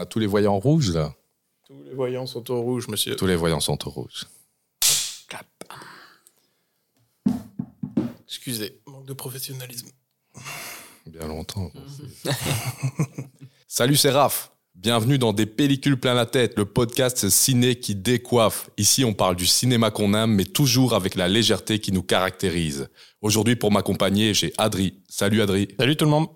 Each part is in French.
Ah, tous les voyants rouges, là. Tous les voyants sont au rouge, monsieur. Tous les voyants sont au rouge. Excusez, manque de professionnalisme. Bien longtemps. Salut, c'est Raph. Bienvenue dans Des pellicules plein la tête, le podcast ciné qui décoiffe. Ici, on parle du cinéma qu'on aime, mais toujours avec la légèreté qui nous caractérise. Aujourd'hui, pour m'accompagner, j'ai Adri. Salut Adri. Salut tout le monde.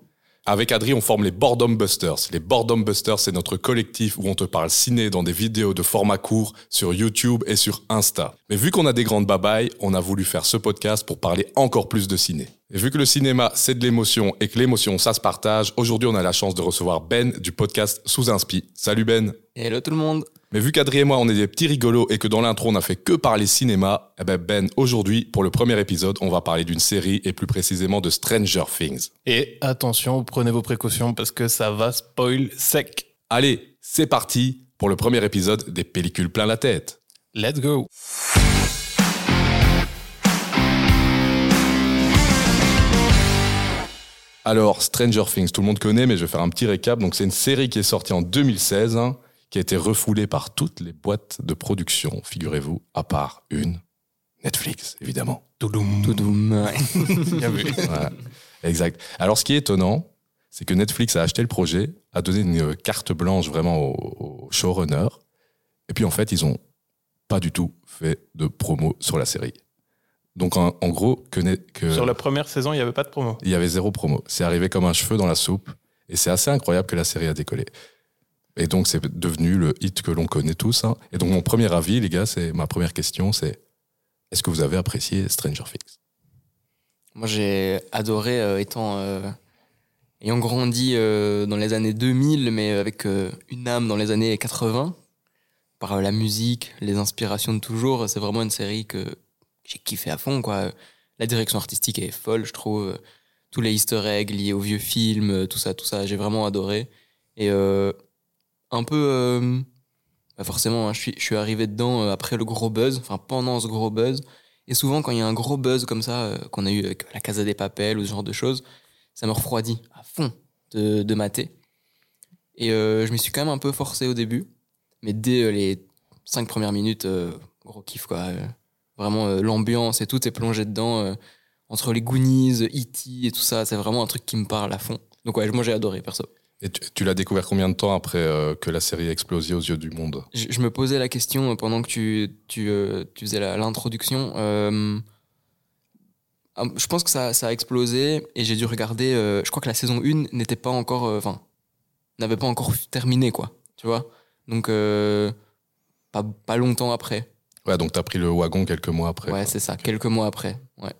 Avec Adri, on forme les Boredom Busters. Les Boredom Busters, c'est notre collectif où on te parle ciné dans des vidéos de format court sur YouTube et sur Insta. Mais vu qu'on a des grandes babayes, on a voulu faire ce podcast pour parler encore plus de ciné. Et vu que le cinéma, c'est de l'émotion et que l'émotion, ça se partage, aujourd'hui, on a la chance de recevoir Ben du podcast Sous Inspi. Salut Ben. Hello tout le monde. Mais vu qu'Adri et moi, on est des petits rigolos et que dans l'intro, on a fait que parler cinéma, eh ben, ben aujourd'hui, pour le premier épisode, on va parler d'une série et plus précisément de Stranger Things. Et attention, prenez vos précautions parce que ça va spoil sec. Allez, c'est parti pour le premier épisode des pellicules plein la tête. Let's go. Alors, Stranger Things, tout le monde connaît, mais je vais faire un petit récap. Donc, c'est une série qui est sortie en 2016, hein, qui a été refoulée par toutes les boîtes de production, figurez-vous, à part une, Netflix, évidemment. Toudoum. Toudoum. Bien vu. Exact. Alors, ce qui est étonnant, c'est que Netflix a acheté le projet, a donné une carte blanche vraiment au, au showrunner, et puis en fait, ils ont pas du tout fait de promo sur la série. Donc, en, en gros, que, que Sur la première saison, il n'y avait pas de promo. il y avait zéro promo. C'est arrivé comme un cheveu dans la soupe, et c'est assez incroyable que la série a décollé. Et donc, c'est devenu le hit que l'on connaît tous. hein. Et donc, mon premier avis, les gars, c'est ma première question, c'est est-ce que vous avez apprécié Stranger Things? Moi j'ai adoré euh, étant euh, ayant grandi euh, dans les années 2000 mais avec une âme dans les années 80 par la musique, les inspirations de toujours, c'est vraiment une série que j'ai kiffé à fond quoi. La direction artistique est folle, je trouve tous les easter eggs liés aux vieux films, tout ça tout ça, j'ai vraiment adoré et un peu euh, bah forcément, hein, je, suis, arrivé dedans euh, après le gros buzz, enfin pendant ce gros buzz. Et souvent, quand il y a un gros buzz comme ça, euh, qu'on a eu avec la Casa des Papels ou ce genre de choses, ça me refroidit à fond de, de mater. Et je me suis quand même un peu forcé au début. Mais dès les cinq premières minutes, gros kiff quoi. vraiment, l'ambiance et tout est plongé dedans. entre les Goonies, E.T. et tout ça, c'est vraiment un truc qui me parle à fond. Donc ouais, moi j'ai adoré, perso. Et tu, tu l'as découvert combien de temps après euh, que la série a explosé aux yeux du monde? Je, je me posais la question euh, pendant que tu, tu, euh, tu faisais l'introduction. euh, ah, je pense que ça, ça a explosé et j'ai dû regarder. je crois que la saison 1 n'était pas encore. Enfin, n'avait pas encore terminé, quoi. Tu vois? Donc, pas, pas longtemps après. Ouais, donc t'as pris le wagon quelques mois après. ouais, c'est ça, quelques mois après. Ouais.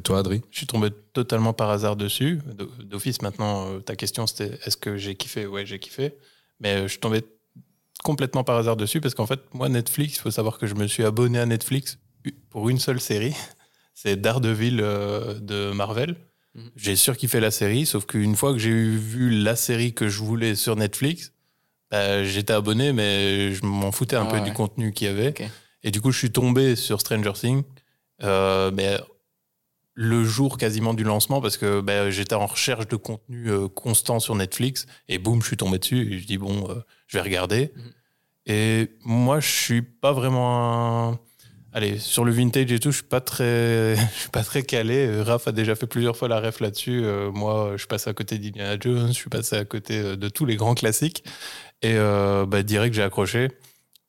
Et toi, Adri Je suis tombé totalement par hasard dessus. D'office, maintenant, euh, ta question c'était est-ce que j'ai kiffé? Ouais, j'ai kiffé. Mais euh, je suis tombé complètement par hasard dessus parce qu'en fait, moi, Netflix, il faut savoir que je me suis abonné à Netflix pour une seule série. C'est Daredevil euh, de Marvel. Mhm. J'ai surkiffé la série, sauf qu'une fois que j'ai eu- vu la série que je voulais sur Netflix, bah, j'étais abonné, mais je m'en foutais un Ah peu ouais. du contenu qu'il y avait. Et du coup, je suis tombé sur Stranger Things, euh, mais le jour quasiment du lancement, parce que bah, j'étais en recherche de contenu euh, constant sur Netflix, et boum, je suis tombé dessus, et je dis, bon, euh, je vais regarder. Mhm. Et moi, je suis pas vraiment... un- Allez, sur le vintage et tout, je suis pas très, je suis pas très calé. Raph a déjà fait plusieurs fois la ref là-dessus. Euh, moi, je suis passé à côté d'Indiana Jones, je suis passé à côté de tous les grands classiques. Et bah, direct, j'ai accroché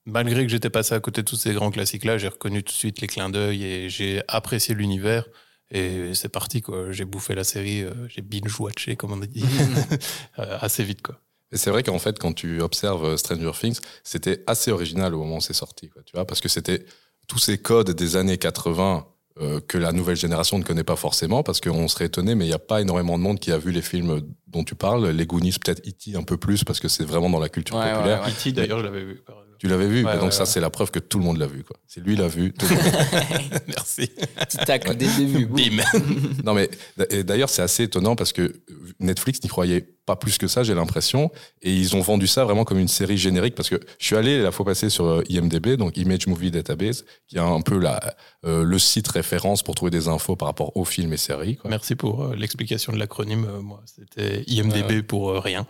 malgré que j'étais passé à côté de tous ces grands classiques-là, j'ai reconnu tout de suite les clins d'œil et j'ai apprécié l'univers. Et c'est parti, quoi. J'ai bouffé la série, euh, j'ai binge-watché, comme on dit, euh, assez vite, quoi. Et c'est vrai qu'en fait, quand tu observes euh, Stranger Things, c'était assez original au moment où c'est sorti, quoi, tu vois, parce que c'était tous ces codes des années 80 euh, que la nouvelle génération ne connaît pas forcément, parce qu'on serait étonné, mais il n'y a pas énormément de monde qui a vu les films dont tu parles. Les Goonies, peut-être E.T. un peu plus, parce que c'est vraiment dans la culture Ouais, populaire. ouais, E.T., d'ailleurs, je l'avais vu. Tu l'avais vu, Ouais, donc ouais, ça ouais. c'est la preuve que tout le monde l'a vu. Quoi. C'est lui l'a vu. tout le monde- Merci. Petit tacle dès le début. Bim. non mais d'ailleurs c'est assez étonnant parce que Netflix n'y croyait pas plus que ça, j'ai l'impression, et ils ont vendu ça vraiment comme une série générique parce que je suis allé la fois passée sur euh, IMDb, donc Image Movie Database, qui est un peu la, euh, le site référence pour trouver des infos par rapport aux films et séries. Quoi. Merci pour euh, l'explication de l'acronyme. euh, moi, c'était IMDB pour euh, rien.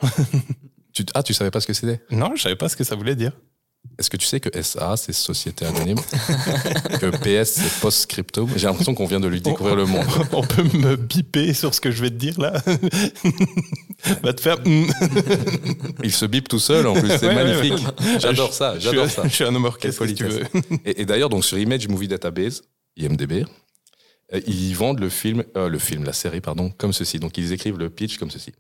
Tu, ah, tu savais pas ce que c'était? Non, je savais pas ce que ça voulait dire. Est-ce que tu sais que SA, c'est Société Anonyme? Que PS, c'est Post-Scriptum J'ai l'impression qu'on vient de lui découvrir le monde. On peut me biper sur ce que je vais te dire là Va te faire. Il se bip tout seul, en plus, c'est Ouais, ouais, magnifique. J'adore ça, j'adore ça. Je suis un homme orchestre, si tu veux. Et, et d'ailleurs, donc sur Image Movie Database, IMDb, euh, ils vendent le film, euh, le film, la série, pardon, comme ceci. Donc ils écrivent le pitch comme ceci.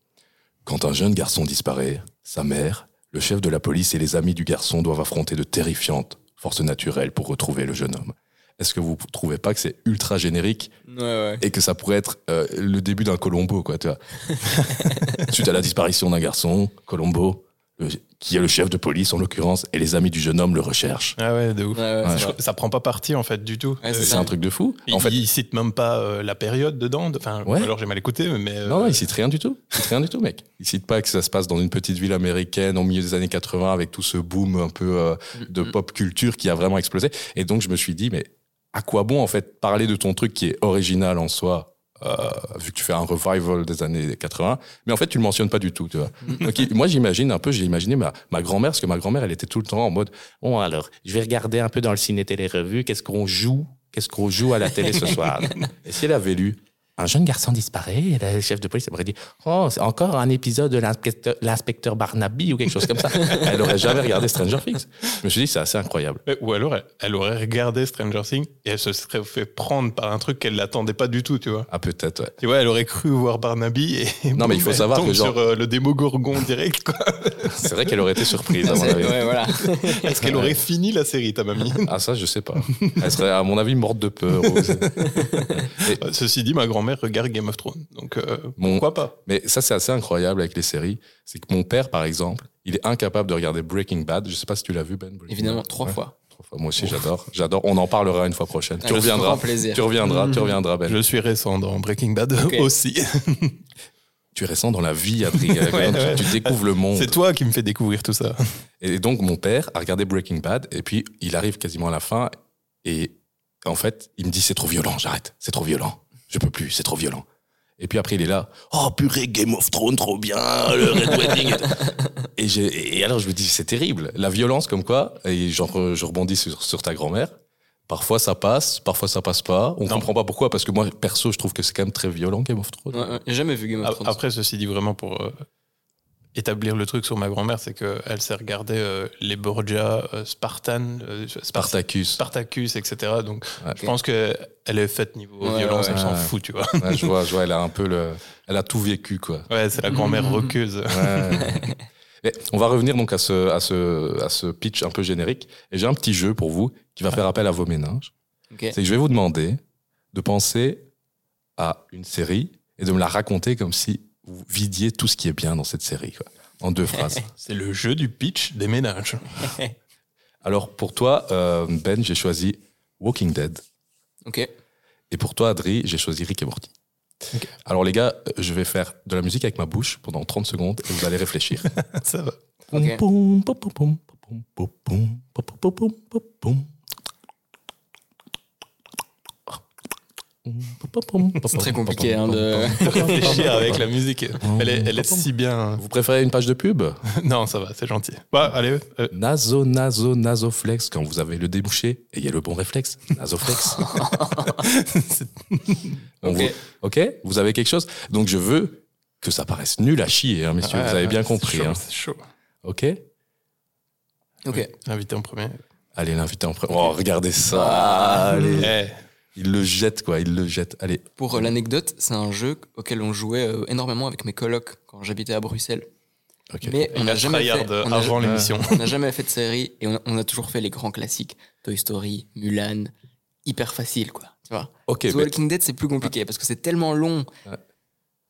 Quand un jeune garçon disparaît, sa mère, le chef de la police et les amis du garçon doivent affronter de terrifiantes forces naturelles pour retrouver le jeune homme. Est-ce que vous trouvez pas que c'est ultra générique Ouais, ouais. et que ça pourrait être euh, le début d'un Colombo, quoi, tu vois? Suite à la disparition d'un garçon, Colombo, qui est le chef de police en l'occurrence, et les amis du jeune homme le recherchent. Ah ouais, de ouf. Ouais, Ouais. Ça prend pas parti en fait du tout. Ouais, c'est Euh, un truc de fou. Il, En fait, il cite même pas euh, la période dedans. de- Enfin, alors j'ai mal écouté, mais. euh, Non, non, il cite rien du tout. Il cite rien du tout, mec. Il cite pas que ça se passe dans une petite ville américaine au milieu des années 80 avec tout ce boom un peu euh, de Mm. pop culture qui a vraiment explosé. Et donc, je me suis dit, mais à quoi bon, en fait, parler de ton truc qui est original en soi, euh, vu que tu fais un revival des années 80, mais en fait, tu le mentionnes pas du tout, tu vois. Donc, moi, j'imagine un peu, j'ai imaginé ma, ma grand-mère, parce que ma grand-mère, elle était tout le temps en mode, bon, alors, je vais regarder un peu dans le ciné-télé-revue, qu'est-ce qu'on joue, qu'est-ce qu'on joue à la télé ce soir. Et si elle avait lu un jeune garçon disparaît, et le chef de police aurait dit Oh, c'est encore un épisode de l'inspecteur- Barnaby ou quelque chose comme ça. elle aurait jamais regardé Stranger Things. Je me suis dit, c'est assez incroyable. Ou alors, elle, elle aurait regardé Stranger Things et elle se serait fait prendre par un truc qu'elle n'attendait pas du tout, tu vois. Ah, peut-être, ouais. Tu vois, elle aurait cru voir Barnaby et. Non, mais il faut savoir que genre- sur euh, le démogorgon direct, quoi. C'est vrai qu'elle aurait été surprise, à mon avis. ouais, voilà. Est-ce qu'elle aurait fini la série, ta mamie? Ah, ça, je sais pas. Elle serait, à mon avis, morte de peur. Ceci dit, ma grand-mère regarde Game of Thrones. Donc, euh, Mon- pourquoi pas? Mais ça, c'est assez incroyable avec les séries. C'est que mon père, par exemple, il est incapable de regarder Breaking Bad. Je sais pas si tu l'as vu, Ben. Breaking Évidemment, Bad. trois Ouais, fois. trois fois. Moi aussi, j'adore. J'adore. On en parlera une fois prochaine. tu Avec reviendras. grand plaisir. Tu reviendras, tu reviendras, Ben. Je suis récent dans Breaking Bad aussi. Tu es récent dans la vie, Adrien. Ouais, ouais. Tu découvres le monde. C'est toi qui me fais découvrir tout ça. Et donc, mon père a regardé Breaking Bad, et puis il arrive quasiment à la fin, et en fait, il me dit c'est trop violent, j'arrête, c'est trop violent, je peux plus, c'est trop violent. Et puis après, il est là, oh purée, Game of Thrones, trop bien, le Red Wedding. et, et alors, je me dis, c'est terrible, la violence comme quoi, et genre, je rebondis sur, sur ta grand-mère. Parfois ça passe, parfois ça passe pas. On Non. comprend pas pourquoi, parce que moi, perso, je trouve que c'est quand même très violent, Game of Thrones. Ouais, ouais. J'ai jamais vu Game of Thrones. Après, ceci dit vraiment pour euh, établir le truc sur ma grand-mère, c'est qu'elle s'est regardée euh, les Borgia, euh, Spartan, euh, Spar- Spartacus. Spartacus, etc. Donc, je pense qu'elle est faite niveau Ouais, violence, ouais, elle s'en ouais. fout, tu vois. Ouais, je vois, je vois, elle a un peu le, elle a tout vécu, quoi. Ouais, c'est la grand-mère roqueuse. Ouais. Et on va revenir donc à ce, à, ce, à ce pitch un peu générique. Et j'ai un petit jeu pour vous qui va faire appel à vos méninges. Ok. C'est que je vais vous demander de penser à une série et de me la raconter comme si vous vidiez tout ce qui est bien dans cette série, quoi, en deux phrases. C'est le jeu du pitch des ménages. Alors pour toi, euh, Ben, j'ai choisi Walking Dead. Ok. Et pour toi, Adri, j'ai choisi Rick et Morty. Ok. Alors les gars, euh, je vais faire de la musique avec ma bouche pendant 30 secondes et vous allez réfléchir. Ça va. C'est très compliqué, hein, de- Réfléchir avec la musique. Elle est, elle est si bien. Vous préférez une page de pub? Non, ça va, c'est gentil. Bah, allez, euh, Naso, naso, nasoflex. Quand vous avez le débouché, et il y a le bon réflexe. Nasoflex. On Ok. vous- ok? Vous avez quelque chose? Donc je veux que ça paraisse nul à chier, hein, messieurs. ouais, vous avez bien c'est compris. chaud, hein. C'est chaud. Ok Ok. Invité en premier. Allez, l'invité en premier. Oh, regardez ça. Allez. Eh, Il le jette, quoi. Il le jette. Allez. Pour euh, l'anecdote, c'est un jeu auquel on jouait euh, énormément avec mes colocs quand j'habitais à Bruxelles. Ok. Mais on n'a a jamais fait. on a- avant l'émission. On n'a jamais fait de série et on a, on a toujours fait les grands classiques. Toy Story, Mulan, hyper facile quoi. Tu vois. Ok, The mais, Walking Dead c'est plus compliqué parce que c'est tellement long.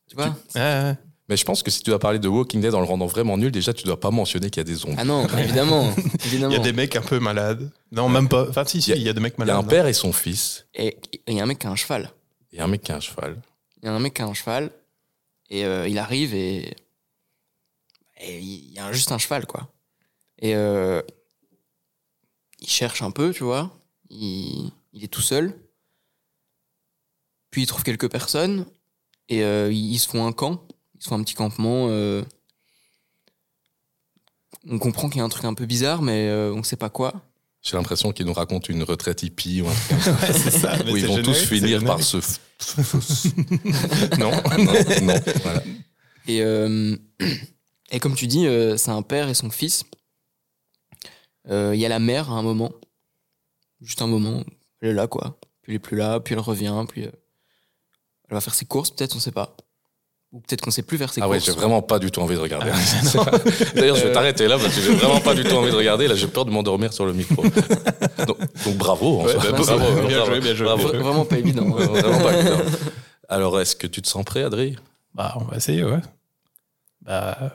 Tu vois? Ouais, ouais. Mais je pense que si tu dois parler de Walking Dead en le rendant vraiment nul, déjà, tu dois pas mentionner qu'il y a des zombies. Ah non, évidemment, Il y a des mecs un peu malades. Non, même pas. Enfin, si, si, Il y a- il y a des mecs Il y a malades. un père et son fils. Et il y a un mec qui a un cheval. Il y a un mec qui a un cheval. Il y a un mec qui a un cheval et euh, il arrive et, et il y a juste un cheval quoi. Et euh, il cherche un peu, tu vois. Il, il est tout seul. Puis il trouve quelques personnes et euh, ils se font un camp. Ils se font un petit campement. euh, on comprend qu'il y a un truc un peu bizarre, mais euh, on sait pas quoi. J'ai l'impression qu'ils nous racontent une retraite hippie ou un truc comme ça. Ouais, c'est ça. mais où ils vont tous générique, finir par se. non, non, non. Voilà. Et, euh, et comme tu dis, euh, c'est un père et son fils. Euh, Il y a la mère à un moment. Juste un moment. Elle est là, quoi. Puis elle est plus là, puis elle revient, puis euh, elle va faire ses courses, peut-être, on sait pas. Ou peut-être qu'on sait plus faire ses Ah ouais, courses. j'ai vraiment pas du tout envie de regarder. Ah, D'ailleurs, je vais Euh. t'arrêter là parce que j'ai vraiment pas du tout envie de regarder. Là, j'ai peur de m'endormir sur le micro. donc, bravo. Ouais, bah, bravo, bravo, bien bravo, joué, bien joué. bravo. Vra- Vraiment pas évident. hein. Ouais, vraiment pas évident. Alors, est-ce que tu te sens prêt, Adri Bah, on va essayer, ouais. Bah,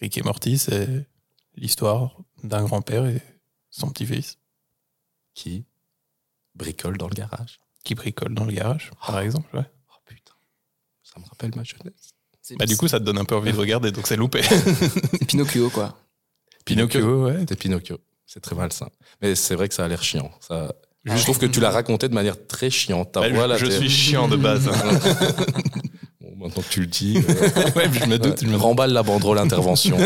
Rick et Morty, c'est l'histoire d'un grand-père et son petit-fils Qui bricole dans le garage qui bricole dans le garage, par exemple. Ouais. Ça me rappelle ma jeunesse. C'est- Bah, du coup, ça te donne un peu envie de regarder, donc c'est loupé. c'est Pinocchio, quoi. Pinocchio, ouais. C'était Pinocchio. C'est très malsain. Mais c'est vrai que ça a l'air chiant. Ça... Je trouve que tu l'as raconté de manière très chiante. Ta Bah, voix, là, je suis chiant de base. Bon, maintenant que tu le dis, euh, ouais, je me doute. je me remballe la banderole intervention.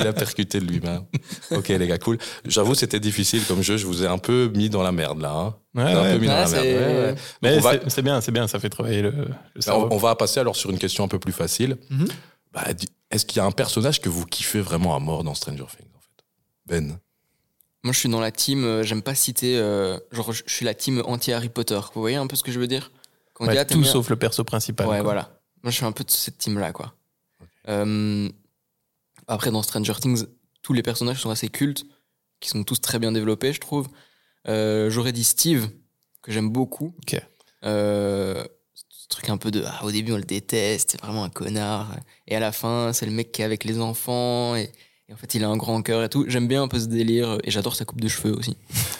Il a percuté de lui-même. Ok, les gars, cool. J'avoue, c'était difficile comme jeu. Je vous ai un peu mis dans la merde, là. hein. Ouais, un ouais. peu mis dans la merde. c'est- Ouais, ouais. Mais Donc, on va- c'est- bien, c'est bien, ça fait travailler le, le on, cerveau. on va passer alors sur une question un peu plus facile. Mhm. Bah, Est-ce qu'il y a un personnage que vous kiffez vraiment à mort dans Stranger Things, en fait? Ben Moi, je suis dans la team, euh, j'aime pas citer, euh, genre, je suis la team anti-Harry Potter. Vous voyez un peu ce que je veux dire? Quand on Ouais, dit, ah, tout sauf le perso principal. Ouais, quoi. voilà. Moi, je suis un peu de cette team-là, quoi. Euh, après, dans Stranger Things, tous les personnages sont assez cultes, qui sont tous très bien développés, je trouve. Euh, J'aurais dit Steve, que j'aime beaucoup. Ok. Euh, ce truc un peu de. ah, au début, on le déteste, c'est vraiment un connard. Et à la fin, c'est le mec qui est avec les enfants. Et, et en fait, il a un grand cœur et tout. J'aime bien un peu ce délire. Et j'adore sa coupe de cheveux aussi.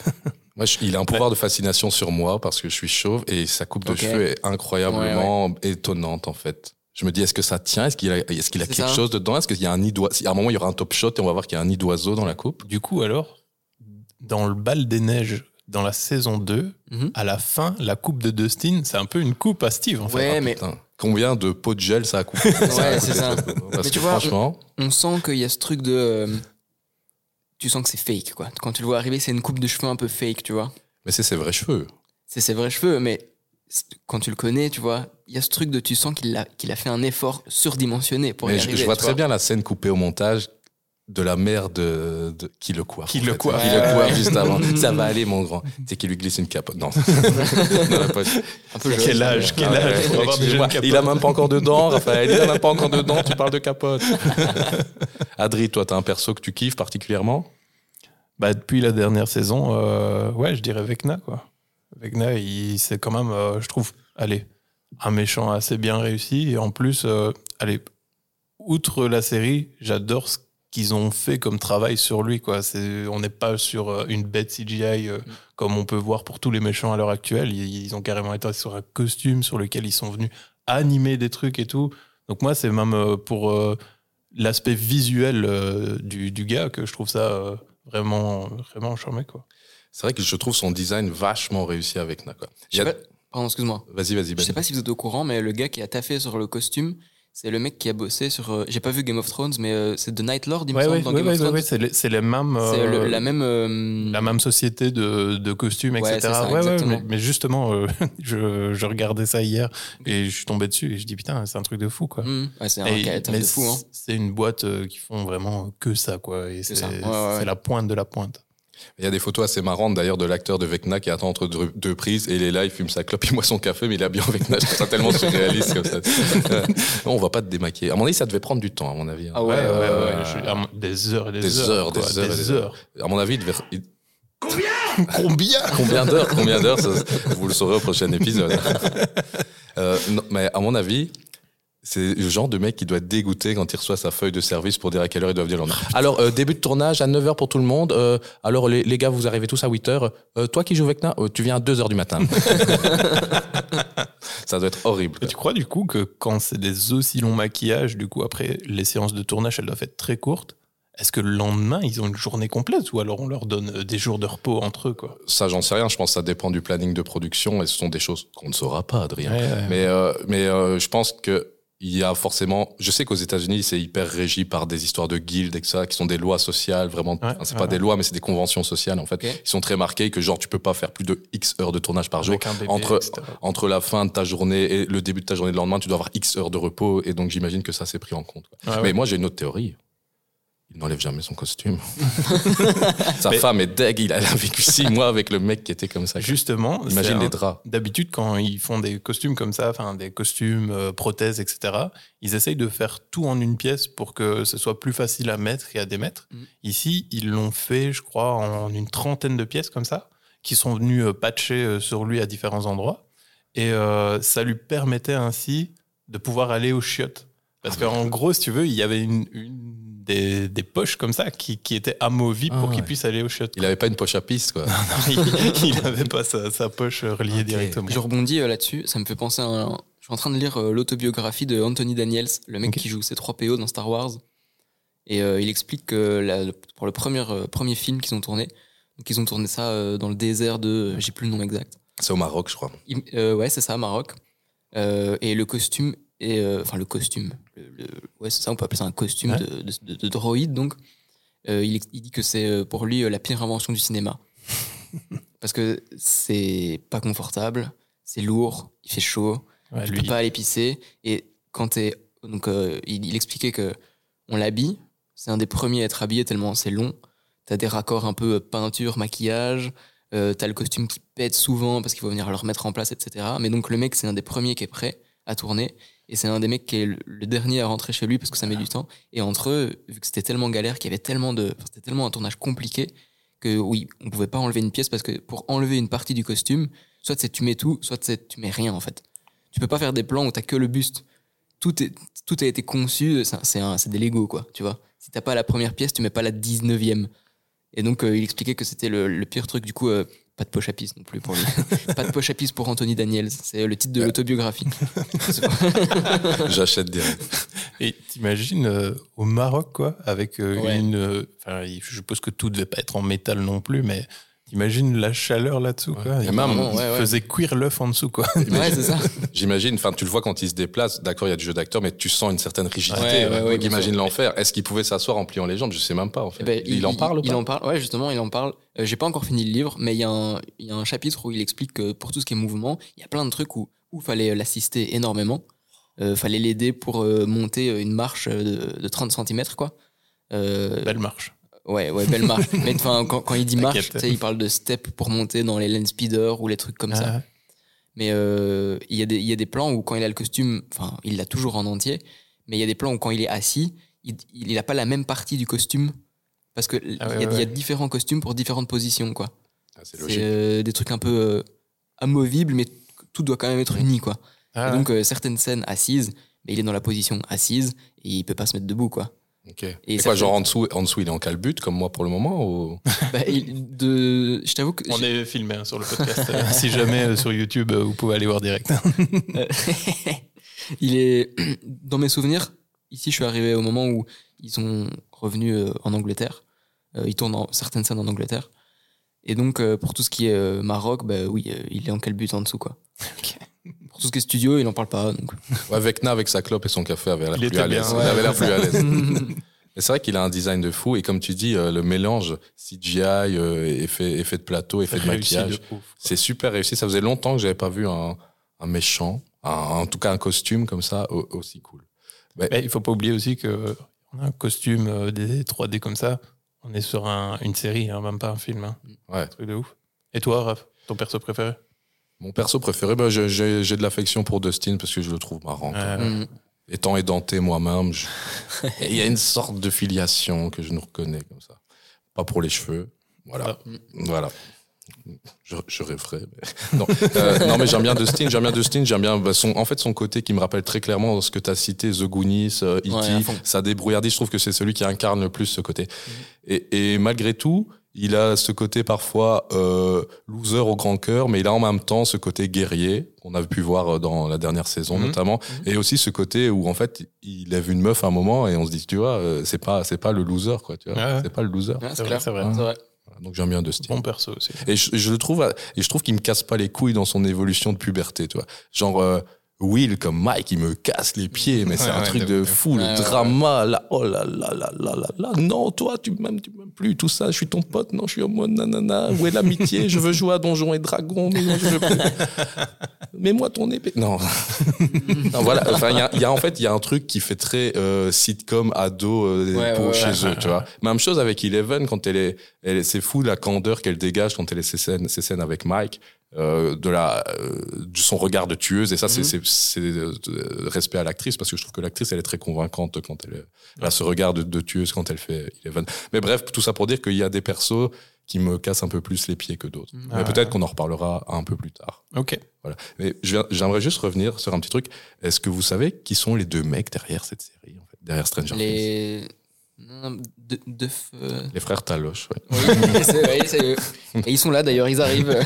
Moi, je- il a un pouvoir de fascination sur moi parce que je suis chauve et sa coupe de cheveux est incroyablement étonnante en fait. Je me dis, est-ce que ça tient? Est-ce qu'il a, est-ce qu'il a C'est quelque ça. chose dedans? Est-ce qu'il y a un nid d'oiseau À un moment, il y aura un top shot et on va voir qu'il y a un nid d'oiseau dans la coupe? Du coup, alors, dans le bal des neiges, dans la saison 2, Mhm. à la fin, la coupe de Dustin, c'est un peu une coupe à Steve, en fait. Ouais, Ah, mais putain. Combien de pots de gel ça a coupé? Ouais, c'est ça. Parce Mais tu que vois, franchement, on sent qu'il y a ce truc de. euh, tu sens que c'est fake, quoi. Quand tu le vois arriver, c'est une coupe de cheveux un peu fake, tu vois. mais c'est ses vrais cheveux. C'est ses vrais cheveux, mais quand tu le connais, tu vois, y a ce truc de tu sens qu'il a, qu'il a fait un effort surdimensionné pour y je, arriver. je vois très bien la scène coupée au montage de la mère de, de- qui le coiffe. Qui le fait. coiffe. Qui le coiffe ouais. juste avant. ça va aller, mon grand. C'est qui lui glisse une capote. Non. Dans la poche. Un peu Quel âge, quel Ah, âge ouais. Il a même pas encore de dents, Raphaël. Il a même pas encore de dents. Tu parles de capote. Adri, toi, t'as un perso que tu kiffes particulièrement? Bah, depuis la dernière saison, euh, ouais, je dirais Vecna, quoi. Vecna, il, c'est quand même, euh, je trouve, allez, un méchant assez bien réussi. Et en plus, euh, allez, outre la série, j'adore ce qu'ils ont fait comme travail sur lui, quoi. C'est, on n'est pas sur euh, une bête CGI euh, comme on peut voir pour tous les méchants à l'heure actuelle. Ils, ils ont carrément été sur un costume sur lequel ils sont venus animer des trucs et tout. Donc moi, c'est même euh, pour euh, l'aspect visuel euh, du, du gars que je trouve ça euh, vraiment, vraiment charmé, quoi. C'est vrai que je trouve son design vachement réussi avec Na. quoi. Je sais pas- Pardon, excuse-moi. Vas-y, vas-y. Je sais pas si vous êtes au courant, mais le gars qui a taffé sur le costume, c'est le mec qui a bossé sur. euh, J'ai pas vu Game of Thrones, mais euh, c'est The Night Lord, il me Ouais, semble, ouais, dans ouais, Game ouais, of ouais, Thrones. ouais, c'est les, c'est les mêmes. C'est le- euh, la même. euh, la même société de, de costumes, Ouais, etc. c'est ça, Ouais, ouais, exactement. mais, mais justement, euh, je, je regardais ça hier et je suis tombé dessus et je dis putain, c'est un truc de fou, quoi. hmm, ouais, c'est un Et- caractère mais de fou, hein. c'est- une boîte euh, qui font vraiment que ça, quoi. Et C'est c'est ça, ouais, ouais, ouais. c'est la pointe de la pointe. Il y a des photos assez marrantes d'ailleurs de l'acteur de Vecna qui attend entre deux, deux prises et il est là, il fume sa clope, il boit son café, mais il est habillé en Vecna. Je trouve ça tellement surréaliste comme ça. Non, on va pas te démaquiller. À mon avis, ça devait prendre du temps, à mon avis. hein. Ah ouais, ouais, ouais. des heures et des, Des heures. heures, quoi, des heures des heures. À mon avis, il devait. il- Combien Combien d'heures Combien d'heures Vous le saurez au prochain épisode. Euh, non, mais à mon avis, c'est le genre de mec qui doit dégoûté quand il reçoit sa feuille de service pour dire à quelle heure il doit venir le lendemain. Alors, euh, début de tournage à 9h pour tout le monde. Euh, alors, les, les gars, vous arrivez tous à 8h. Euh, toi qui joues Vecna, tu viens à 2h du matin. ça doit être horrible. Et tu crois du coup que quand c'est des aussi longs maquillages, du coup après les séances de tournage, elles doivent être très courtes? Est-ce que le lendemain ils ont une journée complète ou alors on leur donne des jours de repos entre eux quoi? Ça, j'en sais rien. Je pense que ça dépend du planning de production et ce sont des choses qu'on ne saura pas, Adrien. Ouais, ouais. Mais, euh, mais euh, je pense que il y a forcément. Je sais qu'aux États-Unis, c'est hyper régi par des histoires de guildes et que ça, qui sont des lois sociales, vraiment. Ouais, enfin, c'est ouais, pas ouais. des lois, mais c'est des conventions sociales, en fait. Ok. Ils sont très marqués que, genre, tu peux pas faire plus de X heures de tournage par jour. Bébé, entre, etc. entre la fin de ta journée et le début de ta journée le lendemain, tu dois avoir X heures de repos. Et donc, j'imagine que ça, c'est pris en compte. Mais moi, j'ai une autre théorie. Il n'enlève jamais son costume. Sa Mais- femme est deg. Il a, vécu six mois avec le mec qui était comme ça. Justement, Imagine un- les draps. D'habitude, quand ils font des costumes comme ça, enfin des costumes, euh, prothèses, etc., ils essayent de faire tout en une pièce pour que ce soit plus facile à mettre et à démettre. Mhm. Ici, ils l'ont fait, je crois, en une trentaine de pièces comme ça, qui sont venus euh, patcher euh, sur lui à différents endroits. Et euh, ça lui permettait ainsi de pouvoir aller aux chiottes. Parce Ah, qu'en gros, si tu veux, il y avait une, une des, des poches comme ça qui, qui étaient amovibles Ah pour ouais. qu'il puisse aller aux chiottes. Il avait pas une poche à piste, quoi. il n'avait pas sa, sa poche reliée directement. Je rebondis euh, là-dessus, ça me fait penser à un... Je suis en train de lire euh, l'autobiographie de Anthony Daniels, le mec qui joue C3PO dans Star Wars. Et euh, il explique que la- pour le premier, euh, premier film qu'ils ont tourné, donc ils ont tourné ça euh, dans le désert de... J'ai plus le nom exact. C'est au Maroc, je crois. Il- euh, ouais, c'est ça, Maroc. Euh, et le costume, est, euh, enfin le costume, le, le- ouais, c'est ça, on peut appeler ça un costume Ouais. de, de, de- de droïde. Donc, Euh, il, il dit que c'est euh, pour lui la pire invention du cinéma. Parce que c'est pas confortable, c'est lourd, il fait chaud, Ouais, tu lui, peux pas aller pisser. Et quand t'es. Donc, il, il expliquait que on l'habille, c'est un des premiers à être habillé tellement c'est long. T'as des raccords un peu peinture, maquillage. Euh, t'as le costume qui pète souvent parce qu'il faut venir le remettre en place, etc. Mais donc le mec, c'est un des premiers qui est prêt à tourner. Et c'est un des mecs qui est le, dernier à rentrer chez lui parce que ça met du temps. Et entre eux, vu que c'était tellement galère, qu'il y avait tellement de. C'était tellement un tournage compliqué que oui, on pouvait pas enlever une pièce parce que pour enlever une partie du costume, soit c'est tu mets tout, soit tu mets rien en fait. Tu peux pas faire des plans où t'as que le buste. Tout, est, tout a été conçu, c'est des Lego quoi, tu vois. Si t'as pas la première pièce, tu mets pas la 19e. Et donc euh, il expliquait que c'était le, le pire truc, du coup, euh, pas de poche à pisse non plus pour lui. pas de poche à pisse pour Anthony Daniels, c'est le titre de l'autobiographie. C'est pas- J'achète direct. Et t'imagines euh, au Maroc, quoi, avec euh, Ouais. une. euh, Enfin, je suppose que tout devait pas être en métal non plus, mais t'imagines la chaleur là-dessous, quoi. Et Il même- Vraiment, ouais, ouais. faisait cuire l'œuf en dessous, quoi. ouais, c'est ça. J'imagine, enfin, tu le vois quand il se déplace, d'accord, il y a du jeu d'acteur, mais tu sens une certaine rigidité. Ouais, ouais, ouais, Donc, bien imagine sûr. l'enfer. Est-ce qu'il pouvait s'asseoir en pliant les jambes? Je sais même pas, en fait. Eh ben, il, en parle ou il pas? en parle, ouais, justement, il en parle. Euh, J'ai pas encore fini le livre, mais il y, a un- il y a un chapitre où il explique que pour tout ce qui est mouvement, il y a plein de trucs où il fallait l'assister énormément. Euh, fallait l'aider pour euh, monter une marche de, de 30 cm, quoi. Euh, Belle marche. Ouais, ouais, belle marche. mais enfin, quand, quand il dit marche, il parle de step pour monter dans les land speeders ou les trucs comme ça. Ah, Mais euh, il y, a des- il y a des plans où quand il a le costume, enfin, il l'a toujours en entier, mais il y a des plans où quand il est assis, il n'a pas la même partie du costume. Parce que il y, Ah ouais, y a différents costumes pour différentes positions, quoi. Ah, C'est euh, des trucs un peu euh, amovibles, mais tout doit quand même être uni, quoi. Ah, Et donc, euh, certaines scènes assises, mais il est dans la position assise et il peut pas se mettre debout, quoi. Ok. Et, quoi, genre en dessous, en dessous, il est en calbute, comme moi pour le moment ou... Bah, il- de, je t'avoue que. On est filmé hein, sur le podcast. Euh, si jamais euh, sur YouTube, euh, vous pouvez aller voir direct. Euh, il est dans mes souvenirs. Ici, je suis arrivé au moment où ils sont revenus euh, en Angleterre. Euh, ils tournent en- certaines scènes en Angleterre. Et donc, euh, pour tout ce qui est euh, Maroc, bah oui, euh, il est en calbut en dessous, quoi. Pour tout ce qui est studio, il en parle pas. Donc. Ouais, Vecna avec sa clope et son café avait l'air Il plus à l'aise. bien, Il ouais. avait l'air plus à l'aise. Mais c'est vrai qu'il a un design de fou et comme tu dis, euh, le mélange CGI, euh, effet, effet de plateau, effet de Réussi maquillage, de ouf. c'est super réussi. Ça faisait longtemps que j'avais pas vu un, un méchant, un- en tout cas un costume comme ça au- aussi cool. Mais il faut pas oublier aussi que on a un costume euh, des 3D comme ça. On est sur un- une série, hein, même pas un film. Hein. Ouais. Truc de ouf. Et toi, Raph, ton perso préféré? Mon perso préféré, bah, j'ai- de l'affection pour Dustin parce que je le trouve marrant. Euh, Mm. Étant édenté moi-même, je- il y a une sorte de filiation que je nous reconnais comme ça. Pas pour les cheveux, voilà. Ah. Voilà. Je, je rêverais. mais- Non, Euh, non, mais j'aime bien Dustin. J'aime bien Dustin. J'aime bien bah, son, en fait, son côté qui me rappelle très clairement ce que tu as cité, The Goonies, euh, E.T., Ouais, à fond. sa débrouillardise. Je trouve que c'est celui qui incarne le plus ce côté. Et, et malgré tout, il a ce côté parfois euh, loser au grand cœur, mais il a en même temps ce côté guerrier qu'on a pu voir euh, dans la dernière saison Mhm. notamment, et aussi ce côté où en fait il lève une meuf à un moment et on se dit tu vois euh, c'est pas c'est pas le loser quoi tu vois Ouais, ouais. c'est pas le loser. Ouais, C'est vrai, clair. c'est vrai. Donc j'aime bien Dustin. Bon perso aussi. Et je, je le trouve, et je trouve qu'il me casse pas les couilles dans son évolution de puberté, tu vois. Genre, euh, Will comme Mike, il me casse les pieds, mais c'est un ouais, truc de fou, le Ouais, drama, là, oh là là là là là là, non, toi, tu m'aimes, tu m'aimes plus, tout ça, je suis ton pote, non, je suis en mode nanana, où est l'amitié, je veux jouer à Donjons et Dragons, mais moi, je veux plus. Mets-moi ton épée. Non. non, voilà, enfin, il y a, il y a- en fait, il y a un truc qui fait très euh, sitcom, ado, euh, pour chez eux, tu vois. Même chose avec Eleven, quand elle est, elle c'est fou la candeur qu'elle dégage quand elle est ces scènes, ces scènes avec Mike, euh, de la, euh, de son regard de tueuse. Et ça, c'est, Mhm. c'est, c'est euh, de- respect à l'actrice parce que je trouve que l'actrice, elle est très convaincante quand elle, elle a ce regard de, de tueuse quand elle fait Eleven. Mais bref, tout ça pour dire qu'il y a des persos qui me cassent un peu plus les pieds que d'autres. Mhm. Mais Ah. peut-être qu'on en reparlera un peu plus tard. Ok. Voilà. Mais j'aimerais juste revenir sur un petit truc. Est-ce que vous savez qui sont les deux mecs derrière cette série, en fait, derrière Stranger Things? Les. Non, de, de euh, Les frères Taloche, ouais. Oui, c'est- oui, c'est eux. Et ils sont là d'ailleurs, ils arrivent.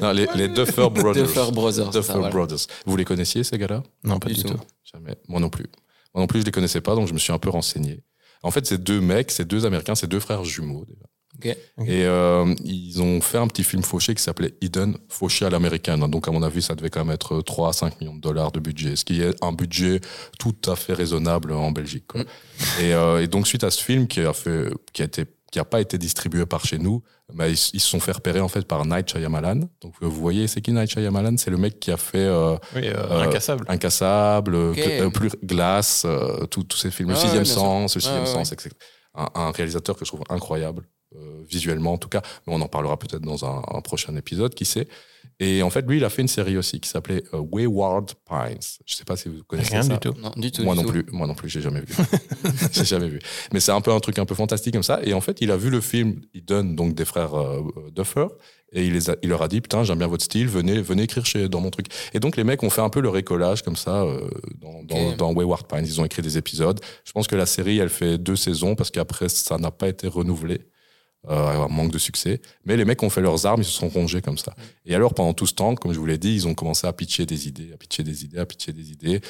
Non, les, les Duffer Brothers. Duffer Brothers, c'est Duffer ça, voilà. Brothers. Vous les connaissiez, ces gars-là? Non, pas Du du, tout. tout. Jamais. Moi non plus. Moi non plus, je les connaissais pas, donc je me suis un peu renseigné. En fait, c'est deux mecs, c'est deux Américains, c'est deux frères jumeaux. déjà. Et euh, ils ont fait un petit film fauché qui s'appelait Eden, fauché à l'américaine. Donc, à mon avis, ça devait quand même être 3 à 5 millions de dollars de budget, ce qui est un budget tout à fait raisonnable en Belgique. quoi. Mm. Et, euh, et donc, suite à ce film qui a fait, qui a été, qui a pas été distribué par chez nous, bah, ils, ils se sont fait repérer en fait par Night Shyamalan. Donc, vous voyez, c'est qui Night Shyamalan? C'est le mec qui a fait euh, Oui, euh, Euh, incassable. Incassable, euh, plus Glace, euh, tous ces films, le Ouais, sixième sûr. sens, le sixième ouais, sens, etc. Un, un réalisateur que je trouve incroyable, visuellement en tout cas, mais on en parlera peut-être dans un, un prochain épisode, qui sait. Et en fait, lui, il a fait une série aussi qui s'appelait euh, Wayward Pines. Je sais pas si vous connaissez Rien ça. du tout. Non, du tout. Moi du non tout. plus, moi non plus, j'ai jamais vu. j'ai jamais vu. Mais c'est un peu un truc un peu fantastique comme ça. Et en fait, il a vu le film, il donne donc des frères euh, Duffer, et il, les a- il leur a dit putain, j'aime bien votre style, venez, venez écrire chez dans mon truc. Et donc les mecs ont fait un peu le récollage comme ça euh, dans, dans Wayward Pines. Ils ont écrit des épisodes. Je pense que la série, elle fait deux saisons parce qu'après ça n'a pas été renouvelé. Euh, un manque de succès. Mais les mecs ont fait leurs armes, ils se sont rongés comme ça. Et alors, pendant tout ce temps, comme je vous l'ai dit, ils ont commencé à pitcher des idées, à pitcher des idées, à pitcher des idées.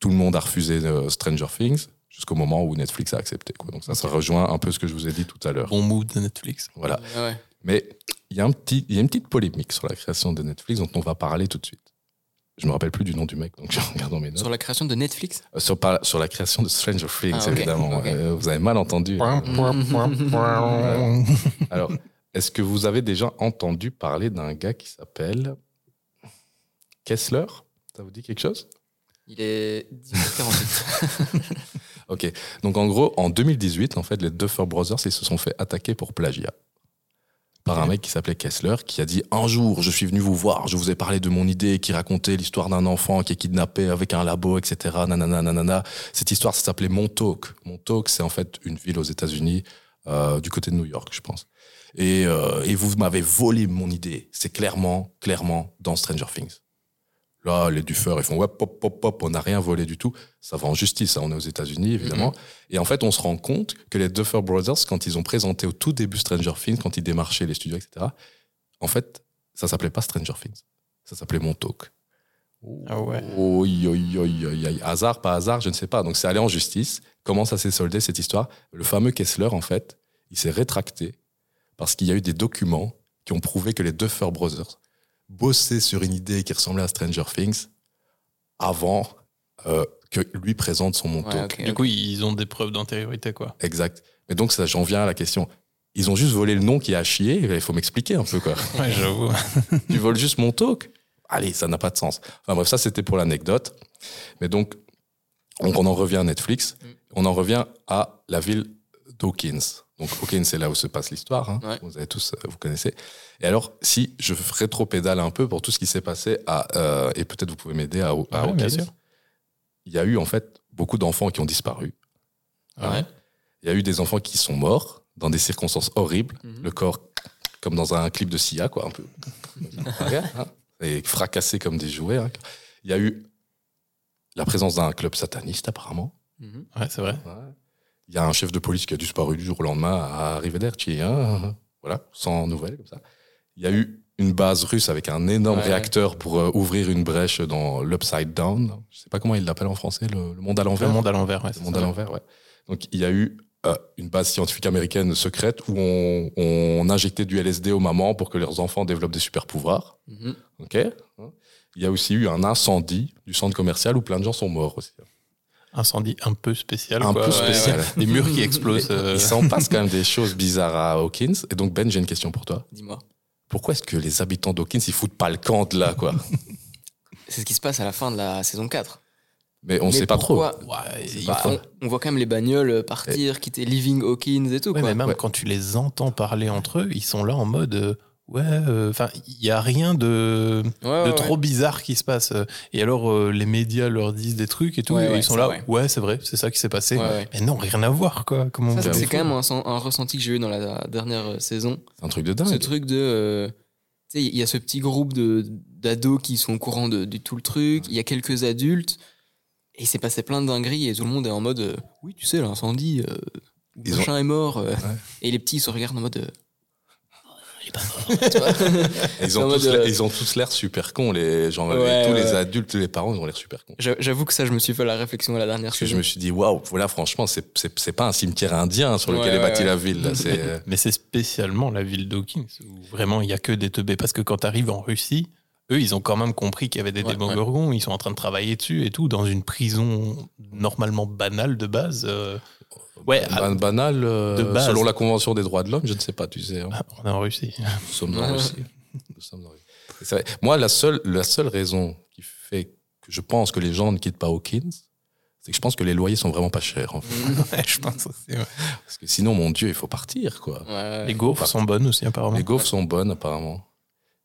Tout le monde a refusé euh, Stranger Things jusqu'au moment où Netflix a accepté. Quoi. Donc ça, ça rejoint un peu ce que je vous ai dit tout à l'heure. Bon mood de Netflix. Voilà. Ouais. Mais il y, a un petit, il y a une petite polémique sur la création de Netflix dont on va parler tout de suite. Je me rappelle plus du nom du mec, donc je regarde dans mes notes. Sur la création de Netflix Euh, Sur, par- sur la création de Stranger Things, Ah, évidemment. Euh, vous avez mal entendu. Alors, est-ce que vous avez déjà entendu parler d'un gars qui s'appelle Kessler? Ça vous dit quelque chose? Il est 18h48. Ok. Donc en gros, en 2018, en fait, les Duffer Brothers, ils se sont fait attaquer pour plagiat par un mec qui s'appelait Kessler, qui a dit un jour, je suis venu vous voir, je vous ai parlé de mon idée qui racontait l'histoire d'un enfant qui est kidnappé avec un labo, etc. Nanana, nanana. Cette histoire, ça s'appelait Montauk. Montauk, c'est en fait une ville aux États-Unis, euh, du côté de New York, je pense. Et, euh, et vous m'avez volé mon idée. C'est clairement, clairement dans Stranger Things. Là, les Duffer, ils font ouais, pop, pop, pop, on n'a rien volé du tout. Ça va en justice, hein, on est aux États-Unis, évidemment. Et en fait, on se rend compte que les Duffer Brothers, quand ils ont présenté au tout début Stranger Things, quand ils démarchaient les studios, etc., en fait, ça s'appelait pas Stranger Things. Ça s'appelait Montauk. Ah ouais. Oi, oi, oi, oi. Hasard, pas hasard, je ne sais pas. Donc, c'est allé en justice. Comment ça s'est soldé, cette histoire? Le fameux Kessler, en fait, il s'est rétracté parce qu'il y a eu des documents qui ont prouvé que les Duffer Brothers bossaient sur une idée qui ressemblait à Stranger Things avant euh, que lui présente son Montauk. Ouais, Du coup, ils ont des preuves d'antériorité, quoi. Exact. Mais donc, ça, j'en viens à la question. Ils ont juste volé le nom qui a chié. Il faut m'expliquer un peu, quoi. Ouais, j'avoue. tu voles juste mon talk Allez, ça n'a pas de sens. Enfin bref, ça, c'était pour l'anecdote. Mais donc, donc, on en revient à Netflix. Mm. On en revient à la ville d'Hawkins. Donc, Hawkins, c'est là où se passe l'histoire. hein. Ouais. Vous avez tous, euh, vous connaissez. Et alors, si je rétro-pédale un peu pour tout ce qui s'est passé à, euh, et peut-être vous pouvez m'aider à, à Ouais, bien sûr. Il y a eu, en fait, beaucoup d'enfants qui ont disparu. Ouais. Il y a eu des enfants qui sont morts dans des circonstances horribles. Mhm. Le corps, comme dans un clip de Sia, quoi, un peu. Hein. Et fracassé comme des jouets. hein. Il y a eu la présence d'un club sataniste, apparemment. Ouais, c'est vrai. Ouais. Il y a un chef de police qui a disparu du jour au lendemain à Arrivederci. Hein. Voilà, sans nouvelles, comme ça. Il y a eu une base russe avec un énorme Ouais. réacteur pour euh, ouvrir une brèche dans l'Upside Down. Je sais pas comment il l'appelle en français, le, le monde à l'envers. Le monde à l'envers, ouais. Le monde ça. à l'envers, ouais. Donc il y a eu euh, une base scientifique américaine secrète où on, on injectait du LSD aux mamans pour que leurs enfants développent des super pouvoirs. Mhm. Ok. il y a aussi eu un incendie du centre commercial où plein de gens sont morts aussi. Incendie un peu spécial. Un quoi. peu spécial. Des murs qui explosent. euh. Il s'en passe quand même des choses bizarres à Hawkins. Et donc, Ben, j'ai une question pour toi. Dis-moi. Pourquoi est-ce que les habitants d'Hawkins, ils foutent pas le camp de là, quoi? C'est ce qui se passe à la fin de la saison 4. Mais on Mais sait pas trop. Ouais, faut- on, on voit quand même les bagnoles euh, partir, quitter Living Hawkins et tout. Ouais, quoi. mais même Ouais. quand tu les entends parler entre eux, ils sont là en mode euh, ouais, enfin, il y a rien de, Ouais, de ouais. trop bizarre qui se passe. Et alors euh, les médias leur disent des trucs et tout, Ouais, et ouais, ils sont là, ouais. ouais, c'est vrai, c'est ça qui s'est passé. Ouais, ouais. Mais non, rien à voir quoi. Comment c'est quand même un, sen- un ressenti que j'ai eu dans la dernière euh, saison. C'est un truc de Ce dingue. truc de. euh, tu sais, il y a ce petit groupe de- d'ados qui sont au courant de, de tout le truc. Il y a quelques adultes. Et il s'est passé plein de dingueries et tout le monde est en mode euh, Oui, tu sais, l'incendie, euh, Ils machin est mort. euh. Et les petits ils se regardent en mode euh, pas mort. Tu vois Ils ont, en tous mode, l'air- euh, ils ont tous l'air super cons. Les, Ouais, tous ouais. les adultes, tous les parents, ils ont l'air super cons. J'a- J'avoue que ça, je me suis fait la réflexion à la dernière Parce que je me suis dit, waouh, voilà, franchement, c'est, pas un cimetière indien sur lequel Ouais, est bâtie ouais, la ville. Là. Euh, Mais c'est spécialement la ville d'Hawkins où vraiment il y a que des teubés. Parce que quand tu arrives en Russie, eux, ils ont quand même compris qu'il y avait des Ouais, démogorgons. Ils sont en train de travailler dessus et tout dans une prison normalement banale de base. euh, Ouais, ban- banal, euh, selon la Convention des droits de l'homme, je ne sais pas, tu sais. hein. ah, on est en Russie. Nous sommes en. Russie. Nous sommes en Russie. Et c'est vrai. Moi, la seule, la seule raison qui fait que je pense que les gens ne quittent pas Hawkins, c'est que je pense que les loyers sont vraiment pas chers. En fait. Ouais, je pense aussi. ouais. Parce que sinon, mon Dieu, il faut partir, quoi. Ouais. Les gaufres sont bonnes aussi, apparemment. Les gaufres sont bonnes, apparemment.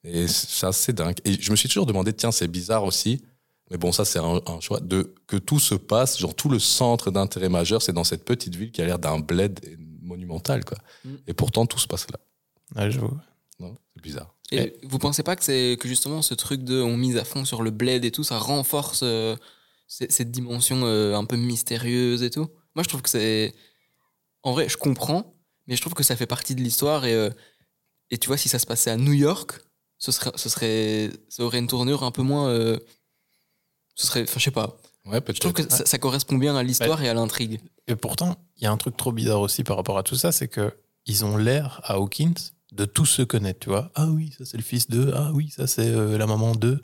Et c'est assez dingue. Et je me suis toujours demandé, tiens, c'est bizarre aussi. Mais bon, ça, c'est un, un choix. De, que tout se passe, genre tout le centre d'intérêt majeur, c'est dans cette petite ville qui a l'air d'un bled monumental, quoi. Mm. Et pourtant, tout se passe là. Ouais, j'avoue. Non C'est bizarre. Et vous pensez pas que c'est que justement ce truc de on mise à fond sur le bled et tout, ça renforce euh, cette dimension euh, un peu mystérieuse et tout? Moi, je trouve que c'est. En vrai, je comprends, mais je trouve que ça fait partie de l'histoire et, euh, et tu vois, si ça se passait à New York, ce serait, ce serait, ça aurait une tournure un peu moins. Euh, ce serait. Enfin, je sais pas. Ouais, Je trouve que ça, ça correspond bien à l'histoire et à l'intrigue. Et pourtant, il y a un truc trop bizarre aussi par rapport à tout ça, c'est que ils ont l'air à Hawkins de tous se connaître, tu vois. Ah oui, ça c'est le fils de. Ah oui, ça c'est euh, la maman de.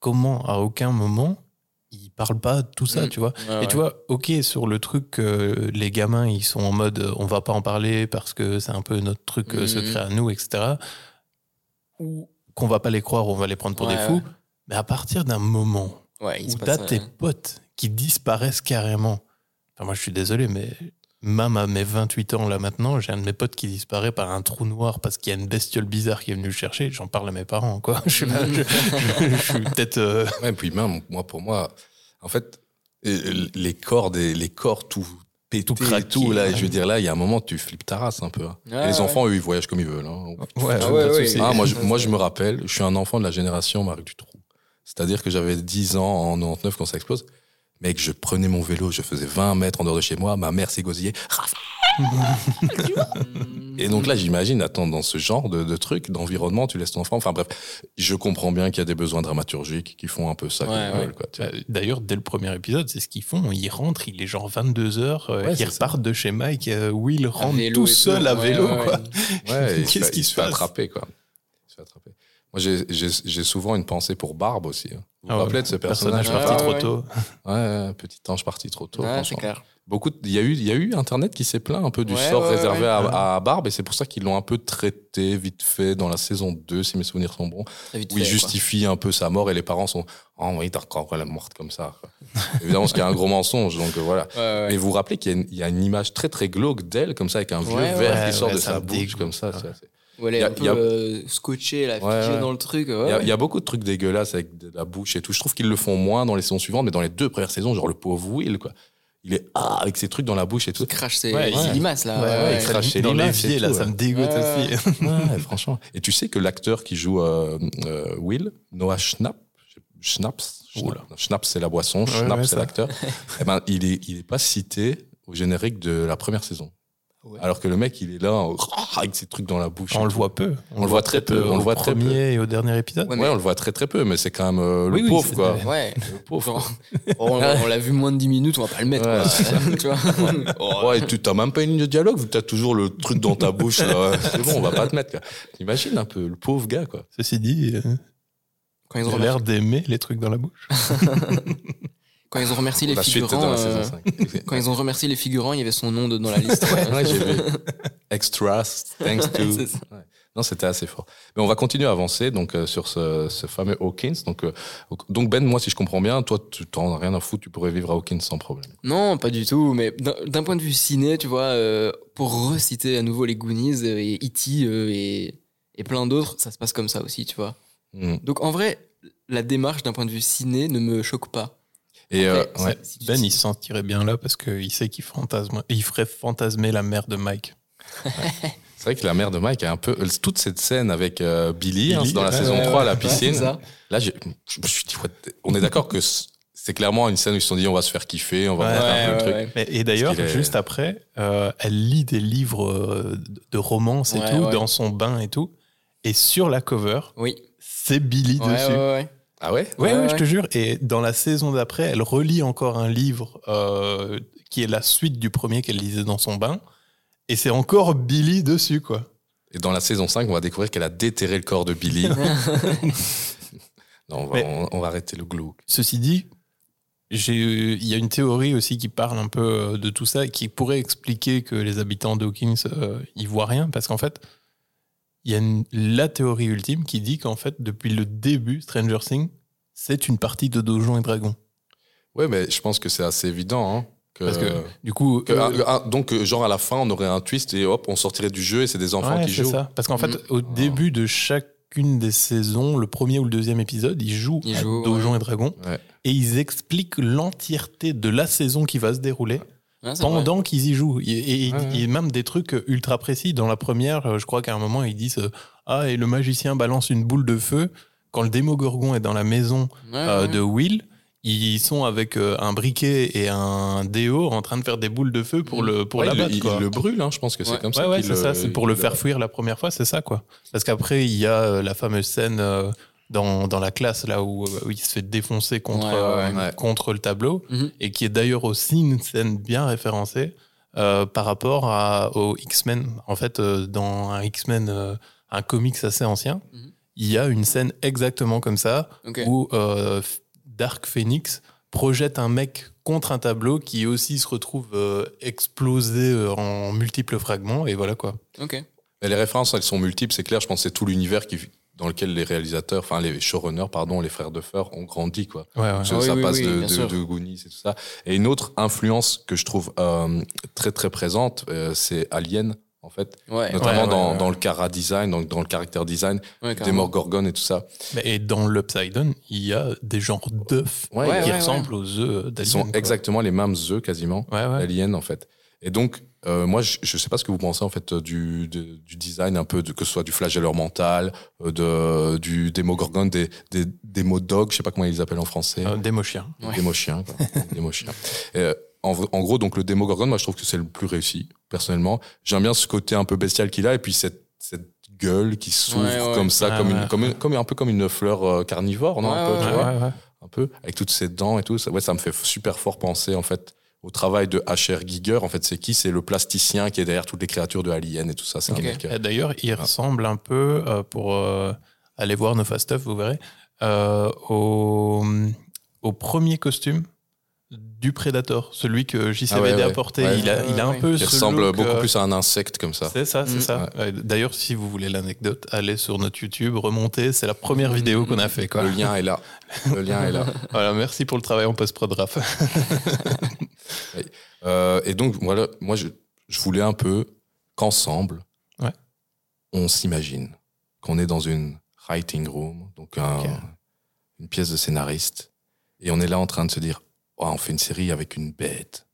Comment à aucun moment ils parlent pas de tout ça, Mm. tu vois. Et ouais. tu vois, ok, sur le truc, que les gamins, ils sont en mode, euh, on va pas en parler parce que c'est un peu notre truc euh, Mhm. secret à nous, etc. Ou qu'on va pas les croire, on va les prendre pour Ouais, des fous. ouais. Mais à partir d'un moment Ouais, il se où t'as tes potes qui disparaissent carrément. Enfin, moi, je suis désolé, mais même à mes 28 ans, là, maintenant, j'ai un de mes potes qui disparaît par un trou noir parce qu'il y a une bestiole bizarre qui est venue le chercher. J'en parle à mes parents, quoi. Je, je suis peut-être... euh, Ouais, et puis même, moi, pour moi, en fait, euh, les corps, des, les corps tout pétés, Tout tout, craqué, tout là, ouais. je veux dire, là, il y a un moment, tu flippes ta race un peu. hein. Ouais, Et les ouais. enfants, eux, ils voyagent comme ils veulent. hein. Ouais, Ah. Ah, moi, je, moi, je me rappelle, je suis un enfant de la génération Marc Dutroux. C'est-à-dire que j'avais 10 ans en 99 quand ça explose. Mec, je prenais mon vélo, je faisais 20 mètres en dehors de chez moi, ma mère s'égosillait. Et donc là, j'imagine, attends, dans ce genre de, de truc, d'environnement, tu laisses ton enfant. Enfin bref, je comprends bien qu'il y a des besoins dramaturgiques qui font un peu ça. Ouais, ouais. Bah, D'ailleurs, dès le premier épisode, c'est ce qu'ils font. Ils rentrent, il est genre 22h, Ouais, ils repartent de chez Mike, euh, Will rentre tout seul à vélo, Qu'est-ce qui se fait passe? attraper, quoi. Il se fait attraper. Moi, j'ai- souvent une pensée pour Barbe aussi. hein. Vous vous Ah ouais, rappelez de ce personnage personnage parti ouais, trop ouais. tôt. Ouais, petit ange parti trop tôt. Ouais, c'est clair. Beaucoup, il y a eu, il y a eu Internet qui s'est plaint un peu du Ouais, sort ouais, réservé ouais. à, à Barbe, et c'est pour ça qu'ils l'ont un peu traité vite fait dans la saison 2, si mes souvenirs sont bons, où il fait, quoi. justifie un peu sa mort, et les parents sont, oh oui, d'accord, elle est morte comme ça. quoi. Évidemment, ce qui est un gros mensonge, donc euh, voilà. Ouais, ouais. Mais vous vous rappelez qu'il y, a une- il y a une image très très glauque d'elle, comme ça, avec un vieux Ouais, verre ouais. qui sort Ouais, de sa bouche, comme ça. Ouais. elle est a- un peu a- euh, scotchée, Ouais, figée ouais. dans le truc. Il ouais, y, a, ouais. il y a beaucoup de trucs dégueulasses avec de la bouche et tout. Je trouve qu'ils le font moins dans les saisons suivantes, mais dans les deux premières saisons, genre le pauvre Will, quoi. Il est ah, avec ses trucs dans la bouche et tout. Il crache ses, Ouais, ses ouais. limaces, là. Ouais, ouais, ouais, ouais. il crache chez dans c'est là, tout, ça ouais. me dégoûte Ouais, aussi. Ouais, franchement. Et tu sais que l'acteur qui joue euh, euh, Will, Noah Schnapp, Schnaps, Oula. Schnapp, Schnapp, c'est la boisson, Ouais, Schnapp ouais, c'est l'acteur. eh ben, il est, il est pas cité au générique de la première saison. Ouais. Alors que le mec, il est là avec ses trucs dans la bouche. On le voit peu. On le voit très peu, on Au le voit très premier et au dernier épisode. Ouais, on le voit très très peu, mais c'est quand même euh, le Oui, oui, pauvre, c'est- quoi. Ouais. Le pauvre. On, on l'a vu moins de 10 minutes, on va pas le mettre. Ouais, tu vois Oh, Ouais, tu t'as même pas une ligne de dialogue, vu que t'as toujours le truc dans ta bouche. C'est bon, on va pas te mettre. quoi. T'imagines un peu le pauvre gars, quoi. Ceci dit, euh, Quand ils ont l'air d'aimer les trucs dans la bouche. Quand ils ont remercié les La figurants, euh, saison 5. quand ils ont remercié les figurants, il y avait son nom de- dans la liste. Ouais, j'ai vu. Extras, thanks to. Ouais. Non, c'était assez fort. Mais on va continuer à avancer donc euh, sur ce, ce fameux Hawkins. Donc, euh, donc Ben, moi, si je comprends bien, toi, tu t'en as rien à foutre, tu pourrais vivre à Hawkins sans problème. Non, pas du tout. Mais d'un point de vue ciné, tu vois, pour reciter à nouveau les Goonies et E.T. euh, et, et plein d'autres, ça se passe comme ça aussi, tu vois. Mm. Donc en vrai, la démarche d'un point de vue ciné ne me choque pas. Et euh, ouais. Ben, il se sentirait bien là parce qu'il sait qu'il fantasme, il ferait fantasmer la mère de Mike. c'est vrai que la mère de Mike a un peu. toute cette scène avec euh, Billy, hein, Billy, dans la ouais, saison ouais, 3 à la piscine. Là, je me suis dit, what on est d'accord que c'est clairement une scène où ils se sont dit, on va se faire kiffer, on va Ouais, mettre un peu ouais, le truc. Mais, et d'ailleurs, est- juste après, euh, elle lit des livres de romance et Ouais, tout, ouais. dans son bain et tout. Et sur la cover, Oui. c'est Billy Ouais, dessus. Ah ouais? Ouais, Ouais, ouais, je te jure. Et dans la saison d'après, elle relit encore un livre euh, qui est la suite du premier qu'elle lisait dans son bain. Et c'est encore Billy dessus, quoi. Et dans la saison 5, on va découvrir qu'elle a déterré le corps de Billy. non, on va, Mais- on- on va arrêter le glauque. Ceci dit, il y a une théorie aussi qui parle un peu euh, de tout ça et qui pourrait expliquer que les habitants d'Hawkins, euh, ils voient rien. Parce qu'en fait, il y a une- la théorie ultime qui dit qu'en fait, depuis le début, Stranger Things, c'est une partie de Donjons et Dragons. Ouais, mais je pense que c'est assez évident. Hein, que, Parce que, du coup, que- euh, un- un- donc, euh, genre à la fin, on aurait un twist et hop, on sortirait du jeu et c'est des enfants Ouais, qui c'est jouent. ça. Parce qu'en fait, Mm. au début de chacune des saisons, le premier ou le deuxième épisode, ils jouent Ils à jouent, Donjons et Dragons Ouais. et ils expliquent l'entièreté de la saison qui va se dérouler Vrai. pendant qu'ils y jouent. Et, et- Ouais, ouais. et même des trucs ultra précis. Dans la première, euh, je crois qu'à un moment, ils disent euh, Ah, et le magicien balance une boule de feu. Quand le démogorgon est dans la maison Ouais, euh, ouais. de Will, ils sont avec un briquet et un déo en train de faire des boules de feu pour le, pour Ouais, l'abattre. il- quoi. il le brûle, hein, je pense que c'est Ouais. comme Ouais, ça. ouais, c'est ça. C'est pour le faire fuir la première fois, c'est ça, quoi. Parce qu'après, il y a la fameuse scène euh, dans, dans la classe, là où, où il se fait défoncer contre, Ouais, ouais, euh, ouais. contre le tableau, Mhm. et qui est d'ailleurs aussi une scène bien référencée euh, par rapport à, aux X-Men. En fait, euh, dans un X-Men, euh, un comics assez ancien, Mhm. il y a une scène exactement comme ça, où euh, Dark Phoenix projette un mec contre un tableau qui aussi se retrouve euh, explosé euh, en multiples fragments, et voilà quoi. Ok. Mais les références, elles sont multiples, c'est clair. Je pense que c'est tout l'univers qui, dans lequel les réalisateurs, enfin les showrunners, pardon, les frères de Feur ont grandi, quoi. Ouais, ouais. Ah ça oui, passe oui, de, de, de Goonies et tout ça. Et une autre influence que je trouve euh, très très présente, euh, c'est Alien, en fait. Ouais. Notamment ouais, dans, ouais. dans le cara design, donc dans le caractère design, ouais, des carrément. Morgorgon et tout ça. Et dans l'Upside Down, il y a des genres d'œufs qui ouais, ressemblent aux œufs d'Alien. Ils sont quoi. exactement les mêmes œufs quasiment, Ouais, ouais. Alien en fait. Et donc, euh, moi, je, je sais pas ce que vous pensez en fait euh, du, de- du design un peu, de, que ce soit du flagelleur mental, euh, de, du démogorgon, des, des, des modogs, je sais pas comment ils les appellent en français. Euh, des mochiens. Ouais. Mochiens. Et, euh, en, en gros, donc le démogorgon, moi, je trouve que c'est le plus réussi, personnellement. J'aime bien ce côté un peu bestial qu'il a, et puis cette, cette gueule qui s'ouvre Ouais, ouais. comme ça, Ouais, comme, ouais. Une, comme, une- comme un peu comme une fleur carnivore, non un Ouais, peu, tu ouais, vois Ouais, ouais. un peu, avec toutes ses dents et tout. Ça, ouais, ça me fait super fort penser, en fait, au travail de H.R. Giger. En fait, c'est qui? C'est le plasticien qui est derrière toutes les créatures de Alien et tout ça. C'est Ok. un mec. euh, D'ailleurs, il ressemble un peu, euh, pour euh, aller voir No Fast Stuff, vous verrez, euh, au, au premier costume du Predator, celui que JCVD Ah ouais, a ouais. porté. Ouais. il, a, il a un peu ce ressemble look, beaucoup euh, plus à un insecte comme ça. C'est ça, c'est Mm. ça. D'ailleurs, si vous voulez l'anecdote, allez sur notre YouTube, remontez. C'est la première vidéo qu'on a fait. Quoi. Le lien est là. Le lien est là. Voilà, merci pour le travail en post-prod Raph. Euh, et donc, voilà, moi, je, je voulais un peu qu'ensemble, Ouais. on s'imagine qu'on est dans une writing room, donc un- une pièce de scénariste, et on est là en train de se dire, Oh, on fait une série avec une bête.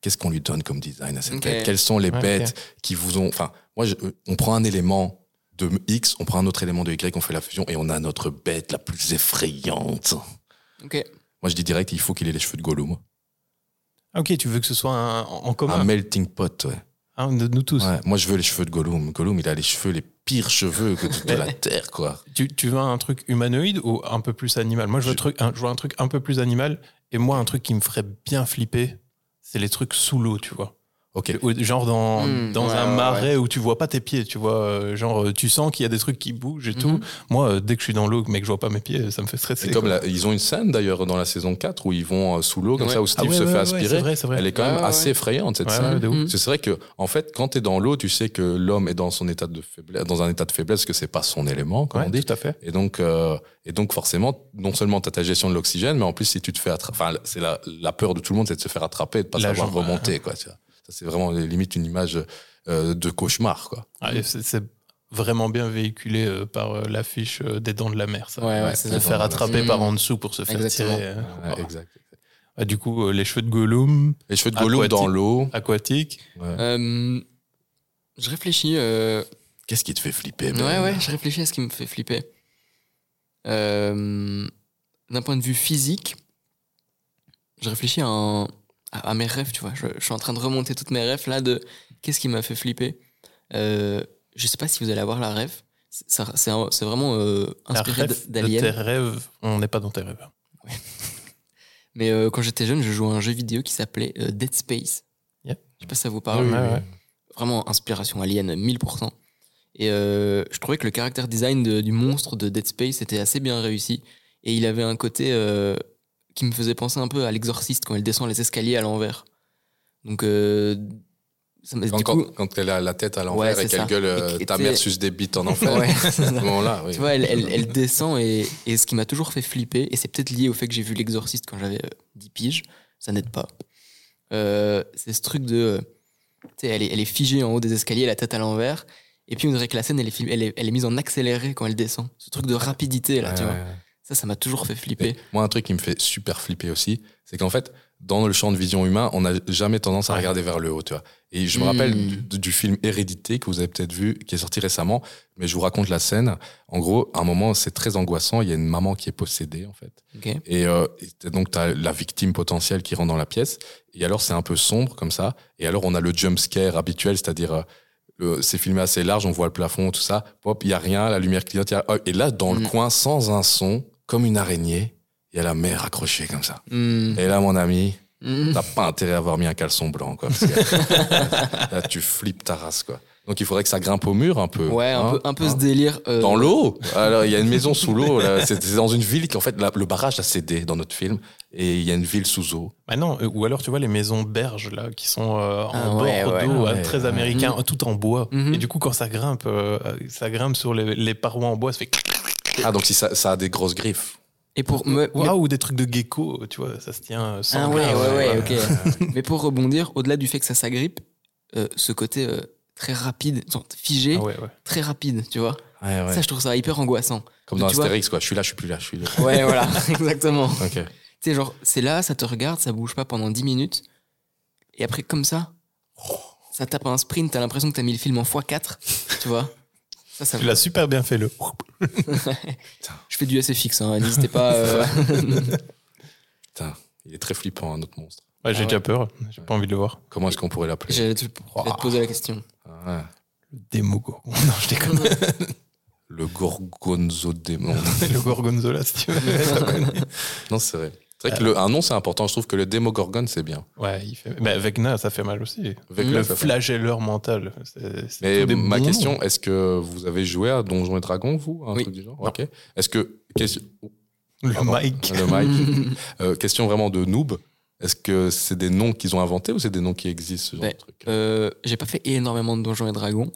Qu'est-ce qu'on lui donne comme design à cette bête? Quelles sont les Ouais, bêtes qui vous ont... Enfin, moi, je- on prend un élément de X, on prend un autre élément de Y, on fait la fusion, et on a notre bête la plus effrayante. Ok. Moi, je dis direct, il faut qu'il ait les cheveux de Gollum. Ah, ok, tu veux que ce soit un- en commun? Un melting pot, ouais. De nous tous. Ouais, moi, je veux les cheveux de Gollum. Gollum, il a les cheveux, les pires cheveux que de, de la Terre, quoi. Tu, tu veux un truc humanoïde ou un peu plus animal? Moi, je veux, Je- truc, un, je veux un truc un peu plus animal. Et moi, un truc qui me ferait bien flipper, c'est les trucs sous l'eau, tu vois. Ok. Ou Genre dans, Hmm, dans ouais, un ouais, marais où tu vois pas tes pieds, tu vois. euh, Genre, euh, tu sens qu'il y a des trucs qui bougent et tout. Mhm. Moi, euh, dès que je suis dans l'eau, mais que je vois pas mes pieds, ça me fait stresser. C'est comme la- ils ont une scène d'ailleurs dans la saison 4 où ils vont sous l'eau comme Ouais. ça où Ah Steve ouais, se ouais, fait ouais, aspirer. c'est vrai, c'est vrai. Elle est quand même ouais, assez effrayante cette Ouais, scène. C'est vrai que en fait quand tu es dans l'eau, tu sais que l'homme est dans son état de faiblesse dans un état de faiblesse que c'est pas son élément comme Ouais, on dit. tout à fait. Et donc euh, et donc forcément non seulement tu as ta gestion de l'oxygène mais en plus si tu te fais attraper enfin c'est la, la peur de tout le monde c'est de se faire attraper et de pas La savoir remonter quoi, tu vois. Ça c'est vraiment limite une image euh, de cauchemar quoi. Ah, c'est vraiment bien véhiculé euh, par euh, l'affiche euh, des dents de la mer. Ça. Ouais, Se faire attraper Mhm. par en dessous pour se faire Exactement. tirer. euh. Ouais, exact. Ah, du coup, euh, les cheveux de Gollum, Les cheveux de Gollum dans l'eau. aquatique. Ouais. Euh, je réfléchis. euh, Qu'est-ce qui te fait flipper Ben? Ouais, ouais, je réfléchis à ce qui me fait flipper. Euh, D'un point de vue physique, je réfléchis à, un- à- à mes rêves, tu vois. Je, je suis en train de remonter toutes mes rêves là de qu'est-ce qui m'a fait flipper. Euh, je sais pas si vous allez avoir la rêve. C'est vraiment euh, inspiré d'Alien. tes rêves, on n'est pas dans tes rêves. Mais euh, quand j'étais jeune, je jouais à un jeu vidéo qui s'appelait Dead Space. Yeah. Je sais pas si ça vous parle. Ouais, ouais. Vraiment inspiration Alien 1000%. Et je trouvais que le caractère design de- du monstre de Dead Space était assez bien réussi. Et il avait un côté qui me faisait penser un peu à l'exorciste quand il descend les escaliers à l'envers. Donc, euh, ça m'a- Quand, du coup, quand- elle a la tête à l'envers Ouais, et qu'elle gueule euh, Et ta mère suce des bites en enfer. ouais. À ce moment-là, oui. Tu vois, elle, elle- elle descend et, et ce qui m'a toujours fait flipper, et c'est peut-être lié au fait que j'ai vu l'exorciste quand j'avais euh, 10 piges, ça n'aide pas. Euh, c'est ce truc de. euh, Tu sais, elle est, elle est figée en haut des escaliers, la tête à l'envers, et puis on dirait que la scène, elle est, elle est, elle est mise en accéléré quand elle descend. Ce truc de rapidité, là, tu Ouais, vois. ouais. Ça, ça m'a toujours fait flipper. Et moi, un truc qui me fait super flipper aussi, c'est qu'en fait, dans le champ de vision humain, on n'a jamais tendance à regarder vers le haut, tu vois. Et je me rappelle du, du film Hérédité que vous avez peut-être vu, qui est sorti récemment, mais je vous raconte la scène. En gros, à un moment, c'est très angoissant. Il y a une maman qui est possédée, en fait. Et, euh, et donc, tu as la victime potentielle qui rentre dans la pièce. Et alors, c'est un peu sombre comme ça. Et alors, on a le jump scare habituel, c'est-à-dire, euh, c'est filmé assez large, on voit le plafond, tout ça. Hop, il y a rien, la lumière clignote. a- oh, et là, dans le Mm. coin, sans un son, comme une araignée, il y a la mère accrochée comme ça. Hmm. Et là, mon ami, Hmm. t'as pas intérêt à avoir mis un caleçon blanc, quoi. parce que- là, tu flippes ta race, quoi. Donc, il faudrait que ça grimpe au mur un peu. Ouais, un hein, peu, un peu hein. ce délire. euh, Dans l'eau Alors, il y a une maison sous l'eau. là. C'est dans une ville qui, en fait, la- le barrage a cédé dans notre film. Et il y a une ville sous eau. Bah non, euh, ou alors tu vois les maisons berges là qui sont euh, en Ah bord ouais, d'eau, ouais, très ouais. américain, tout en bois. Et du coup quand ça grimpe, euh, ça grimpe sur les, les parois en bois, ça fait Ah, donc si ça, ça a des grosses griffes. Et pour me, Waouh, ou des trucs de gecko, tu vois, ça se tient euh, sans Ah ouais, grave. ouais, ouais, ouais. ok. Mais pour rebondir, au-delà du fait que ça s'agrippe, euh, ce côté euh, très rapide, figé, Ah ouais, ouais. très rapide, tu vois. Ouais, ouais. Ça, je trouve ça hyper angoissant. Comme dans vois- Astérix, quoi. Je suis là, je suis plus là, je suis là. Ouais, voilà, exactement. Ok. Tu sais, genre, c'est là, ça te regarde, ça bouge pas pendant 10 minutes. Et après, comme ça, ça tape un sprint, t'as l'impression que t'as mis le film en x4, tu vois. Ça, ça Tu l'as super bien fait le. Je fais du SFX, hein, n'hésitez pas. euh, Putain, il est très flippant, hein, notre monstre. Ouais, j'ai Ah déjà peur, j'ai pas envie de le voir. Comment est-ce qu'on pourrait l'appeler? J'allais te, j'allais te poser la question. Ah, ouais. Le démo Non, je déconne. Le gorgonzo démon. le gorgonzola si tu veux. non, c'est vrai. C'est vrai que le, un nom, c'est important. Je trouve que le démogorgone, c'est bien. ouais, il fait. Mais Vecna, ça fait mal aussi. Le flagelleur mental. c'est- c'est Mais ma bons question, noms. est-ce que vous avez joué à Donjons et Dragons, vous Un Oui. truc du genre Non. Ok. Est-ce que. question- Le Pardon. Mike. Le Mike. Euh, question vraiment de noob. Est-ce que c'est des noms qu'ils ont inventés ou c'est des noms qui existent, ce genre Ouais. de truc Euh, j'ai pas fait énormément de Donjons et Dragons.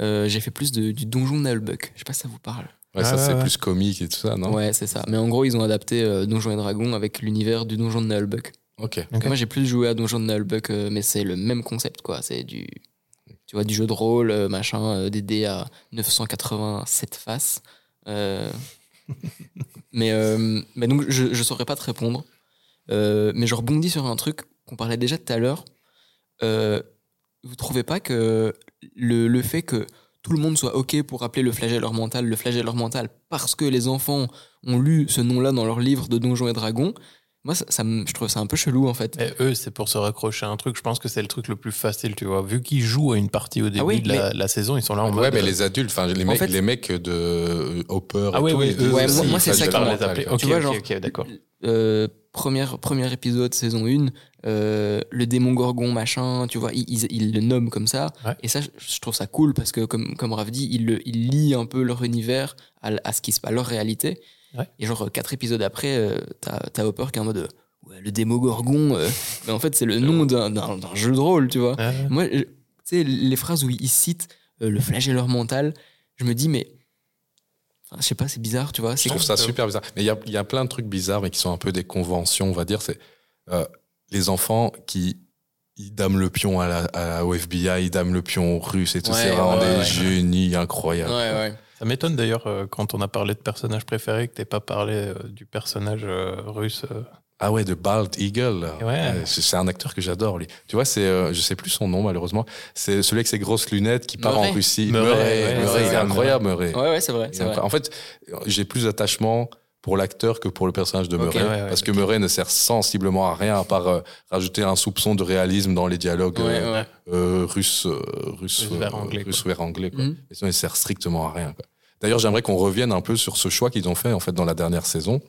Euh, j'ai fait plus de- du Donjon Nullbuck. Je sais pas si ça vous parle. Ouais, ça, Ah, c'est ouais. plus comique et tout ça, non Ouais, c'est ça. Mais en gros, ils ont adapté euh, Donjons et Dragons avec l'univers du Donjon de Nullbuck. Ok. Ok. Moi, j'ai plus joué à Donjon de Nullbuck, euh, mais c'est le même concept, quoi. C'est du, tu vois, du jeu de rôle, euh, machin, euh, des dés à 987 faces. Euh, mais, euh, mais donc, je, je saurais pas te répondre. Euh, mais je rebondis sur un truc qu'on parlait déjà tout à l'heure. Euh, vous trouvez pas que le, le fait que tout le monde soit OK pour appeler le flagelleur mental le flagelleur mental parce que les enfants ont lu ce nom-là dans leur livre de Donjons et Dragons, moi, ça, ça je trouve ça un peu chelou, en fait. Mais eux, c'est pour se raccrocher à un truc. Je pense que c'est le truc le plus facile, tu vois. Vu qu'ils jouent à une partie au début oui, de la, la saison, ils sont là en Ouais, mode. mais les adultes, enfin, les, mecs, fait- les mecs de Hopper. Ah et ouais, tout, ouais, eux, Ouais, moi- moi, c'est ça qui Par m'a- les mental, appeler. quoi. Ok, Tu vois, ok, genre- ok, d'accord. Euh, première, premier épisode, saison 1, euh, le démon gorgon, machin, tu vois, il, il- il le nomme comme ça. Ouais. Et ça, je, trouve ça cool parce que, comme, comme Rav dit, il, le- il lie un peu leur univers à, à ce qui se passe, à leur réalité. Ouais. Et genre, euh, quatre épisodes après, euh, t'as Hopper qui est en mode, euh, ouais, le démon gorgon, euh, mais en fait, c'est le nom d'un jeu de rôle, tu vois. Moi, tu sais, les phrases où il cite euh, le flagelleur mental, je me dis, mais. Je sais pas, c'est bizarre, tu vois. Je C'est trouve ça super bizarre. Mais il y a, il y a plein de trucs bizarres, mais qui sont un peu des conventions, on va dire. C'est euh, les enfants qui ils dament le pion à la, à la- au FBI, ils dament le pion aux Russes et tout. Ouais, c'est vraiment ouais, des ouais. génies incroyables. Ouais, ouais. Ça m'étonne d'ailleurs euh, quand on a parlé de personnage préféré que t'aies pas parlé euh, du personnage russe. Euh. Ah ouais, de Bald Eagle. Ouais. c'est c'est un acteur que j'adore, lui. Tu vois, c'est, euh, je sais plus son nom, malheureusement. C'est celui avec ses grosses lunettes qui part Murray. en Russie. Murray, Murray, ouais, Murray, c'est incroyable, Murray. Ouais, ouais, c'est vrai. Vrai. En fait, j'ai plus d'attachement pour l'acteur que pour le personnage de. Murray. Ouais, ouais, parce que Murray ne sert sensiblement à rien à part euh, rajouter un soupçon de réalisme dans les dialogues Ouais, euh, ouais. euh, russes, euh, russes, vers euh, anglais, russes vers anglais. Quoi. Et sinon, il sert strictement à rien. quoi. D'ailleurs, j'aimerais qu'on revienne un peu sur ce choix qu'ils ont fait en fait dans la dernière saison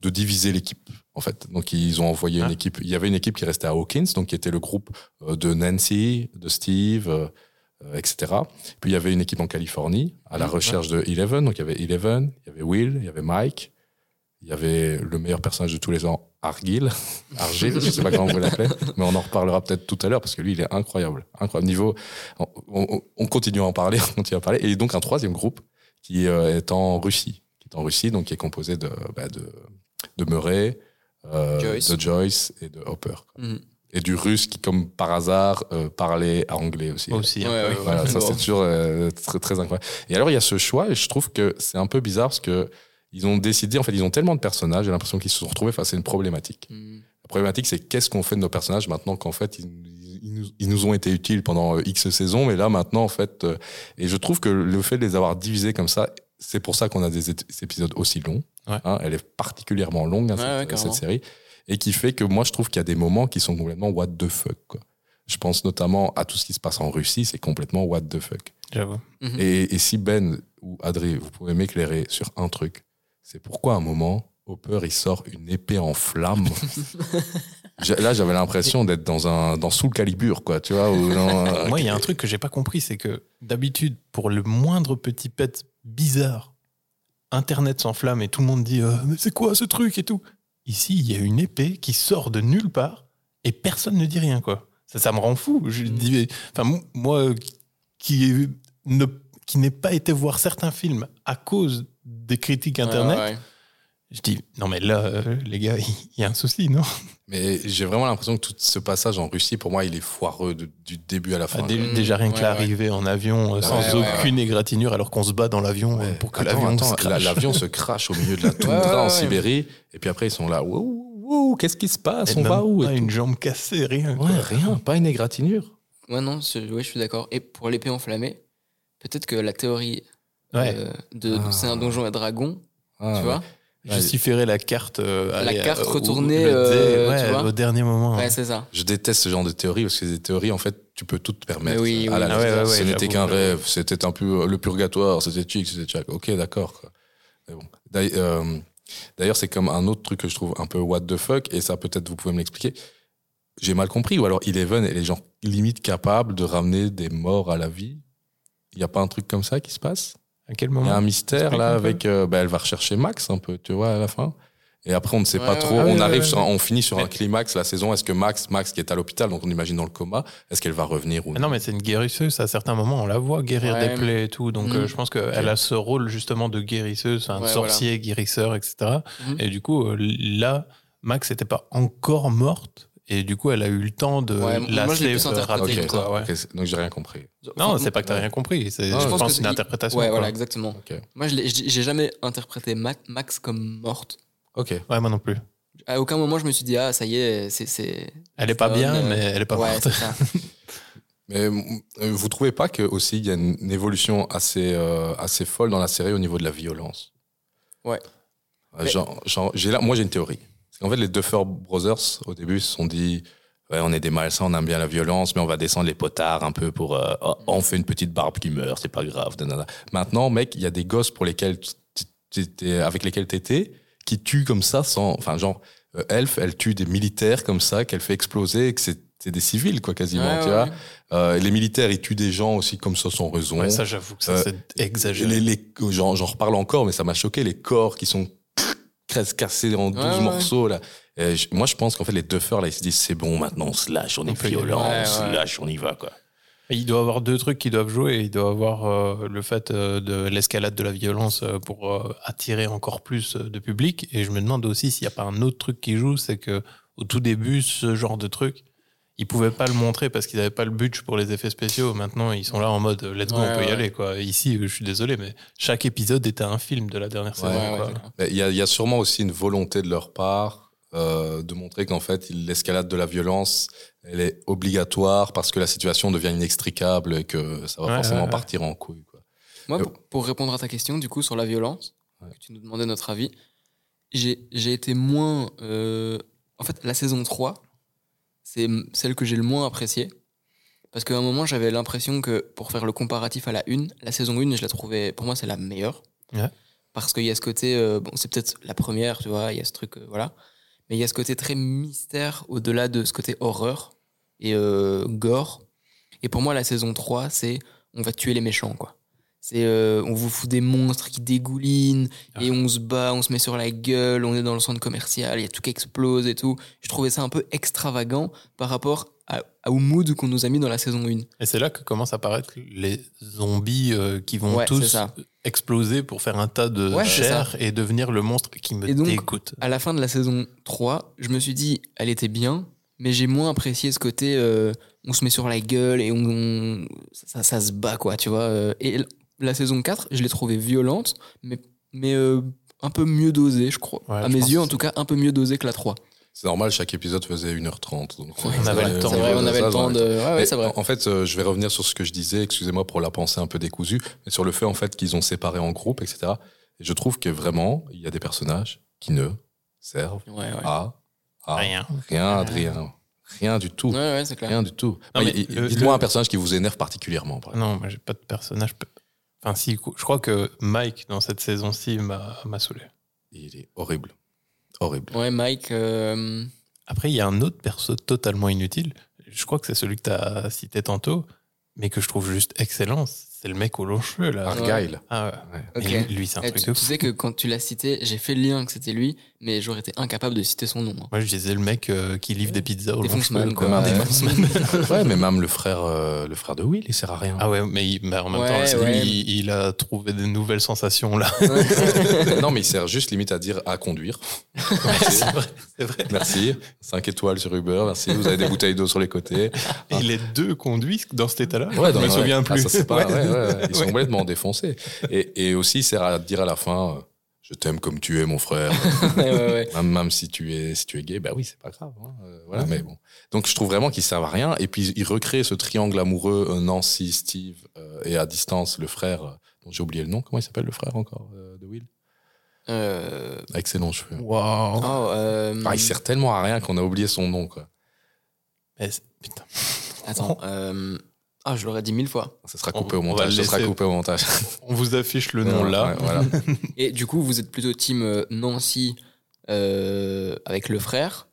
de diviser l'équipe. En fait, donc ils ont envoyé Ah. une équipe. Il y avait une équipe qui restait à Hawkins, donc qui était le groupe euh, de Nancy, de Steve, euh, euh, etc. Puis il y avait une équipe en Californie à la Mhm. recherche de Eleven. Donc il y avait Eleven, il y avait Will, il y avait Mike, il y avait le meilleur personnage de tous les ans, Argyle, Argyle, je sais pas comment vous l'appelez, mais on en reparlera peut-être tout à l'heure parce que lui il est incroyable, incroyable niveau. On, on- on continue à en parler, on continue à parler. Et donc un troisième groupe qui est en Russie, qui est en Russie, donc qui est composé de bah, de, de Murray, Joyce. de Joyce et de Hopper. Mhm. Et du russe qui, comme par hasard, euh, parlait anglais aussi. Aussi. un Ouais, ouais, Voilà, ça c'est toujours euh, très, très incroyable. Et alors il y a ce choix et je trouve que c'est un peu bizarre parce que ils ont décidé, en fait, ils ont tellement de personnages, j'ai l'impression qu'ils se sont retrouvés face à une problématique. Mhm. La problématique, c'est qu'est-ce qu'on fait de nos personnages maintenant qu'en fait, ils, ils nous, ils nous ont été utiles pendant euh, X saisons, mais là, maintenant, en fait, euh, et je trouve que le fait de les avoir divisés comme ça, c'est pour ça qu'on a des épisodes aussi longs. Ouais. hein. elle est particulièrement longue, hein, Ouais, cette, ouais, carrément. cette série, et qui fait que moi, je trouve qu'il y a des moments qui sont complètement what the fuck. Quoi. Je pense notamment à tout ce qui se passe en Russie, c'est complètement what the fuck. J'avoue. Mhm. Et, et si Ben ou Adré, vous pouvez m'éclairer sur un truc, c'est pourquoi à un moment, Hopper, il sort une épée en flammes. J'ai- Là, j'avais l'impression d'être dans un dans Soul Calibur, quoi, tu vois. ou dans, euh, Moi, il y a un truc que j'ai pas compris, c'est que d'habitude, pour le moindre petit pet bizarre, Internet s'enflamme et tout le monde dit euh, Mais c'est quoi ce truc et tout Ici, il y a une épée qui sort de nulle part et personne ne dit rien, quoi. Ça, ça me rend fou. Je dis, mais- enfin, mo- moi, qui ne qui n'ai pas été voir certains films à cause des critiques Internet, ouais. Je dis non mais là, euh, les gars, il y a un souci, non? Mais j'ai vraiment l'impression que tout ce passage en Russie, pour moi, il est foireux de- du début à la fin. Ah, dé- Mm. Déjà rien que Ouais, l'arrivée en avion euh, Ouais, sans ouais, aucune égratignure alors qu'on se bat dans l'avion euh, Ouais. pour que l'avion se crache. l'avion se crache au milieu de la toundra Ouais, ouais, en ouais. Sibérie, et puis après ils sont là, wow, wow, qu'est-ce qui se passe, Et on va où pas une jambe cassée, rien. quoi. Ouais, rien, pas une égratignure. Ouais, non, je suis d'accord. Et pour l'épée enflammée, peut-être que la théorie Ouais. euh, de, Ah. c'est un donjon et dragon, Ah, tu vois Justifierait la carte. euh, La aller, carte euh, retournée, euh, ouais, tu vois au dernier moment. Ouais, c'est ça. Je déteste ce genre de théorie parce que ces théories, en fait, tu peux tout te permettre. Mais oui, à oui. la Ah ouais, ce n'était qu'un rêve, c'était un peu le purgatoire, c'était chic, c'était chic. Ok, d'accord. bon. D'ailleurs, euh, c'est comme un autre truc que je trouve un peu what the fuck, et ça peut-être vous pouvez me l'expliquer. J'ai mal compris, ou alors Eleven, elle est genre limite capable de ramener des morts à la vie? Il n'y a pas un truc comme ça qui se passe? À quel Il y a un mystère là avec. euh, bah, elle va rechercher Max un peu, tu vois, à la fin. Et après, on ne sait Ouais, pas ouais, trop. ouais, on ouais, arrive ouais, sur, on finit sur un climax la saison. Est-ce que Max, Max qui est à l'hôpital, donc on imagine dans le coma, est-ce qu'elle va revenir ou Ah non, mais c'est une guérisseuse. À certains moments, on la voit guérir Ouais, des plaies et tout. Donc, Mhm. euh, je pense qu'elle a ce rôle justement de guérisseuse, un Ouais, sorcier, guérisseur, etc. Mhm. Et du coup, euh, là, Max n'était pas encore morte. Et du coup, elle a eu le temps de Ouais, moi, la je l'ai plus slave interprété Ok, comme ça. ouais. ok, c'est- donc j'ai rien compris. Non, c'est pas que t'as rien compris. C'est, je je pense, pense une que- interprétation. Ouais, quoi. voilà, exactement. Ok. Moi, j'ai jamais interprété Ma- Max comme morte. Ok. Ouais, moi non plus. À aucun moment, je me suis dit, ah, ça y est, c'est. c'est- Elle est pas Euh, bien, euh, mais elle est pas ouais, morte. c'est ça. Mais euh, vous trouvez pas que aussi il y a une évolution assez euh, assez folle dans la série au niveau de la violence? Ouais. Euh, Mais- Genre, genre, j'ai là, moi j'ai une théorie. En fait, les Duffer Brothers au début se sont dit. Ouais, on est des malsains, on aime bien la violence, mais on va descendre les potards un peu pour. euh, oh, on fait une petite barbe qui meurt, c'est pas grave. nanana. Maintenant, mec, il y a des gosses pour lesquels avec lesquels t'étais qui tuent comme ça sans. Enfin, genre, euh, Elf, elle tue des militaires comme ça, qu'elle fait exploser, et que c'est c'est des civils, quoi, quasiment, Ouais, tu ouais, vois. ouais. Euh, les militaires, ils tuent des gens aussi comme ça sans raison. Ça, j'avoue que ça, Euh, c'est exagéré. Les, les- j'en, j'en reparle encore, mais ça m'a choqué, les corps qui sont cassés en 12 Ouais, ouais. morceaux, là. Je- moi, je pense qu'en fait, les duffers, là, ils se disent, c'est bon, maintenant, on se lâche, on est violent, Ouais, on se lâche, on y va, quoi. Il doit avoir deux trucs qui doivent jouer. Il doit avoir euh, le fait euh, de l'escalade de la violence euh, pour euh, attirer encore plus euh, de public. Et je me demande aussi s'il n'y a pas un autre truc qui joue, c'est que au tout début, ce genre de truc, ils pouvaient pas le montrer parce qu'ils n'avaient pas le budget pour les effets spéciaux. Maintenant, ils sont là en mode let's go, Ouais, on peut y aller. Quoi. Ici, je suis désolé, mais chaque épisode était un film de la dernière saison. ouais, Il y, a, il y a sûrement aussi une volonté de leur part euh, de montrer qu'en fait, l'escalade de la violence, elle est obligatoire parce que la situation devient inextricable et que ça va Ouais, forcément ouais, ouais. partir en couille. Quoi. Moi, pour, pour répondre à ta question, du coup, sur la violence, Ouais. que tu nous demandais notre avis, j'ai j'ai été moins. euh, En fait, la saison 3, c'est celle que j'ai le moins appréciée. Parce qu'à un moment, j'avais l'impression que, pour faire le comparatif à la 1, la saison 1, je la trouvais, pour moi, c'est la meilleure. Ouais. Parce qu'il y a ce côté, euh, bon, c'est peut-être la première, tu vois, il y a ce truc, euh, voilà. Mais il y a ce côté très mystère au-delà de ce côté horreur et euh, gore. Et pour moi, la saison 3, c'est on va tuer les méchants, quoi. C'est euh, on vous fout des monstres qui dégoulinent et on se bat, on se met sur la gueule, on est dans le centre commercial, il y a tout qui explose et tout. Je trouvais ça un peu extravagant par rapport à, à- au mood qu'on nous a mis dans la saison 1. Et c'est là que commencent à apparaître les zombies euh, qui vont Ouais, tous exploser pour faire un tas de Ouais, chair et devenir le monstre qui me Et donc, dégoûte. À la fin de la saison 3, je me suis dit, elle était bien, mais j'ai moins apprécié ce côté, euh, on se met sur la gueule et on, on- ça, ça se bat, quoi, tu vois. Et la saison 4, je l'ai trouvée violente, mais, mais euh, un peu mieux dosée, je crois. Ouais, à je mes yeux, en tout cas, un peu mieux dosée que la 3. C'est normal, chaque épisode faisait 1h30. Donc On avait le temps. C'est vrai, on avait Ça, le temps ouais. de. Ouais, vrai. En fait, euh, je vais revenir sur ce que je disais, excusez-moi pour la pensée un peu décousue, mais sur le fait en fait qu'ils ont séparé en groupes, etc. Et je trouve que vraiment, il y a des personnages qui ne servent Ouais, ouais. à, à Rien. rien, de rien. Rien du tout. Ouais, ouais, c'est clair. Rien du tout. Dites-moi le- un personnage qui vous énerve particulièrement. par. Non, moi j'ai pas de personnage. Enfin, si, je crois que Mike, dans cette saison-ci, m'a m'a saoulé. Il est horrible. Horrible. Ouais, Mike. euh, Après, il y a un autre perso totalement inutile. Je crois que c'est celui que tu as cité tantôt, mais que je trouve juste excellent. C'est le mec aux longs cheveux, là. Argyle. Ah ouais. Ouais. Mais Ok. lui, lui, c'est un eh, truc tu, de tu sais que quand tu l'as cité, j'ai fait le lien que c'était lui, mais j'aurais été incapable de citer son nom. hein. Moi, je disais le mec euh, qui livre des pizzas aux Des longs fonceman, cheveux. quoi. quoi. Ouais. Des ouais, mais même le frère, euh, le frère de Will, il sert à rien. Ah ouais, mais il- mais en même Ouais, temps, c'est lui, ouais. il, il a trouvé des nouvelles sensations là. non, mais il sert juste limite à dire à conduire. c'est vrai, c'est vrai. Merci. 5 étoiles sur Uber. Merci. Vous avez des bouteilles d'eau sur les côtés. Et les deux conduisent dans cet état-là. Ouais, je dans- me ouais. souviens Ah, plus. ça, c'est pas- Ouais. ouais, ouais, ouais. Ils sont Ouais. complètement défoncés. Et, et aussi, il sert à dire à la fin euh, Je t'aime comme tu es, mon frère. ouais, ouais, ouais. même, si tu es si tu es gay, bah oui, c'est pas grave. hein. Euh, voilà, mais bon. Donc, je trouve vraiment qu'ils servent à rien. Et puis, ils recréent ce triangle amoureux euh, Nancy, Steve euh, et à distance, le frère, dont j'ai oublié le nom. Comment il s'appelle, le frère encore de Will? Avec ses longs cheveux. Waouh. Ah, il sert tellement à rien qu'on a oublié son nom, quoi. Mais c'est- Putain. Attends. Ah, je l'aurais dit mille fois. Ça sera coupé au on montage. Ça sera coupé au montage. On vous affiche le nom là. Ouais, voilà. Et du coup, vous êtes plutôt team euh, Nancy euh, avec le frère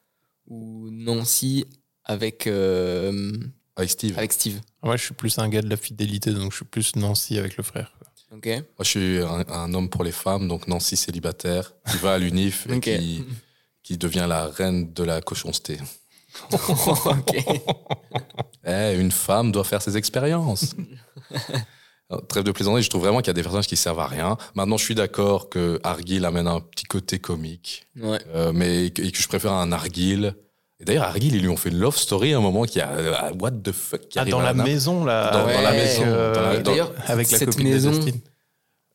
ou Nancy avec, euh, Avec Steve. avec Steve? Moi, je suis plus un gars de la fidélité, donc je suis plus Nancy avec le frère. Ok. Moi, je suis un, un homme pour les femmes, donc Nancy célibataire, qui va à l'UNIF et qui, qui devient la reine de la cochonceté. Ok. Eh, une femme doit faire ses expériences. Trêve de plaisanterie, je trouve vraiment qu'il y a des personnages qui servent à rien. Maintenant, je suis d'accord que Argyll amène un petit côté comique, Ouais. euh, mais que, et que je préfère un Argyll. Et d'ailleurs, Argyll, ils lui ont fait une love story à un moment qui a euh, what the fuck qui Ah, dans la maison là. Dans- dans la maison, euh, dans la- dans- D'ailleurs, avec la cette copine maison- de Dustin.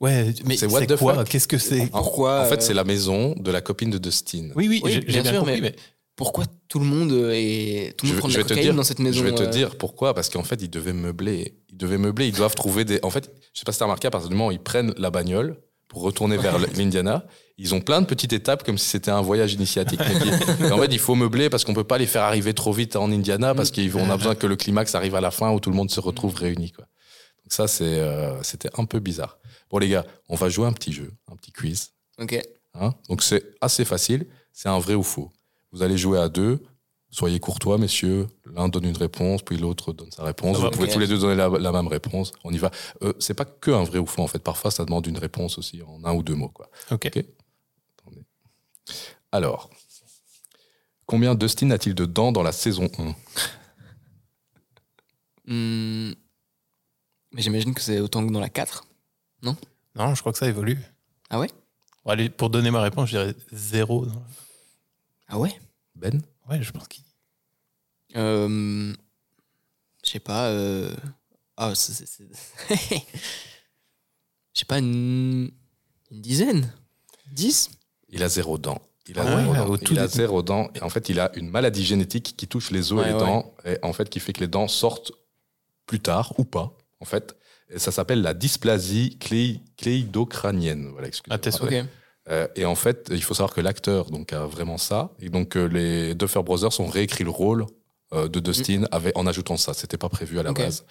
Ouais, mais C'est what the quoi fuck Qu'est-ce que c'est En- Pourquoi, En fait, euh, c'est la maison de la copine de Dustin. Oui, oui, Oui, j'ai bien j'ai bien sûr, compris, mais- mais Pourquoi tout le monde est tout le monde prend de la cocaïne dire- dans cette maison Je vais te euh, dire pourquoi, parce qu'en fait, ils devaient meubler. Ils devaient meubler, ils doivent trouver des. En fait, je sais pas si t'as remarqué, à partir du moment où ils prennent la bagnole pour retourner vers l'Indiana, ils ont plein de petites étapes comme si c'était un voyage initiatique. En fait, il faut meubler parce qu'on peut pas les faire arriver trop vite en Indiana parce qu'on a besoin que le climax arrive à la fin où tout le monde se retrouve réuni. Quoi. Donc ça, c'est, euh, c'était un peu bizarre. Bon, les gars, on va jouer un petit jeu, un petit quiz. Ok. hein? Donc c'est assez facile. C'est un vrai ou faux. Vous allez jouer à deux. Soyez courtois, messieurs. L'un donne une réponse, puis l'autre donne sa réponse. Vous pouvez tous les deux donner la, la même réponse. On y va. Euh, c'est pas que un vrai ou faux, en fait. Parfois, ça demande une réponse aussi en un ou deux mots, quoi. Ok. Ok. Attendez. Alors, combien Dustin a-t-il de dents dans la saison 1 Hmm. Mais j'imagine que c'est autant que dans la 4. Non, je crois que ça évolue. Ah ouais? Bon, allez, pour donner ma réponse, je dirais zéro. Ah ouais? Ben? Ouais, je pense qu'il. Euh, Je sais pas. euh, Ah, c'est- Je sais pas, une... une dizaine? Dix? Il a zéro dent. Il a, Ah zéro, dent. au Il tout a début. zéro dent. Et en fait, il a une maladie génétique qui touche les os et les ouais. dents, et en fait, qui fait que les dents sortent plus tard ou pas, en fait. Et ça s'appelle la dysplasie clé- cléidocrânienne. Voilà, excusez-moi. Ah, t'es sûr Ok. Euh, et en fait, il faut savoir que l'acteur donc a vraiment ça. Et donc euh, les Duffer Brothers ont réécrit le rôle euh, de Dustin avec, en ajoutant ça. C'était pas prévu à la base.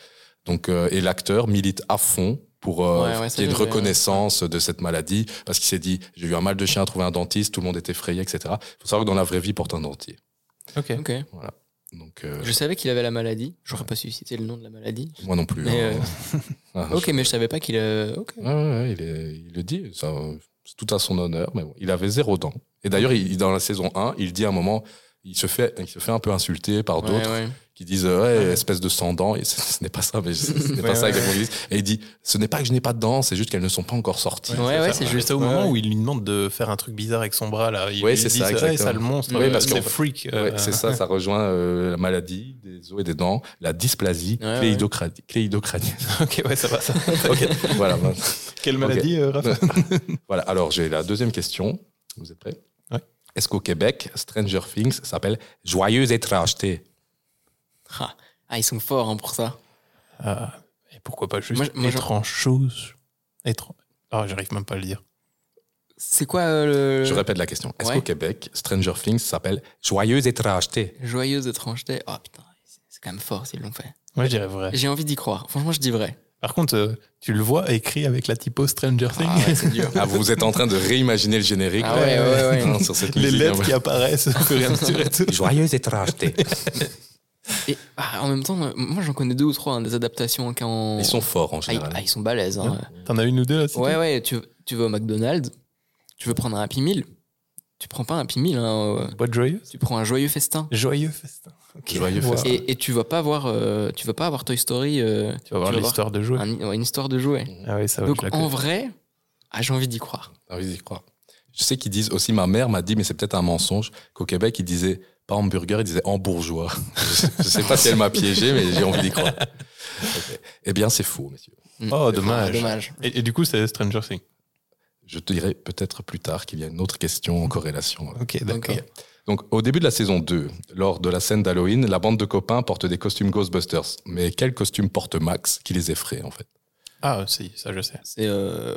Donc euh, et l'acteur milite à fond pour euh, Ouais, qu'il y ait une je reconnaissance de cette maladie parce qu'il s'est dit j'ai eu un mal de chien à trouver un dentiste, tout le monde était effrayé, etc. Il faut savoir que dans la vraie vie, il porte un dentier. Ok. Ok. Donc euh, Je savais qu'il avait la maladie. J'aurais pas su citer le nom de la maladie. moi non plus. Mais, hein. Ah, Ok, mais je savais pas qu'il a. Ok. Ouais, ouais, ouais, il, est- il le dit, ça, tout à son honneur, mais bon, il avait zéro dent. Et d'ailleurs, il, dans la saison 1, il dit à un moment, il se fait, il se fait un peu insulter par d'autres Ouais, ouais. qui disent euh, ouais, espèce de sans dents, et ce, n'est pas ça, mais ce n'est pas Ouais, ça ouais, exactement qu'ils disent. Et il dit, ce n'est pas que je n'ai pas de dents, c'est juste qu'elles ne sont pas encore sorties. Ouais, ouais, c'est ça. juste. C'est au Ouais, moment ouais. où il lui demande de faire un truc bizarre avec son bras là. Il Ouais, c'est ça, Ouais, exactement. ça le monstre. Oui, euh, parce c'est freak. Ouais, euh, c'est ça, ça rejoint euh, la maladie des os et des dents, la dysplasie Ouais, ouais. cléidocra- cléidocrânienne. ok, ouais, ça va. Ça. ok, voilà. Quelle maladie, euh, Raphaël voilà. Alors, j'ai la deuxième question. Vous êtes prêts? Ouais. Est-ce qu'au Québec, Stranger Things s'appelle Joyeuse étrangeté? Ah, Ah, ils sont forts hein, pour ça. Ah, Et pourquoi pas juste Moi, étrange chose Étrange. Ah, j'arrive même pas à le dire. C'est quoi euh, le. Je répète la question. Est-ce Ouais. qu'au Québec, Stranger Things s'appelle Joyeuse étrangeté? Joyeuse étrangeté. Oh putain, c'est quand même fort s'ils l'ont fait. Moi, je dirais vrai. J'ai envie d'y croire. Franchement, je dis vrai. Par contre, euh, tu le vois écrit avec la typo Stranger Things. Ah ouais, c'est dur. Ah, vous êtes en train de réimaginer le générique Ah ouais, ouais, ouais. hein, sur cette Les musique, lettres hein. qui apparaissent au fur et à mesure et tout. Joyeuse étrangeté. Et ah, en même temps, euh, moi j'en connais deux ou trois hein, des adaptations en. en- Ils sont forts en Ah, général. ah, ils sont balèzes. hein. T'en as une ou deux là Ouais, ouais, tu, tu vas au McDonald's, tu veux prendre un Happy Meal, tu prends pas un Happy Meal, hein, euh, Boîte joyeuse tu prends un joyeux festin. Joyeux festin. Joyeux Wow. Et, et tu vas pas voir, euh, tu vas pas avoir Toy Story. euh, Tu vas voir l'histoire de jouer. un- une histoire de jouets. Ah ouais, ça va, Donc en connais. vrai, ah, j'ai envie d'y croire. J'ai envie d'y croire. Je sais qu'ils disent aussi, ma mère m'a dit, mais c'est peut-être un mensonge, qu'au Québec, ils disaient pas hamburger, ils disaient hambourgeois. je, je sais pas si elle m'a piégé, mais j'ai envie d'y croire. Eh bien, c'est faux, messieurs. Oh, Ah, dommage. dommage. Et, et du coup, c'est Stranger Things. Je te dirai peut-être plus tard qu'il y a une autre question en corrélation. Ok, d'accord. Ok. Donc, au début de la saison 2, lors de la scène d'Halloween, la bande de copains porte des costumes Ghostbusters. Mais quel costume porte Max qui les effraie, en fait? Ah, si, ça je sais. C'est euh,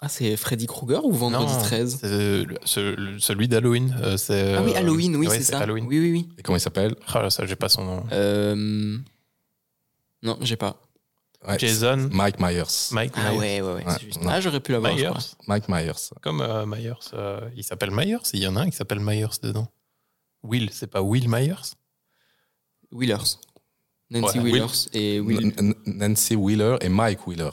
ah c'est Freddy Krueger ou Vendredi Non, 13 C'est euh, ce- celui d'Halloween. euh, c'est, Ah oui, Halloween, oui ouais, c'est ça. Halloween. Oui oui oui. Et comment il s'appelle? Ah, là, ça, j'ai pas son nom. Euh, Non, j'ai pas. Ouais, Jason, Mike Myers. Mike Ah Myers. ouais ouais ouais. Ouais, juste-. Ah j'aurais pu l'avoir. je Myers. crois. Mike Myers. Comme euh, Myers. euh, il s'appelle Myers. Il y en a un qui s'appelle Myers dedans. Will, c'est pas Will Myers? Wheelers. Nancy Ouais. Wheelers et Will. N- Nancy Wheeler et Mike Wheeler.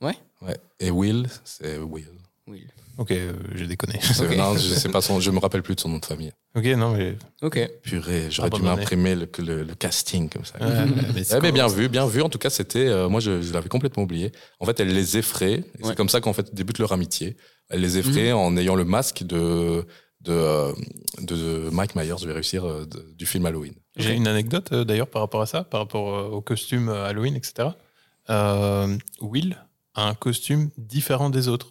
Ouais. Ouais. Et Will, c'est Will. Will. Ok, euh, j'ai déconné. Non, je sais pas son, je me rappelle plus de son nom de famille. ok, non, mais. Ok. Purée, j'aurais dû m'imprimer le, le, le casting comme ça. Ouais, mais bien vu, bien vu. En tout cas, c'était, euh, moi, je, je l'avais complètement oublié. En fait, elle les effraie. C'est comme ça qu'en fait débute leur amitié. Elle les effraie en ayant le masque de de, euh, de Mike Myers. Je vais réussir euh, de- du film Halloween. J'ai une anecdote euh, d'ailleurs par rapport à ça, par rapport euh, au costume euh, Halloween, etc. Euh, Will a un costume différent des autres.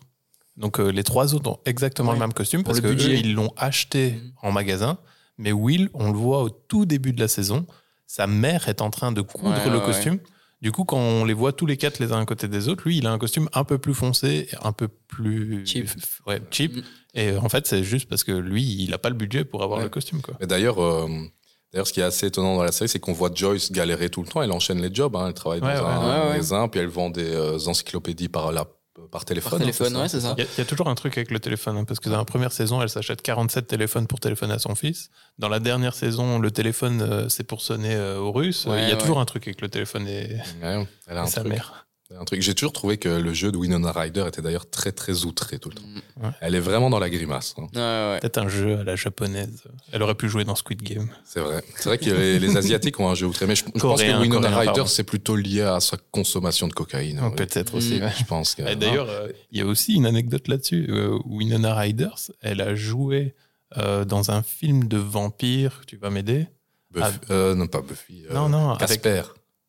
Donc euh, les trois autres ont exactement Ouais. le même costume Pour parce le que budget. eux, ils l'ont acheté Mhm. en magasin. Mais Will, on le voit au tout début de la saison, sa mère est en train de coudre Ouais, le ouais, costume. Du coup, quand on les voit tous les quatre les uns à côté des autres, lui, il a un costume un peu plus foncé, un peu plus Cheap. Ouais, cheap. Mhm. Et euh, en fait, c'est juste parce que lui, il n'a pas le budget pour avoir Ouais. le costume. Quoi. Mais d'ailleurs, euh, d'ailleurs, ce qui est assez étonnant dans la série, c'est qu'on voit Joyce galérer tout le temps. Elle enchaîne les jobs. hein. Elle travaille Ouais, dans ouais, un ouais, ouais. magasin, puis elle vend des euh, encyclopédies par la par téléphone. Par hein, téléphone, c'est ouais, c'est ça. Il y, a- il y a toujours un truc avec le téléphone, hein, parce que dans la première saison, elle s'achète 47 téléphones pour téléphoner à son fils. Dans la dernière saison, le téléphone, euh, c'est pour sonner euh, aux Russes. Ouais, il y a ouais. toujours un truc avec le téléphone et, Ouais, elle a et un sa truc. mère. Un truc. J'ai toujours trouvé que le jeu de Winona Ryder était d'ailleurs très très outré tout le temps. Mm. Elle est vraiment dans la grimace. hein. Ouais. Peut-être un jeu à la japonaise. Elle aurait pu jouer dans Squid Game. C'est vrai. C'est vrai que les, les Asiatiques ont un jeu outré. Mais je, je pense que Winona coréen, Ryder, c'est plutôt lié à sa consommation de cocaïne. oui. Peut-être aussi. Mm. ouais. Je pense que. D'ailleurs, euh, il y a aussi une anecdote là-dessus. Euh, Winona Riders, elle a joué euh, dans un film de vampire. Tu vas m'aider? Buffy- euh, non, pas Buffy. euh, Non, non, avec- Casper.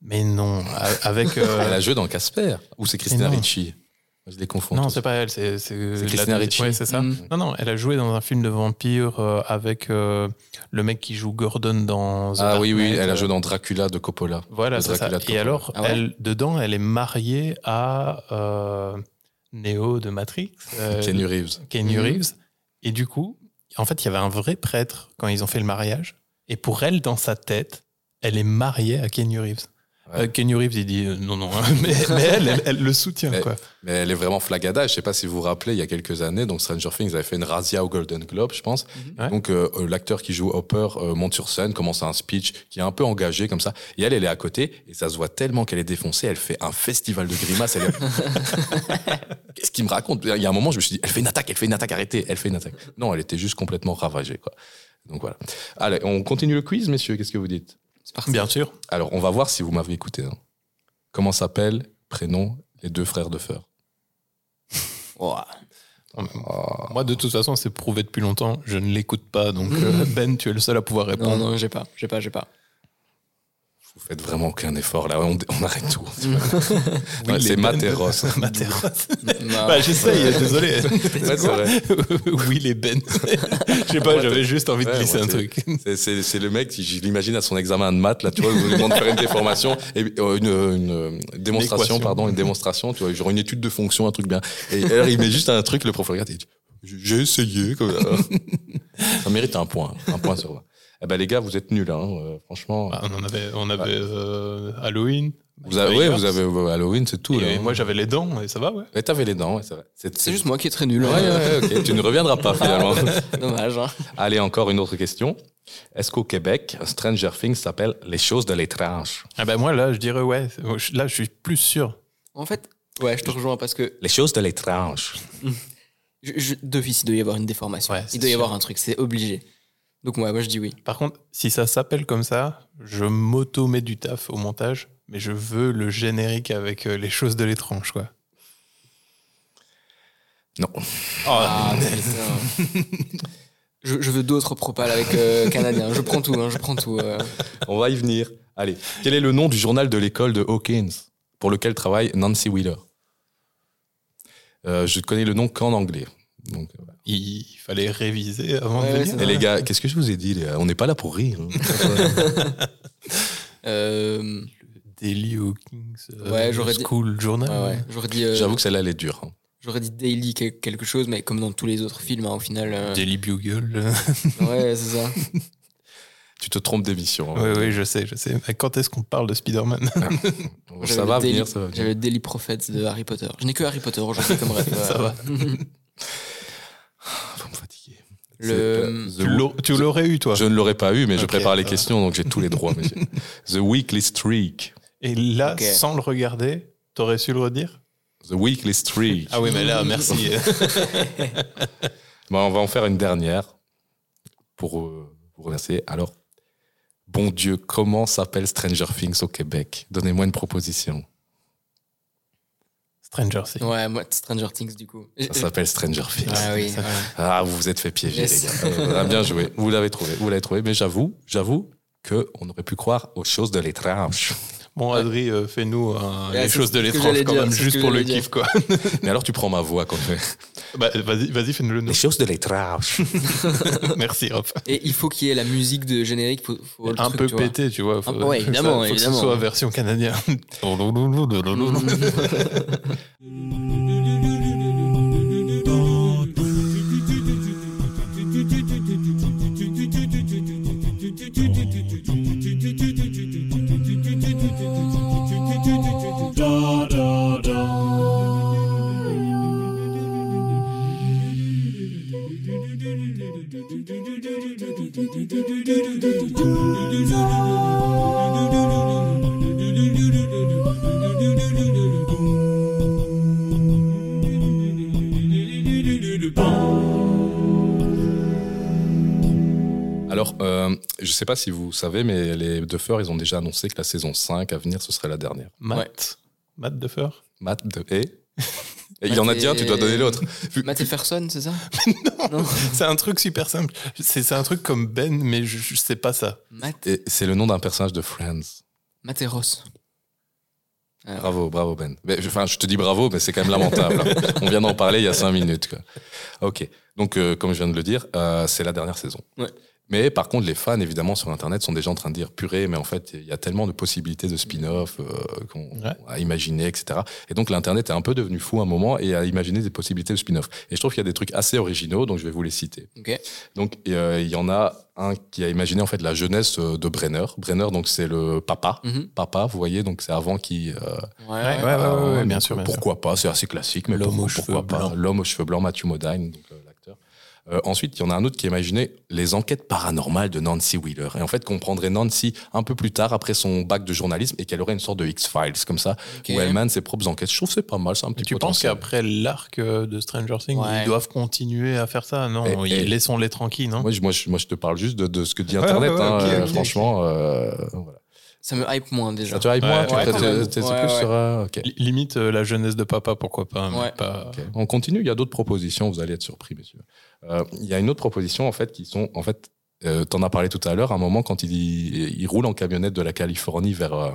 Mais non, avec. euh, Elle a joué dans Casper. Ou c'est Christina. Ricci Je les confonds. non, c'est pas elle, c'est c'est C'est la Christina Ricci. Ouais, c'est ça. Mm. Non, non, elle a joué dans un film de vampire euh, avec euh, le mec qui joue Gordon dans. The Ah Dark oui, oui, elle a joué dans Dracula de Coppola. Voilà, c'est ça. Et alors, Ah ouais elle, dedans, elle est mariée à Neo de Matrix, Kenny Reeves. Kenny Mhm. Reeves. Et du coup, en fait, il y avait un vrai prêtre quand ils ont fait le mariage. Et pour elle, dans sa tête, elle est mariée à Kenny Reeves. Ouais. Euh, Kenny Reeves, il dit euh, non, non, hein. mais, mais elle, elle, elle le soutient, Mais- quoi. Mais elle est vraiment flagada. Je sais pas si vous vous rappelez, il y a quelques années, donc Stranger Things avait fait une razzia au Golden Globe, je pense. Ouais. Donc euh, l'acteur qui joue Hopper euh, monte sur scène, commence un speech qui est un peu engagé comme ça. Et elle, elle est à côté et ça se voit tellement qu'elle est défoncée. Elle fait un festival de grimaces. Elle Qu'est-ce qu'il me raconte? Il y a un moment, je me suis dit, elle fait une attaque, elle fait une attaque, arrêtez, elle fait une attaque. Non, elle était juste complètement ravagée, quoi. Donc voilà. Allez, on continue le quiz, messieurs. Qu'est-ce que vous dites? Bien sûr. Alors, on va voir si vous m'avez écouté. hein. Comment s'appellent, prénom, les deux frères de Feur? Ouah. Moi, de toute façon, c'est prouvé depuis longtemps. Je ne l'écoute pas. Donc, euh, Ben, tu es le seul à pouvoir Non, répondre. non, j'ai pas, j'ai pas, j'ai pas. Vous faites vraiment aucun effort là, on, on arrête tout. Oui, Ouais, les c'est Ross. Non. Bah, j'essaye, désolé. Ouais, vrai. oui, les Ben. Je sais pas, j'avais juste envie de ouais, glisser moi, un truc. C'est- le mec, je l'imagine à son examen de maths, là, tu vois, où on lui demande de faire une déformation, et, euh, une, une, euh, démonstration, équation. pardon, une démonstration, tu vois, genre une étude de fonction, un truc bien. Et alors, il met juste un truc, le prof regarde et il dit, j'ai essayé, comme ça. Ça mérite un point, un point sur 20. Eh ben, les gars, vous êtes nuls, hein, euh, franchement. Ah, on en avait, on avait euh, Halloween. vous avez, ouais, vous avez Halloween, c'est tout. Et là. moi, j'avais les dents, et ça va, ouais. Ouais, t'avais les dents, ouais, c'est vrai. C'est juste moi qui est très nul. Ouais, ouais, ouais, ok. Tu ne reviendras pas, finalement. Dommage. Hein. Allez, encore une autre question. Est-ce qu'au Québec, Stranger Things s'appelle Les choses de l'étrange? Ah ben moi, là, je dirais ouais. Là, je suis plus sûr. En fait, ouais, je te rejoins parce que Les choses de l'étrange. je, je- d'office, il doit y avoir une déformation. Ouais, il doit y sûr. avoir un truc, c'est obligé. Donc, ouais, moi, je dis oui. Par contre, si ça s'appelle comme ça, je m'auto-mets du taf au montage, mais je veux le générique avec euh, les choses de l'étrange, quoi. Non. Ah, putain. je, je veux d'autres propales avec euh, Canadiens. Je prends tout, hein, je prends tout. euh. On va y venir. Allez. Quel est le nom du journal de l'école de Hawkins pour lequel travaille Nancy Wheeler? Euh, Je connais le nom qu'en anglais. Donc, euh, voilà. Il fallait réviser avant Ouais, de venir. Et les gars, qu'est-ce que je vous ai dit les gars? On n'est pas là pour rire. hein. Euh, Daily Hawkins euh, Ouais, j'aurais dit- School Journal. ouais, ouais. J'aurais dit, euh, J'avoue que celle-là, elle est dure. hein. j'aurais dit Daily quel- quelque chose, mais comme dans tous les autres films, hein, au final. euh, Daily Bugle. ouais, c'est ça. Tu te trompes d'émission. hein. oui, oui, je sais, je sais. Mais quand est-ce qu'on parle de Spider-Man? Ça J'avais va Daily- venir, ça va venir. J'avais le Daily Prophets de Harry Potter. Je n'ai que Harry Potter aujourd'hui comme rêve. Ça va. Vous me fatiguez. Le- C'est, euh, Tu The l'au- Tu l'aurais eu, toi. Je ne l'aurais pas eu, mais je prépare les questions, donc j'ai tous les droits, monsieur. The Weekly Streak. Et là, sans le regarder, t'aurais su le redire The Weekly Streak. Ah oui, mais là, merci. Bon, on va en faire une dernière pour euh, vous remercier. Alors, bon Dieu, comment s'appelle Stranger Things au Québec? Donnez-moi une proposition. Stranger Things. Ouais, moi, Stranger Things, du coup. Ça s'appelle Stranger Things. Ah oui. ouais. Ah, vous vous êtes fait piéger, Yes. les gars. Euh, bien joué. Vous l'avez trouvé. Vous l'avez trouvé. Mais j'avoue, j'avoue que on aurait pu croire aux choses de l'étrange. Bon, Adri, euh, fais-nous Ouais, les choses de l'étrange quand dire, même, juste pour le kiff, quoi. Mais alors, tu prends ma voix quand même. bah, vas-y, vas-y, fais-nous le nom. Les choses de l'étrange. Merci, Rob. Et il faut qu'il y ait la musique de générique. Faut, faut le Un truc, peu tu vois. pété, tu vois. Faut, Ah, ouais, faut que évidemment, ça- faut évidemment. que ce soit version canadienne. sais pas si vous savez, mais les Duffer, ils ont déjà annoncé que la saison 5 à venir, ce serait la dernière. Matt Matt Duffer Matt de et Et Il y en a dit un, tu dois donner l'autre. Matt Efferson, c'est ça Non, c'est un truc super simple. C'est un truc comme Ben, mais je, je sais pas ça. Matt, Et c'est le nom d'un personnage de Friends. Matt et Ross. Ah, Bravo, bravo Ben. Mais, je- Enfin, je te dis bravo, mais c'est quand même lamentable. hein. On vient d'en parler il y a cinq minutes. Quoi. Ok. Donc, euh, comme je viens de le dire, euh, c'est la dernière saison. Ouais. Mais par contre, les fans, évidemment, sur Internet sont déjà en train de dire purée, mais en fait, il y a tellement de possibilités de spin-off euh, qu'on Ouais. a imaginé, etc. Et donc, l'Internet est un peu devenu fou à un moment et a imaginé des possibilités de spin-off. Et je trouve qu'il y a des trucs assez originaux, donc je vais vous les citer. Donc, euh, il y en a un qui a imaginé en fait la jeunesse euh, de Brenner. Brenner, donc c'est le papa. Mhm. Papa, vous voyez, donc c'est avant qu'il. euh, Ouais, Ouais, ouais, ouais, euh, ouais, bien sûr, bien pourquoi pas, c'est assez classique, mais L'homme pourquoi, aux cheveux pourquoi pas blancs. L'homme aux cheveux blancs, Matthew Modine, donc, euh, ensuite, il y en a un autre qui a imaginé les enquêtes paranormales de Nancy Wheeler. Et en fait, qu'on prendrait Nancy un peu plus tard, après son bac de journalisme, et qu'elle aurait une sorte de X-Files, comme ça, où elle mène ses propres enquêtes. Je trouve que c'est pas mal, c'est un Et petit tu penses qu'après l'arc euh, de Stranger Things, Ouais. ils doivent continuer à faire ça? Non, Et- et- laissons-les tranquilles, non? Moi je, moi, je, moi, je te parle juste de, de ce que dit Ouais, Internet. ouais, ouais, hein, euh, franchement, euh, voilà. Ça me hype moins déjà. Ça te hype moins? Ouais, tu- ouais, t'es- quand t'es- même. t'es Ouais, plus ouais. sur... euh, Limite euh, la jeunesse de papa, pourquoi pas, mais Ouais. pas... Ok. On continue, il y a d'autres propositions, vous allez être surpris, messieurs. Euh, il y a une autre proposition, en fait, qui sont, en fait, euh, t'en as parlé tout à l'heure, à un moment, quand il, il roule en camionnette de la Californie vers, euh,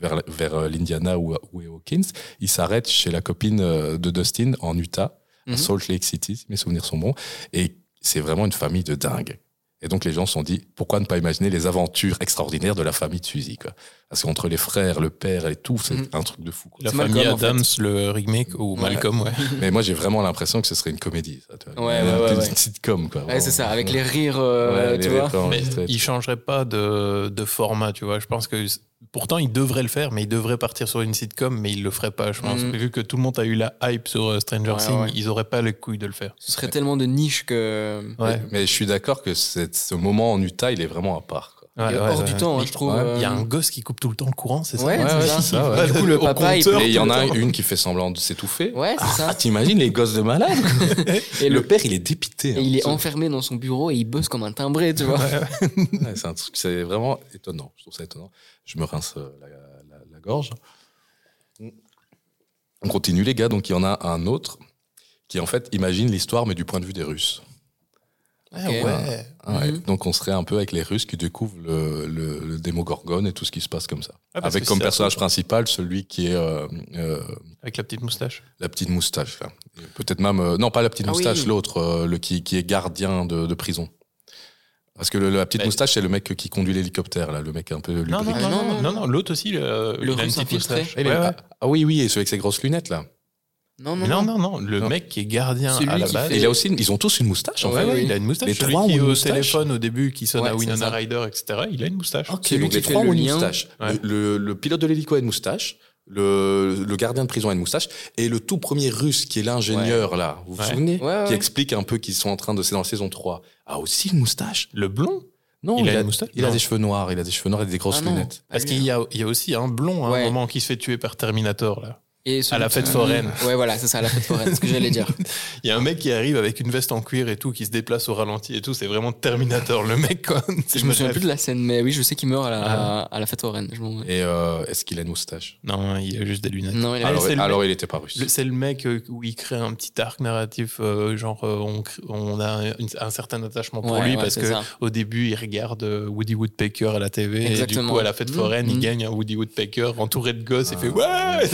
vers, vers euh, l'Indiana ou, ou Hawkins, il s'arrête chez la copine de Dustin en Utah, à Mhm. Salt Lake City, si mes souvenirs sont bons, et c'est vraiment une famille de dingue. Et donc les gens se sont dit, pourquoi ne pas imaginer les aventures extraordinaires de la famille de Suzy quoi? Parce qu'entre les frères, le père et tout, c'est Mhm. un truc de fou. quoi. La C'est famille Malcolm, en Adams, le remake, ou Ouais. Malcolm, ouais. Mais moi j'ai vraiment l'impression que ce serait une comédie. Ça, tu vois. Ouais, ouais, ouais, une ouais. sitcom quoi. Ouais, c'est ça, avec les rires, euh, tu rires vois. quand- Mais c'est- il changerait pas de, de format, tu vois. Je pense que pourtant il devrait le faire, mais il devrait partir sur une sitcom, mais il le ferait pas. Je pense Mhm. vu que tout le monde a eu la hype sur euh, Stranger Ouais, Things, ouais. ils auraient pas les couilles de le faire. Ce serait tellement de niche que. Ouais. Mais, mais je suis d'accord que cette- ce moment en Utah, il est vraiment à part. Ouais, Il est ouais, hors ouais. du temps, hein, je trouve. Euh, Il y a un gosse qui coupe tout le temps le courant, c'est ça Ouais, ça. ça, ouais. Du coup, le papa, il Et il y en a une qui fait semblant de s'étouffer. Ouais, c'est ça. Ah, t'imagines les gosses de malade Et Le le, père, il est dépité. et hein. il est enfermé dans son bureau et il bosse comme un timbré, tu vois. Ouais, c'est un truc, c'est vraiment étonnant. Je trouve ça étonnant. Je me rince euh, la, la- la gorge. On continue, les gars. Donc, il y en a un autre qui, en fait, imagine l'histoire, mais du point de vue des Russes. Ah Ok. ouais. Ah ouais. Mhm. Donc, on serait un peu avec les Russes qui découvrent le, le, le Démogorgone et tout ce qui se passe comme ça. Ah, avec comme personnage principal celui qui est euh, euh, Avec la petite moustache. la petite moustache. Peut-être même. euh, non, pas la petite Ah moustache, oui. l'autre, euh, le qui, qui est gardien de, de prison. Parce que le- la petite Mais- moustache, c'est le mec qui conduit l'hélicoptère, là, le mec un peu lubrique. Non, non, non, non, non, non, non, non. non, l'autre aussi, le, une russe infiltré. ah oui, oui, et celui avec ses grosses lunettes, là. Non, non, non, non, non, le Non. mec qui est gardien Celui à la qui base. fait- Et il a aussi, une- ils ont tous une moustache, en Ouais, fait. ouais, il a une moustache. Les Celui trois qui ont est une au moustache. téléphone au début, qui sonne Ouais, à c'est Winona ça. Ryder, etc. Il a une moustache. Ok, Celui donc qui les fait trois le ont une lien. moustache. Ouais. Le, le pilote de l'hélico a une moustache. Le, le gardien de prison a une moustache. Et le tout premier russe, qui est l'ingénieur, là, vous vous Ouais. souvenez Ouais, ouais. Qui explique un peu qu'ils sont en train de. C'est dans la saison 3. A aussi une moustache Le blond Non, Il a une moustache Il a Non. des cheveux noirs, il a des cheveux noirs et des grosses Ah non. lunettes. Parce Ah, qu'il y a, il y a aussi un blond à Ouais. un moment qui se fait tuer par Terminator. Là. Et À la fête foraine. Ouais, voilà, c'est ça, à la fête foraine, ce que j'allais dire. Il y a un mec qui arrive avec une veste en cuir et tout, qui se déplace au ralenti et tout. C'est vraiment Terminator, le mec. Quoi. Je me souviens plus de la scène, mais oui, je sais qu'il meurt à la, Ah. à la fête foraine. Je Et euh, est-ce qu'il a une moustache? Non, il a juste des lunettes. Non, il a Alors, alors il était pas russe. C'est le mec euh, où il crée un petit arc narratif, euh, genre euh, on, crée- on a une- un certain attachement pour Ouais, lui ouais, parce que ça. au début il regarde Woody Woodpecker à la TV et du coup à la fête Mmh, foraine il mmh. gagne un Woody Woodpecker entouré de gosses et Ah. fait ouais,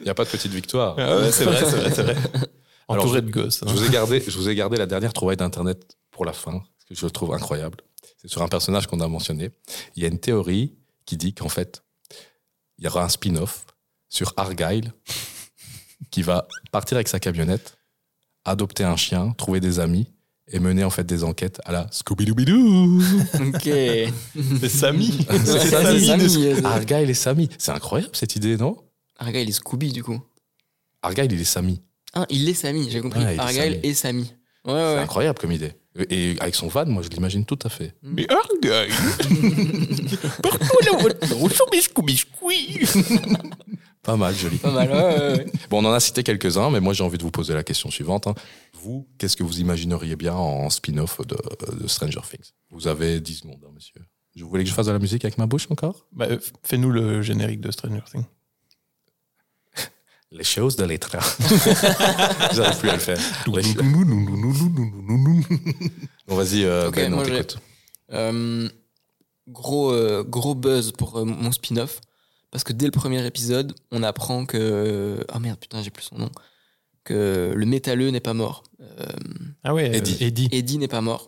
Il n'y a pas de petite victoire. Ah ouais, c'est vrai, c'est vrai, c'est vrai. Alors, entouré je- de gosses. hein. Je vous ai gardé, je vous ai gardé la dernière trouvaille d'internet pour la fin, parce que je le trouve incroyable. C'est sur un personnage qu'on a mentionné. Il y a une théorie qui dit qu'en fait, il y aura un spin-off sur Argyle qui va partir avec sa camionnette, adopter un chien, trouver des amis et mener en fait des enquêtes à la Scooby-Doo. Ok. C'est Samy. C'est Samy Argyle et Samy. C'est incroyable cette idée, non? Argyle, il est Scooby, du coup. Argyle, il est Samy. Ah, il est Samy, j'ai compris. Ouais, il est Argyle Samy. et Samy. Ouais, C'est ouais. incroyable comme idée. Et avec son van, moi je l'imagine tout à fait. Mais Argyle Partout là mes Scooby-Scooby Pas mal, joli. Pas mal, ouais. Bon, on en a cité quelques-uns, mais moi j'ai envie de vous poser la question suivante. hein. vous, qu'est-ce que vous imagineriez bien en spin-off de, de Stranger Things? Vous avez 10 secondes, hein, monsieur. Je voulais que je fasse de la musique avec ma bouche encore? Bah, euh, Fais-nous le générique de Stranger Things. Les choses de l'être. J'arrive plus à le faire. Bon, vas-y, euh, Ok, Ben, on t'écoute. Euh, gros, euh, gros buzz pour euh, mon spin-off. Parce que dès le premier épisode, on apprend que. Ah merde, putain, j'ai plus son nom. Que le métalleux n'est pas mort. Euh, Ah ouais, euh, Eddie. Eddie. Eddie n'est pas mort.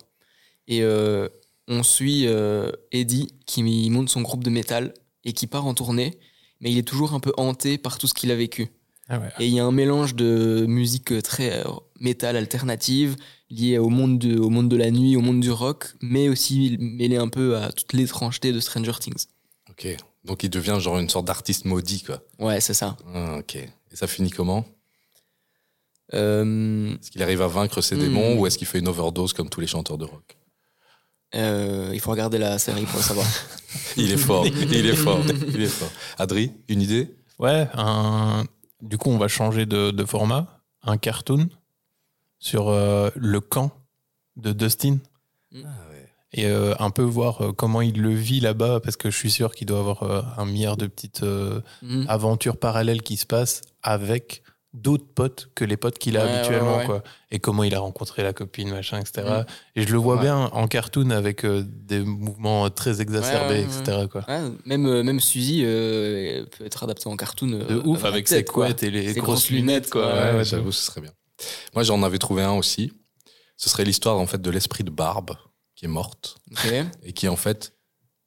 Et euh, on suit euh, Eddie qui monte son groupe de métal et qui part en tournée. Mais il est toujours un peu hanté par tout ce qu'il a vécu. Ah ouais. Et il y a un mélange de musique très euh, métal alternative, liée au monde, de, au monde de la nuit, au monde du rock, mais aussi mêlé un peu à toute l'étrangeté de Stranger Things. Ok. Donc il devient genre une sorte d'artiste maudit, quoi. Ouais, c'est ça. Ah, ok. Et ça finit comment? Euh, Est-ce qu'il arrive à vaincre ses Hmm. démons ou est-ce qu'il fait une overdose comme tous les chanteurs de rock? Euh, il faut regarder la série pour le savoir. Il est fort, il est fort, il est fort. Adri, une idée? Ouais, un... du coup, on va changer de, de format. Un cartoon sur euh, le camp de Dustin. Et euh, un peu voir euh, comment il le vit là-bas, parce que je suis sûr qu'il doit avoir euh, un milliard de petites euh, Mhm. aventures parallèles qui se passent avec d'autres potes que les potes qu'il a Ouais, habituellement. ouais, ouais. Quoi. Et comment il a rencontré la copine, machin, etc. Mhm. Et je le vois Ouais. bien en cartoon avec euh, des mouvements très exacerbés, Ouais, ouais, etc. Quoi. Ouais, même, euh, même Suzy euh, peut être adaptée en cartoon. euh, De ouf, avec tête, ses quoi. couettes et les Ses grosses lunettes. Quoi. j'avoue, ce serait bien. Moi, j'en avais trouvé un aussi. Ce serait l'histoire en fait de l'esprit de Barbe qui est morte et qui en fait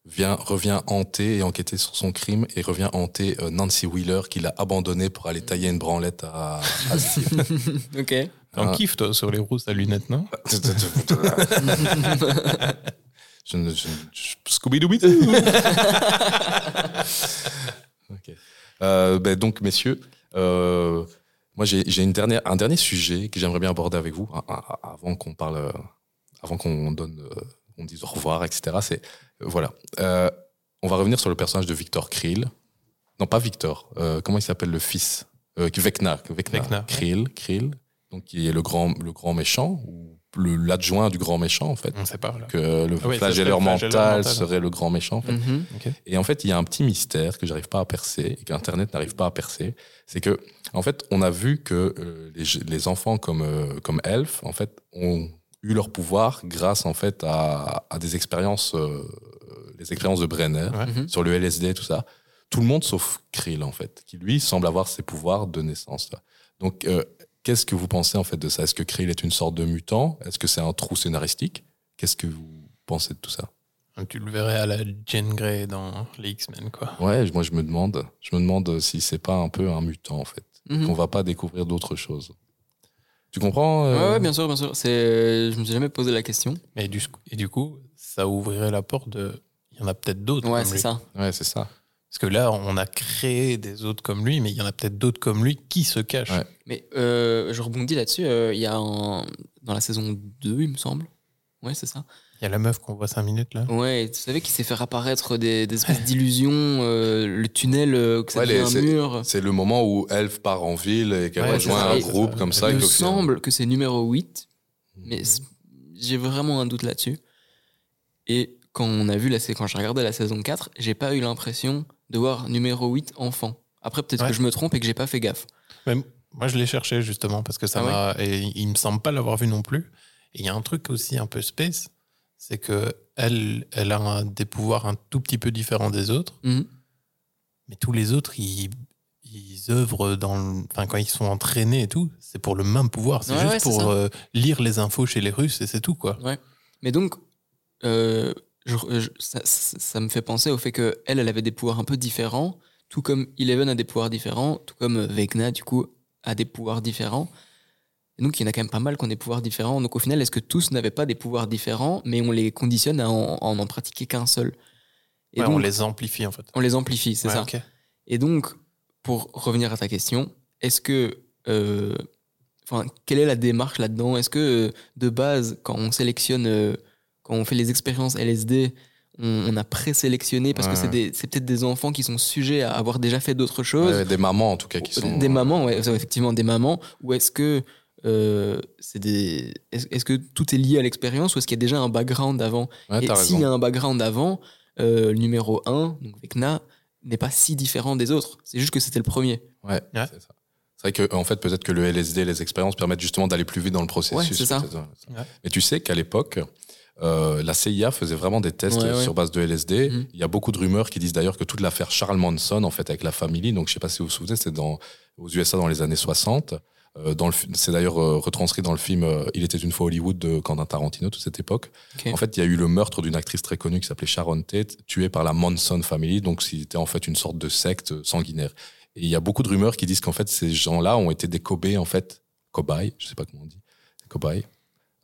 vient, revient hanter et enquêter sur son crime et revient hanter euh, Nancy Wheeler qui l'a abandonné pour aller tailler une branlette à, à Steve. ok. T'en Ah. kiffes, toi, sur les rousses à lunettes, non? Je ne. je- je- Scooby-Dooby Ok. Euh, ben donc, messieurs, euh, moi j'ai j'ai une dernière, un dernier sujet que j'aimerais bien aborder avec vous hein, hein, avant qu'on parle, avant qu'on donne, euh, on dise au revoir, etc. C'est euh, voilà. Euh, on va revenir sur le personnage de Victor Krill. Non, pas Victor. euh, comment il s'appelle le fils? Euh, Vecna. Vecna. Vecna, ouais. Krill, Krill. Donc qui est le grand, le grand méchant ou le- l'adjoint du grand méchant en fait On sait pas. Là. que le Ah flagelleur le mental, serait le grand méchant. en fait. Mhm. Et en fait, il y a un petit mystère que j'arrive pas à percer et qu'Internet n'arrive pas à percer. C'est que, en fait, on a vu que euh, les, les enfants comme, euh, comme Elf, en fait, ont eu leur pouvoir grâce, en fait, à, à des expériences, euh, les expériences de Brenner Ouais. Mhm. sur le LSD, tout ça. Tout le monde sauf Krill, en fait, qui lui semble avoir ses pouvoirs de naissance. là. Donc, euh, qu'est-ce que vous pensez, en fait, de ça? Est-ce que Krill est une sorte de mutant? Est-ce que c'est un trou scénaristique? Qu'est-ce que vous pensez de tout ça? Tu le verrais à la Jane Grey dans les X-Men, quoi. Ouais, moi je me demande, je me demande si c'est pas un peu un mutant en fait, Mhm. qu'on va pas découvrir d'autres choses. Tu comprends euh, Ouais, ouais, bien sûr, bien sûr. C'est, je me suis jamais posé la question. Mais du, et du coup, ça ouvrirait la porte de. Il y en a peut-être d'autres. Ouais, c'est lui. ça. Ouais, c'est ça. Parce que là, on a créé des autres comme lui, mais il y en a peut-être d'autres comme lui qui se cachent. Ouais. Mais euh, je rebondis là-dessus. euh, Il y a un, dans la saison 2, il me semble. Ouais, c'est ça. Il y a la meuf qu'on voit 5 minutes là. Ouais, tu savais qu'il s'est fait apparaître des, des espèces d'illusions, euh, le tunnel, euh, que ça Ouais, devient les- un c'est- mur. C'est le moment où Elf part en ville et qu'elle Ouais, rejoint un Et groupe ça- comme ça. Il me semble que c'est numéro 8, Mhm. mais j'ai vraiment un doute là-dessus. Et quand on a vu la, quand j'ai regardé la saison 4, j'ai pas eu l'impression de voir numéro 8 enfant. Après, peut-être Ouais. que je me trompe et que j'ai pas fait gaffe. Même, moi, je l'ai cherché justement parce que ça Ah m'a. Et il me semble pas l'avoir vu non plus. Et il y a un truc aussi un peu space, c'est que elle, elle a un- des pouvoirs un tout petit peu différents des autres, Mhm. mais tous les autres, ils, ils œuvrent dans. le- Enfin, quand ils sont entraînés et tout, c'est pour le même pouvoir. C'est Ouais, juste ouais, pour euh, lire les infos chez les Russes et c'est tout quoi. Mais donc, euh, je- je- ça, me fait penser au fait que elle, elle avait des pouvoirs un peu différents, tout comme Eleven a des pouvoirs différents, tout comme euh, Vecna, du coup, a des pouvoirs différents. Et donc, il y en a quand même pas mal qui ont des pouvoirs différents. Donc, au final, est-ce que tous n'avaient pas des pouvoirs différents, mais on les conditionne à en, en, en pratiquer qu'un seul? Et Ouais, donc, on les amplifie en fait. on les amplifie, c'est Ouais, ça. Et donc, pour revenir à ta question, est-ce que. euh, quelle est la démarche là-dedans? Est-ce que euh, de base, quand on sélectionne, euh, quand on fait les expériences LSD, on, on a présélectionné parce que Ouais. c'est des- c'est peut-être des enfants qui sont sujets à avoir déjà fait d'autres choses des mamans en tout cas qui sont. Des mamans, ouais, effectivement, des mamans. Ou est-ce que euh, c'est des. Est-ce que tout est lié à l'expérience ou est-ce qu'il y a déjà un background avant? Ouais, Et s'il y a un background avant, euh, le numéro 1, donc Vecna, n'est pas si différent des autres. C'est juste que c'était le premier. Ouais, Ouais. c'est ça. C'est vrai que en fait peut-être que le LSD, les expériences permettent justement d'aller plus vite dans le processus. Ouais, c'est ça. Mais tu sais qu'à l'époque, euh, la CIA faisait vraiment des tests Ouais, ouais. sur base de LSD. Mhm. Il y a beaucoup de rumeurs qui disent d'ailleurs que toute l'affaire Charles Manson, en fait, avec la famille, donc je sais pas si vous vous souvenez, c'était dans aux USA dans les années 60. Euh, dans le fi- c'est d'ailleurs euh, retranscrit dans le film euh, Il était une fois Hollywood de Quentin Tarantino, toute cette époque. Ok. En fait, il y a eu le meurtre d'une actrice très connue qui s'appelait Sharon Tate, tuée par la Manson Family, donc c'était en fait une sorte de secte sanguinaire. Et il y a beaucoup de rumeurs qui disent qu'en fait, ces gens-là ont été des cobayes, en fait, cobayes, je sais pas comment on dit, cobayes.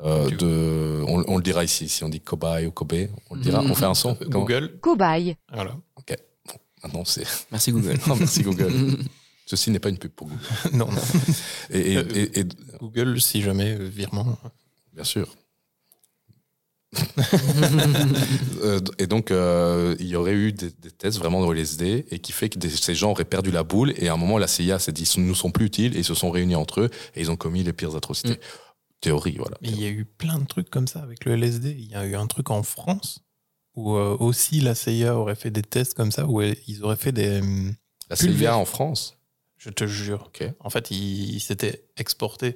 Euh, de, on, on le dira ici, si on dit cobaye ou kobe, on le dira, Mhm. on fait un son. Comment- Google. Cobaye. Voilà. Maintenant, c'est. Merci Google. Non, merci Google. Ceci n'est pas une pub pour Google. non, non. Et, et- et- et- Google, si jamais, euh, virement. bien sûr. Euh, et donc, euh, il y aurait eu des, des tests vraiment dans LSD et qui fait que des- ces gens auraient perdu la boule. Et à un moment, la CIA s'est dit, ils nous sont plus utiles et ils se sont réunis entre eux et ils ont commis les pires atrocités. Mm. Théorie, voilà. Mais il y a eu plein de trucs comme ça avec le LSD. Il y a eu un truc en France où euh, aussi la CIA aurait fait des tests comme ça, où euh, ils auraient fait des. hum, La. CIA en France. Je te jure. Ok. En fait, ils il s'étaient exportés.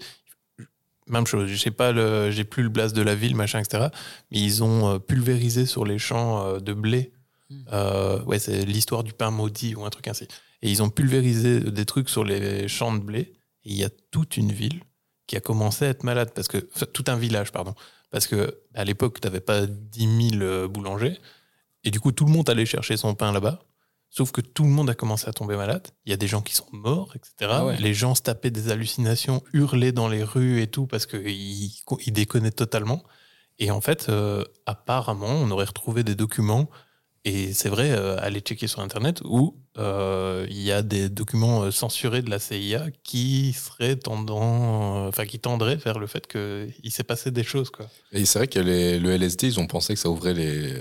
Même chose, j'ai pas le, j'ai plus le blast de la ville, machin, etc. Mais ils ont euh, pulvérisé sur les champs euh, de blé. Hmm. Euh, ouais, c'est l'histoire du pain maudit ou un truc ainsi. Et ils ont pulvérisé des trucs sur les champs de blé. Et il y a toute une ville qui a commencé à être malade parce que enfin, tout un village, pardon, parce que à l'époque, tu n'avais pas 10 000 euh, boulangers. Et du coup, tout le monde allait chercher son pain là-bas. Sauf que tout le monde a commencé à tomber malade. Il y a des gens qui sont morts, etc. Ah ouais. Les gens se tapaient des hallucinations, hurlaient dans les rues et tout parce qu'ils ils déconnaient totalement. Et en fait, euh, apparemment, on aurait retrouvé des documents, et c'est vrai, euh, allez checker sur Internet, où euh, il y a des documents euh, censurés de la CIA qui seraient tendant, euh, enfin, qui tendraient vers le fait qu'il s'est passé des choses, quoi. Et c'est vrai que les- le LSD, ils ont pensé que ça ouvrait les.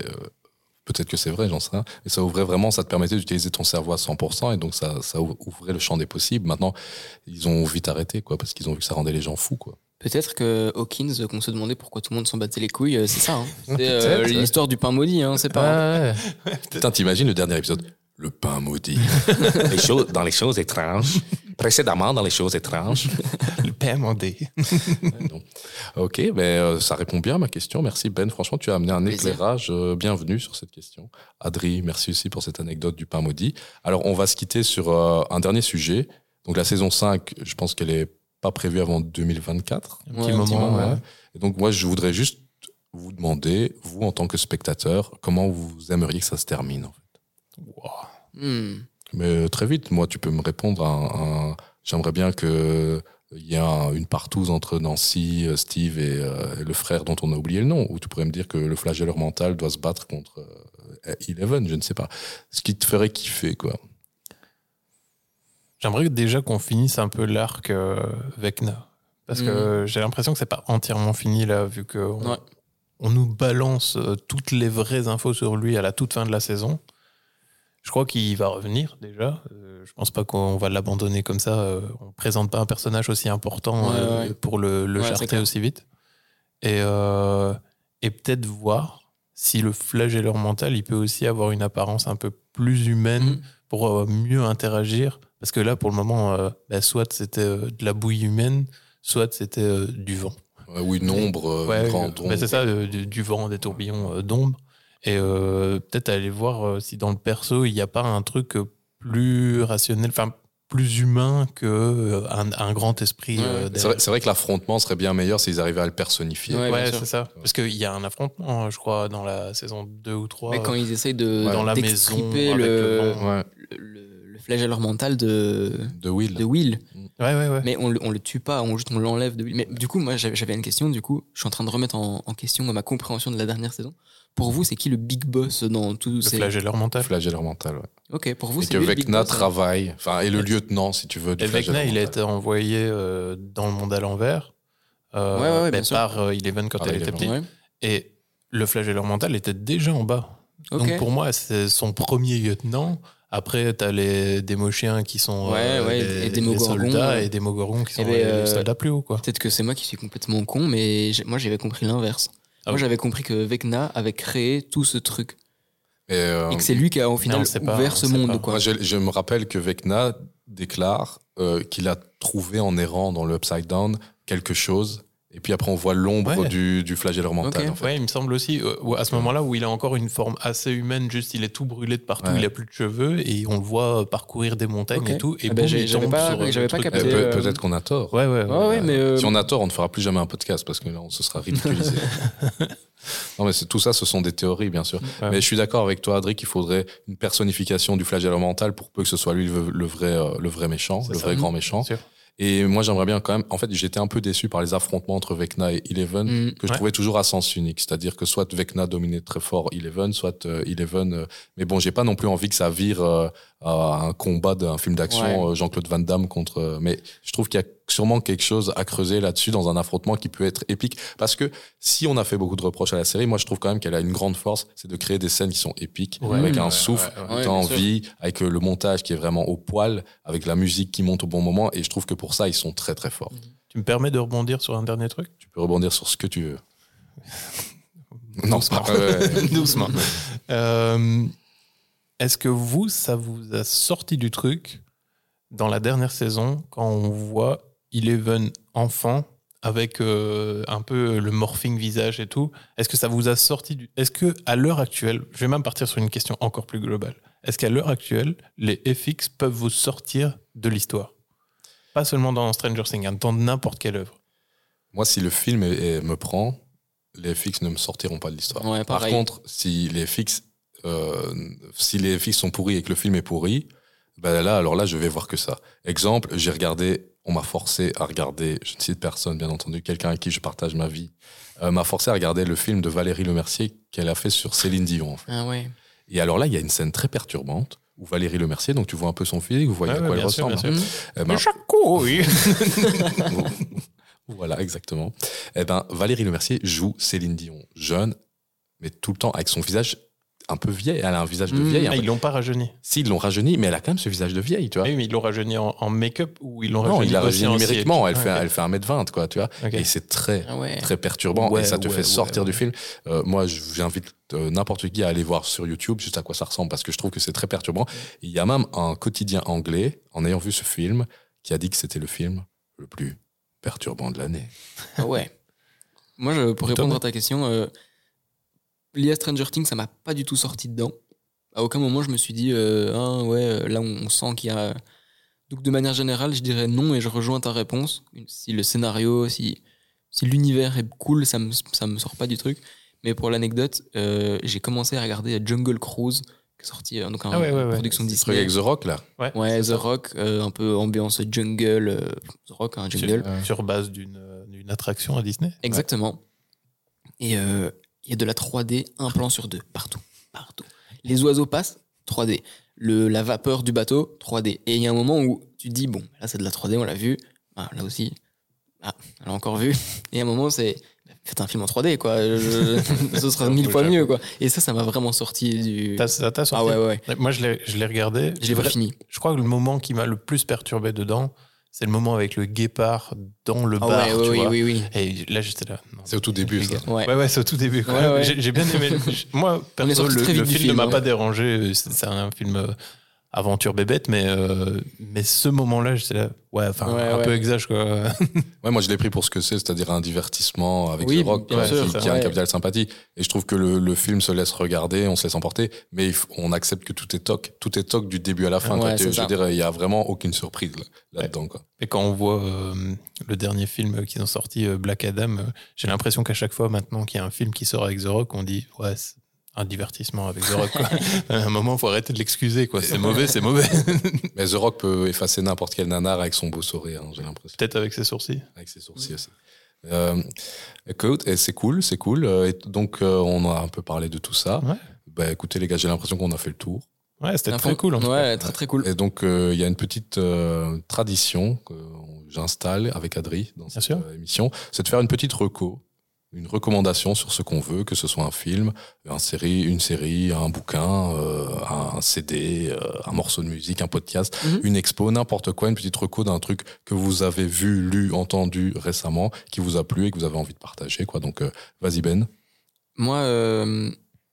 Peut-être que c'est vrai, j'en sais rien. Mais ça ouvrait vraiment, ça te permettait d'utiliser ton cerveau à 100%, et donc ça, ça ou- ouvrait le champ des possibles. Maintenant, ils ont vite arrêté, quoi, parce qu'ils ont vu que ça rendait les gens fous, quoi. Peut-être que Hawkins, euh, qu'on se demandait pourquoi tout le monde s'en battait les couilles, euh, c'est ça. hein. C'est euh, l'histoire du pain maudit, hein, c'est pas. Putain, t'imagines le dernier épisode Le pain maudit. les choses, dans les choses étranges. Précédemment, dans les choses étranges. Le pain non. Ok, ben, euh, ça répond bien à ma question. Merci Ben. Franchement, tu as amené un Plaisir. éclairage euh, bienvenu sur cette question. Adri, merci aussi pour cette anecdote du pain maudit. Alors, on va se quitter sur euh, un dernier sujet. Donc, la saison 5, je pense qu'elle est pas prévue avant 2024. Un Ouais, petit un petit moment, ouais. Et donc, moi, je voudrais juste vous demander, vous, en tant que spectateur, comment vous aimeriez que ça se termine. en fait? Wow. Hmm. Mais euh, très vite, moi, tu peux me répondre à un. un- J'aimerais bien que il y a un- une partouze entre Nancy, euh, Steve et, euh, et le frère dont on a oublié le nom. Ou tu pourrais me dire que le flagelleur mental doit se battre contre euh, Eleven, je ne sais pas. Ce qui te ferait kiffer, quoi. J'aimerais déjà qu'on finisse un peu l'arc euh, Vecna. Parce que j'ai l'impression que c'est pas entièrement fini là, vu qu'on Ouais. on nous balance euh, toutes les vraies infos sur lui à la toute fin de la saison. Je crois qu'il va revenir déjà. Euh, je pense pas qu'on va l'abandonner comme ça. Euh, on présente pas un personnage aussi important Ouais, euh, ouais. pour le, le Ouais, charter aussi vite. Et, euh, et peut-être voir si le flagelleur mental, il peut aussi avoir une apparence un peu plus humaine Mhm. pour euh, mieux interagir. Parce que là, pour le moment, euh, bah, soit c'était euh, de la bouille humaine, soit c'était euh, du vent. Euh, ou une ombre, grande ombre. bah, c'est ça, du, du vent, des tourbillons d'ombre. Et euh, peut-être aller voir euh, si dans le perso, il n'y a pas un truc euh, plus rationnel, enfin plus humain que un, un grand esprit. Ouais. C'est vrai, que l'affrontement serait bien meilleur s'ils arrivaient à le personnifier. Ouais, c'est ça. Parce qu'il y a un affrontement, hein, je crois, dans la saison 2 ou 3. Mais quand ils essayent de dans la maison, le, le vent. Ouais, le, le- le flagelleur mental de, de Will. de Will. Ouais, ouais, ouais. Mais on, le- on le tue pas, on juste on l'enlève de Will. Mais du coup, moi j'avais j'avais une question, du coup, je suis en train de remettre en, en question ma compréhension de la dernière saison. Pour vous, c'est qui le big boss dans tous le ces. flagelleur mental. Flagelleur mental, ouais. Ok, pour vous, Et c'est que lui le big Vecna boss, hein. travaille, enfin, et le lieutenant, si tu veux, du Et Vecna, il a été envoyé euh, dans le monde à l'envers. euh, Ouais, ouais, ouais, bien mais sûr. par euh, Eleven quand Par elle était Eleven. petite. Ouais. Et le flagelleur mental était déjà en bas. Ok. Donc pour moi, c'est son premier lieutenant Après, t'as les démo-chiens qui sont Ouais, euh, ouais, les, et des les Mogorgons, soldats ouais. et des mogorons qui sont Eh ben, les, euh, soldats plus quoi. Peut-être que c'est moi qui suis complètement con, mais moi j'avais compris l'inverse. Ah moi oui. j'avais compris que Vecna avait créé tout ce truc. Et, euh, Et que c'est lui qui a au final pas, ouvert ce monde. pas. Quoi. Moi, je, je me rappelle que Vecna déclare euh, qu'il a trouvé en errant dans le Upside Down quelque chose. Et puis après, on voit l'ombre Ouais. du, du flagelleur mental. Ok. en fait. Ouais, il me semble aussi, euh, à ce moment-là où il a encore une forme assez humaine, juste il est tout brûlé de partout, Ouais. il a plus de cheveux et on le voit parcourir des montagnes et tout. Et Ah ben, j'avais pas- euh, pas. Eh, capté. peut- euh, Peut-être qu'on a tort. Ouais, ouais, ouais. Ouais, ouais, mais. euh, Si on a tort, on ne fera plus jamais un podcast parce que là, on se sera ridiculisé. non, mais c'est- tout ça, ce sont des théories, bien sûr. Ouais. Mais je suis d'accord avec toi, Adri, qu'il faudrait une personnification du flagelleur mental pour peu que ce soit lui le, le vrai, le vrai méchant, le ça. vrai grand méchant. Sûr. Et moi, j'aimerais bien quand même. En fait, j'étais un peu déçu par les affrontements entre Vecna et Eleven, mm, que je Ouais. trouvais toujours à sens unique. C'est-à-dire que soit Vecna dominait très fort Eleven, soit euh, Eleven. euh, mais bon, j'ai pas non plus envie que ça vire euh, à un combat d'un film d'action, euh, Jean-Claude Van Damme contre. euh, mais je trouve qu'il y a sûrement quelque chose à creuser là-dessus dans un affrontement qui peut être épique. Parce que si on a fait beaucoup de reproches à la série, moi, je trouve quand même qu'elle a une grande force, c'est de créer des scènes qui sont épiques, Ouais, avec ouais, un ouais, souffle, ouais, ouais. tout Ouais, en vie, avec euh, le montage qui est vraiment au poil, avec la musique qui monte au bon moment. Et je trouve que pour ça, ils sont très très forts. Tu me permets de rebondir sur un dernier truc? Tu peux rebondir sur ce que tu veux. non, c'est Doucement. pas ouais. Doucement. Euh, Est-ce que vous, ça vous a sorti du truc dans la dernière saison quand on voit Eleven enfant avec euh, un peu le morphing visage et tout? Est-ce que ça vous a sorti du... Est-ce que à l'heure actuelle, je vais même partir sur une question encore plus globale. Est-ce qu'à l'heure actuelle, les FX peuvent vous sortir de l'histoire? Pas seulement dans Stranger Things, hein, dans n'importe quelle œuvre. Moi, si le film est- est- me prend, les FX ne me sortiront pas de l'histoire. Ouais, Par contre, si les FX, si les FX sont pourris et que le film est pourri, ben là, alors là, je vais voir que ça. Exemple, j'ai regardé, on m'a forcé à regarder, je ne cite personne, bien entendu, quelqu'un avec qui je partage ma vie, euh, m'a forcé à regarder le film de Valérie Lemercier qu'elle a fait sur Céline Dion. En fait. Ah ouais. Et alors là, il y a une scène très perturbante où Valérie Lemercier, donc tu vois un peu son physique, vous voyez Ouais, à quoi ouais, elle sûr, ressemble. hein. Eh ben, Chaco, oui. Voilà, exactement. Eh ben, Valérie Lemercier joue Céline Dion, jeune, mais tout le temps avec son visage un peu vieille. Elle a un visage de Mmh. vieille. Ah, peu. ils l'ont pas rajeuni. Si, ils l'ont rajeuni, mais elle a quand même ce visage de vieille, tu vois. Oui, mais ils l'ont rajeuni en, en make-up ou ils l'ont non, rajeuni il l'a rajeuni en numériquement. Elle, fait, Ah, elle fait 1m20, quoi, tu vois. Et c'est très, Ah ouais. très perturbant Ouais, et ça te ouais, fait sortir ouais, du ouais. film. Euh, moi, je- j'invite euh, n'importe qui à aller voir sur YouTube juste à quoi ça ressemble parce que je trouve que c'est très perturbant. Il y a même un quotidien anglais, en ayant vu ce film, qui a dit que c'était le film le plus perturbant de l'année. Ah ouais. Moi, je, pour répondre à ta question, euh, lié à Stranger Things, ça m'a pas du tout sorti dedans. À aucun moment, je me suis dit, euh, ah ouais, euh, là, on, sent qu'il y a. Donc, de manière générale, je dirais non et je rejoins ta réponse. Si le scénario, si, si l'univers est cool, ça me, ça me sort pas du truc. Mais pour l'anecdote, euh, j'ai commencé à regarder Jungle Cruise, qui est sorti, euh, donc un- Ah ouais, ouais, une ouais. production Disney. avec The Rock, là. Ouais, The ça. Rock, euh, un peu ambiance jungle, euh, The Rock, un jungle. Sur, sur base d'une d'une attraction à Disney. Exactement. Et euh, il y a de la 3D, un plan sur deux, partout. Partout. Les oiseaux passent, 3D. Le, la vapeur du bateau, 3D. Et il y a un moment où tu te dis, bon, là c'est de la 3D, on l'a vu. Ah, là aussi, ah, on l'a encore vu. Et à un moment, c'est, bah, faites un film en 3D, quoi. Je- ce sera mille fois mieux, quoi. Et ça, ça m'a vraiment sorti du. T'as- Ça t'a Ah sorti ouais, ouais, ouais. Moi, je l'ai je l'ai regardé. Je l'ai pas fini. Je crois que le moment qui m'a le plus perturbé dedans, c'est le moment avec le guépard dans le Ah bar. ouais, tu oui, vois. oui, oui. Et là, j'étais là. C'est au tout début, ça. Ouais. Ouais, ouais, c'est au tout début. J'ai bien aimé. Moi, perso, le, film, ne m'a ouais. pas dérangé. C'est c'est un film euh, aventure bébête, mais, euh, mais ce moment-là, j'étais là. Ouais, enfin, Ouais, un ouais. peu exage, quoi. Ouais, moi je l'ai pris pour ce que c'est, c'est-à-dire un divertissement avec Oui, The Rock, bien quoi, sûr, qui, a un capital sympathie. Et je trouve que le, le film se laisse regarder, on se laisse emporter, mais on accepte que tout est toc. Tout est toc du début à la fin. Ouais, quoi. c'est je ça. veux dire, il y a vraiment aucune surprise là- là-dedans. quoi. Et quand on voit euh, le dernier film qu'ils ont sorti, euh, Black Adam, euh, j'ai l'impression qu'à chaque fois maintenant qu'il y a un film qui sort avec The Rock, on dit ouais, c'est un divertissement avec The Rock. quoi. à un moment, il faut arrêter de l'excuser. quoi. C'est mauvais, c'est mauvais. Mais The Rock peut effacer n'importe quel nanar avec son beau sourire, hein, j'ai l'impression. Peut-être avec ses sourcils. Avec ses sourcils aussi. Euh, écoute, et c'est cool, c'est cool. Euh, et donc, euh, on a un peu parlé de tout ça. Ouais. Bah, écoutez, les gars, j'ai l'impression qu'on a fait le tour. Ouais, c'était très cool. en tout cas. Ouais, très très cool. Et donc, euh, il y a une petite euh, tradition que j'installe avec Adri dans cette sûr. euh, émission, c'est de faire une petite reco une recommandation sur ce qu'on veut, que ce soit un film, un série, une série, un bouquin, euh, un CD, euh, un morceau de musique, un podcast, Mhm. une expo, n'importe quoi, une petite reco d'un truc que vous avez vu, lu, entendu récemment, qui vous a plu et que vous avez envie de partager. Quoi. Donc, euh, vas-y Ben. Moi,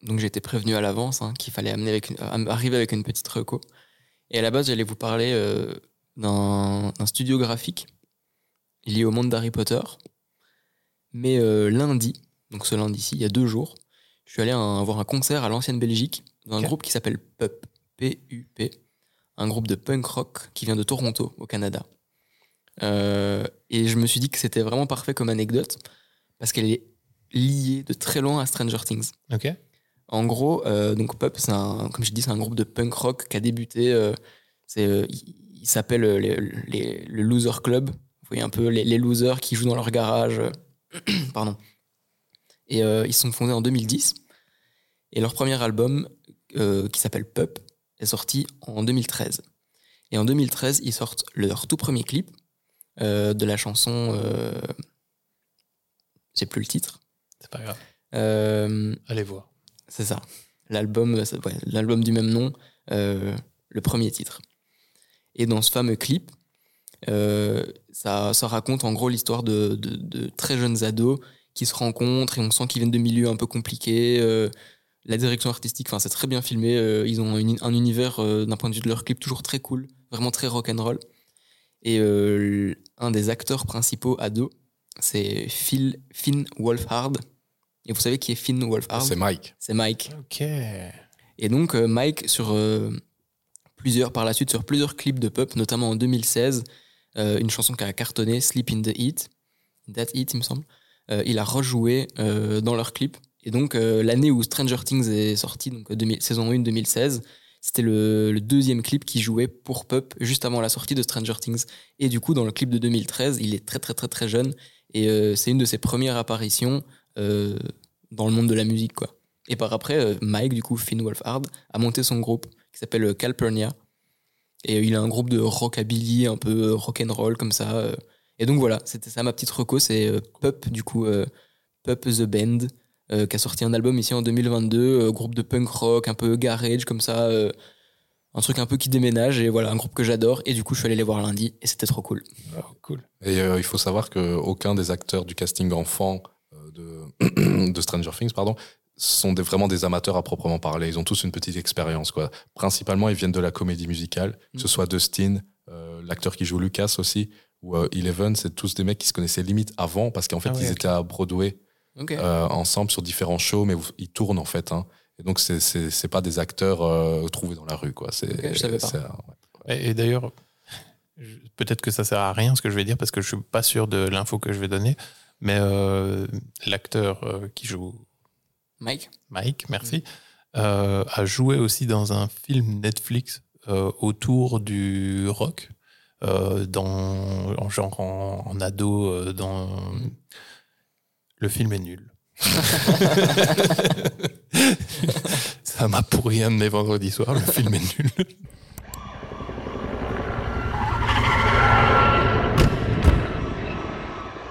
donc j'ai été prévenu à l'avance hein, qu'il fallait amener avec une- arriver avec une petite reco. Et à la base, j'allais vous parler d'un studio graphique lié au monde d'Harry Potter. Mais euh, lundi, donc ce lundi-ci, il y a deux jours, je suis allé un- voir un concert à l'ancienne Belgique d'un Ok. groupe qui s'appelle PUP, P-U-P, un groupe de punk rock qui vient de Toronto, au Canada. Euh, et je me suis dit que c'était vraiment parfait comme anecdote parce qu'elle est liée de très loin à Stranger Things. Ok. En gros, euh, donc Pup, c'est un, comme je dis, c'est un groupe de punk rock qui a débuté. euh, c'est, il, s'appelle les- les- le Loser Club. Vous voyez un peu les, les losers qui jouent dans leur garage. Pardon. Et euh, ils sont fondés en 2010. Et leur premier album, euh, qui s'appelle Pup, est sorti en 2013. Et en 2013, ils sortent leur tout premier clip euh, de la chanson. Euh, j'ai plus le titre. C'est pas grave. Euh, Allez voir. c'est ça. L'album, ça- ouais, l'album du même nom, le premier titre. Et dans ce fameux clip, ça, ça raconte en gros l'histoire de, de- de très jeunes ados qui se rencontrent et on sent qu'ils viennent de milieux un peu compliqués. euh, la direction artistique, enfin, c'est très bien filmé. euh, ils ont une- un univers, euh, d'un point de vue de leur clip, toujours très cool, vraiment très rock'n'roll. Et euh, un des acteurs principaux ados, c'est Phil, Finn Wolfhard. Et vous savez qui est Finn Wolfhard? C'est Mike. c'est Mike. Ok. Et donc euh, Mike sur euh, plusieurs par la suite sur plusieurs clips de pop, notamment en 2016, euh, une chanson qui a cartonné, Sleep in the Heat, That Heat il me semble. euh, il a rejoué euh, dans leur clip. Et donc l'année où Stranger Things est sorti, donc 2000 saison 1 2016, c'était le, deuxième clip qui jouait pour Pup juste avant la sortie de Stranger Things. Et du coup dans le clip de 2013, il est très très très très jeune et c'est une de ses premières apparitions dans le monde de la musique quoi. Et par après, Mike, du coup, Finn Wolfhard, a monté son groupe qui s'appelle Calpurnia. Et il a un groupe de rockabilly, un peu euh, rock'n'roll comme ça. euh. Et donc voilà, c'était ça ma petite reco, c'est euh, Pup, du coup, Pup The Band, qui a sorti un album ici en 2022, euh, groupe de punk rock, un peu garage comme ça, un truc un peu qui déménage. Et voilà, un groupe que j'adore. Et du coup, je suis allé les voir lundi et c'était trop cool. Oh, cool. Et il faut savoir qu'aucun des acteurs du casting enfant de, de Stranger Things, pardon, sont des, vraiment des amateurs à proprement parler. Ils ont tous une petite expérience. Quoi. Principalement, ils viennent de la comédie musicale, que ce Mm. soit Dustin, euh, l'acteur qui joue Lucas aussi, ou euh, Eleven, c'est tous des mecs qui se connaissaient limite avant, parce qu'en fait, Ah ouais, ils étaient à Broadway euh, ensemble sur différents shows, mais ils tournent en fait. Hein. Et donc, c'est- c'est c'est pas des acteurs euh, trouvés dans la rue. Quoi. Je savais pas. c'est, ouais. Et, et d'ailleurs, peut-être que ça sert à rien ce que je vais dire parce que je suis pas sûr de l'info que je vais donner. Mais euh, l'acteur euh, qui joue Mike Mike, merci, euh, a joué aussi dans un film Netflix euh, autour du rock, euh, dans, en genre en, en ado. dans... Le film est nul. Ça m'a pourri un de mes vendredis soirs, le film est nul.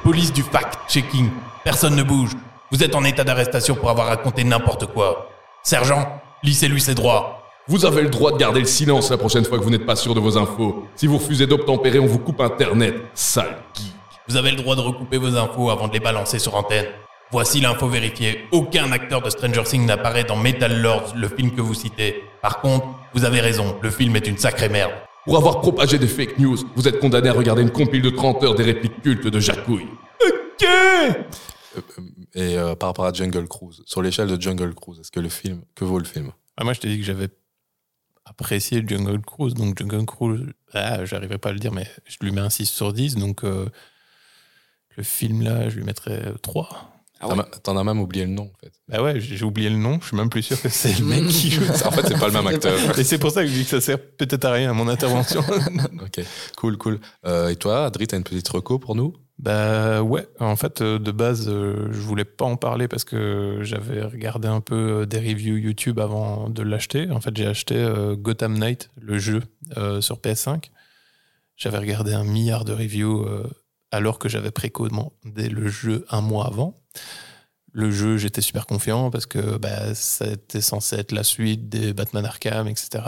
Police du fact-checking. Personne ne bouge. Vous êtes en état d'arrestation pour avoir raconté n'importe quoi. Sergent, lissez-lui ses droits. Vous avez le droit de garder le silence la prochaine fois que vous n'êtes pas sûr de vos infos. Si vous refusez d'obtempérer, on vous coupe Internet. Sale geek. Vous avez le droit de recouper vos infos avant de les balancer sur antenne. Voici l'info vérifiée. Aucun acteur de Stranger Things n'apparaît dans Metal Lords, le film que vous citez. Par contre, vous avez raison, le film est une sacrée merde. Pour avoir propagé des fake news, vous êtes condamné à regarder une compile de 30 heures des répliques cultes de Jacouille. Ok Et euh, par rapport à Jungle Cruise, sur l'échelle de Jungle Cruise, est-ce que le film, que vaut le film? Ah, moi, je t'ai dit que j'avais apprécié Jungle Cruise, donc Jungle Cruise, ah, j'arriverai pas à le dire, mais je lui mets un 6 sur 10, donc euh, le film là, je lui mettrais 3. Ah T'en ouais. as- T'en as même oublié le nom, en fait. Bah ouais, j'ai j'ai oublié le nom, je suis même plus sûr que c'est le mec qui joue. en fait, c'est pas le même acteur. Et c'est pour ça que je dis que ça sert peut-être à rien à mon intervention. ok, cool, cool. Euh, et toi, Adri, t'as une petite reco pour nous? Bah ouais, en fait, euh, de base, euh, je voulais pas en parler parce que j'avais regardé un peu euh, des reviews YouTube avant de l'acheter. En fait, j'ai acheté Gotham Knight, le jeu, sur PS5. J'avais regardé un milliard de reviews alors que j'avais précommandé le jeu un mois avant. Le jeu, j'étais super confiant parce que bah, c'était censé être la suite des Batman Arkham, etc.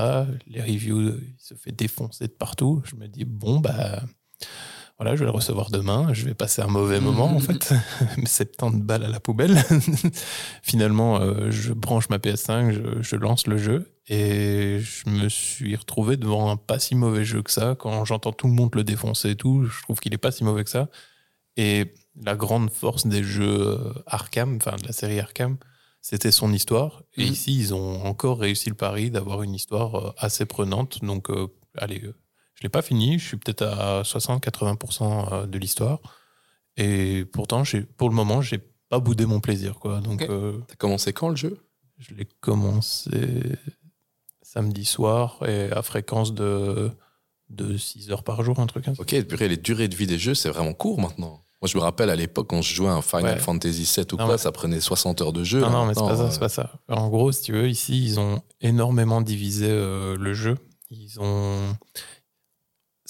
Les reviews, il se fait défoncer de partout. Je me dis, bon, bah, voilà, je vais le recevoir demain. Je vais passer un mauvais moment, en fait. 70 balles à la poubelle. Finalement, euh, je branche ma PS5, je, je lance le jeu et je me suis retrouvé devant un pas si mauvais jeu que ça. Quand j'entends tout le monde le défoncer et tout, je trouve qu'il est pas si mauvais que ça. Et la grande force des jeux euh, Arkham, enfin de la série Arkham, c'était son histoire. Et Mhm. ici, ils ont encore réussi le pari d'avoir une histoire euh, assez prenante. Donc, euh, allez, je l'ai pas fini. Je suis peut-être à 60-80% euh, de l'histoire. Et pourtant, pour le moment, j'ai pas boudé mon plaisir. Quoi. Donc, euh, T'as commencé quand le jeu? je l'ai commencé samedi soir et à fréquence de, de 6 heures par jour, un truc comme ça. Ok, purée, les durées de vie des jeux, c'est vraiment court maintenant. Moi, je me rappelle à l'époque, quand je jouais à un Final Ouais. Fantasy VII ou Non, quoi, mais- ça prenait 60 heures de jeu. Non, non, mais c'est pas ça, c'est pas ça. En gros, si tu veux, ici, ils ont énormément divisé euh, le jeu. Ils ont.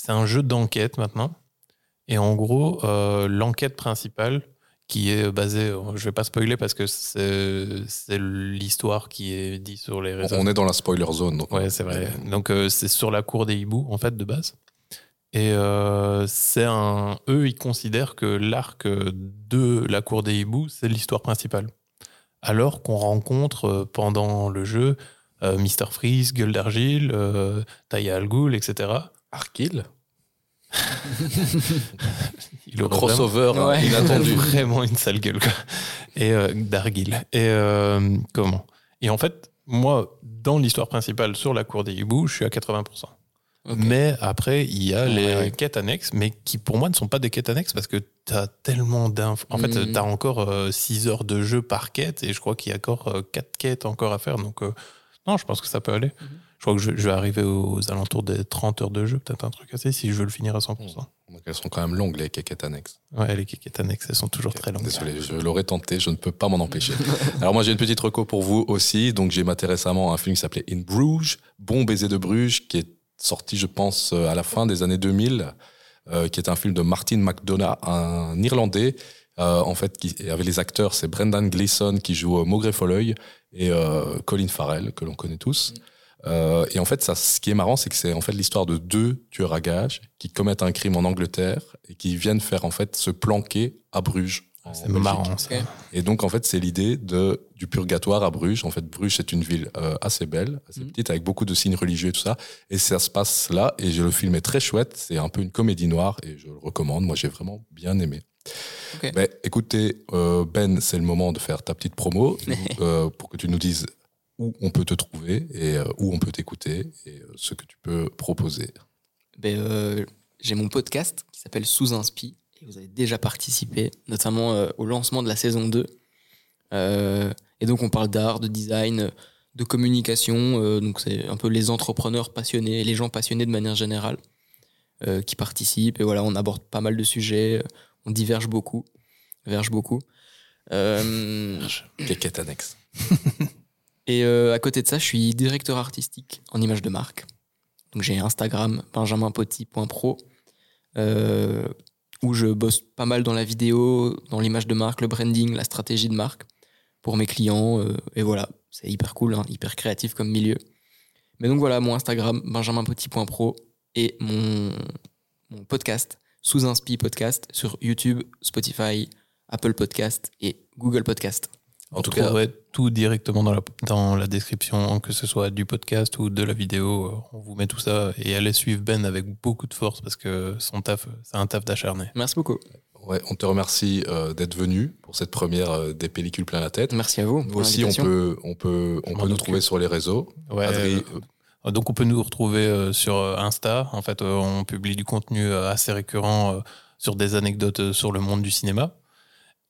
C'est un jeu d'enquête maintenant. Et en gros, euh, l'enquête principale, qui est basée. Je vais pas spoiler parce que c'est l'histoire qui est dit sur les euh, réseaux. on est dans la spoiler zone. Donc Ouais, c'est vrai. Euh, Donc, euh, c'est sur la cour des hiboux, en fait, de base. Et euh, c'est un. Eux, ils considèrent que l'arc de la cour des hiboux, c'est l'histoire principale. Alors qu'on rencontre euh, pendant le jeu euh, Mr. Freeze, Gueule d'Argile, euh, Taya Al Ghul, etc. Arkil Il Le crossover hein, Ouais. inattendu. vraiment une sale gueule. Quoi. Et euh, Dargil. Et euh, comment? Et en fait, moi, dans l'histoire principale sur la cour des hiboux, je suis à 80%. Ok. Mais après, il y a Ouais, les ouais. quêtes annexes, mais qui pour moi ne sont pas des quêtes annexes parce que tu as tellement d'infos. En fait, Mhm. tu as encore 6 heures de jeu par quête et je crois qu'il y a encore 4 quêtes encore à faire. Donc, euh, non, je pense que ça peut aller. Mhm. Je crois que je, je vais arriver aux alentours des 30 heures de jeu, peut-être un truc assez, si je veux le finir à 100%. Donc elles sont quand même longues, les quéquettes annexes. Ouais, les quêtes annexes, elles sont toujours très longues. Désolé, je l'aurais tenté, je ne peux pas m'en empêcher. Alors moi j'ai une petite reco pour vous aussi. Donc j'ai maté récemment un film qui s'appelait In Bruges, Bon baiser de Bruges, qui est sorti je pense euh, à la fin des années 2000, euh, qui est un film de Martin McDonough, un Irlandais. euh, en fait, qui, avec les acteurs, c'est Brendan Gleeson qui joue euh, Maugrey Folleuil et euh, Colin Farrell, que l'on connaît tous. Euh, et en fait, ça, ce qui est marrant, c'est que c'est en fait l'histoire de deux tueurs à gages qui commettent un crime en Angleterre et qui viennent faire en fait se planquer à Bruges. en C'est marrant ça. Et donc, en fait, c'est l'idée de, du purgatoire à Bruges. En fait, Bruges, c'est une ville euh, assez belle, assez Mhm. petite, avec beaucoup de signes religieux et tout ça. Et ça se passe là. Et je- le film est très chouette. C'est un peu une comédie noire et je le recommande. Moi, j'ai vraiment bien aimé. Ok. Mais écoutez, euh, Ben, c'est le moment de faire ta petite promo euh, pour que tu nous dises où on peut te trouver et euh, où on peut t'écouter et euh, ce que tu peux proposer. Ben, euh, j'ai mon podcast qui s'appelle Sous Inspi et vous avez déjà participé, notamment euh, au lancement de la saison 2. Euh, et donc on parle d'art, de design, de communication. donc c'est un peu les entrepreneurs passionnés, les gens passionnés de manière générale qui participent. Et voilà, on aborde pas mal de sujets, on diverge beaucoup, verge beaucoup. Euh, Quéquette annexe. et euh, à côté de ça, je suis directeur artistique en image de marque. Donc j'ai Instagram benjaminpoty.pro euh, où je bosse pas mal dans la vidéo, dans l'image de marque, le branding, la stratégie de marque pour mes clients. euh, et voilà, c'est hyper cool, hein, hyper créatif comme milieu. Mais donc voilà, mon Instagram benjaminpoty.pro et mon, podcast sous Inspi Podcast sur YouTube, Spotify, Apple Podcast et Google Podcast. En On tout cas, tout directement dans la, dans la description, que ce soit du podcast ou de la vidéo. euh, On vous met tout ça et allez suivre Ben avec beaucoup de force parce que son taf, c'est un taf d'acharné. Merci beaucoup. ouais, on te remercie euh, d'être venu pour cette première euh, des pellicules plein la tête. Merci à vous. Nous pour aussi, on peut, on peut, on peut nous trouver sur les réseaux. Ouais, euh, donc on peut nous retrouver sur Insta. En fait, on publie du contenu assez récurrent sur des anecdotes sur le monde du cinéma.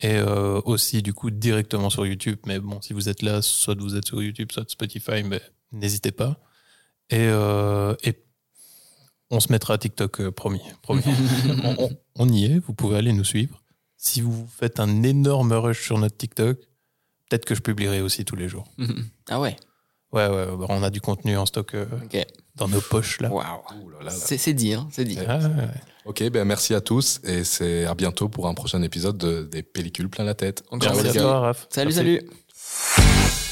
Et euh, aussi, du coup, directement sur YouTube. Mais bon, si vous êtes là, soit vous êtes sur YouTube, soit Spotify, mais n'hésitez pas. Et, euh, et on se mettra à TikTok, euh, promis. promis. on, on- on y est, vous pouvez aller nous suivre. Si vous faites un énorme rush sur notre TikTok, peut-être que je publierai aussi tous les jours. ah ouais, Ouais, ouais, on a du contenu en stock. euh. Dans nos poches, là. Waouh. C'est dit, hein, c'est dit. Ah, ouais. Ok, ben merci à tous et c'est à bientôt pour un prochain épisode de- des pellicules plein la tête. Encore Merci à toi, Raph. Salut, Merci. salut.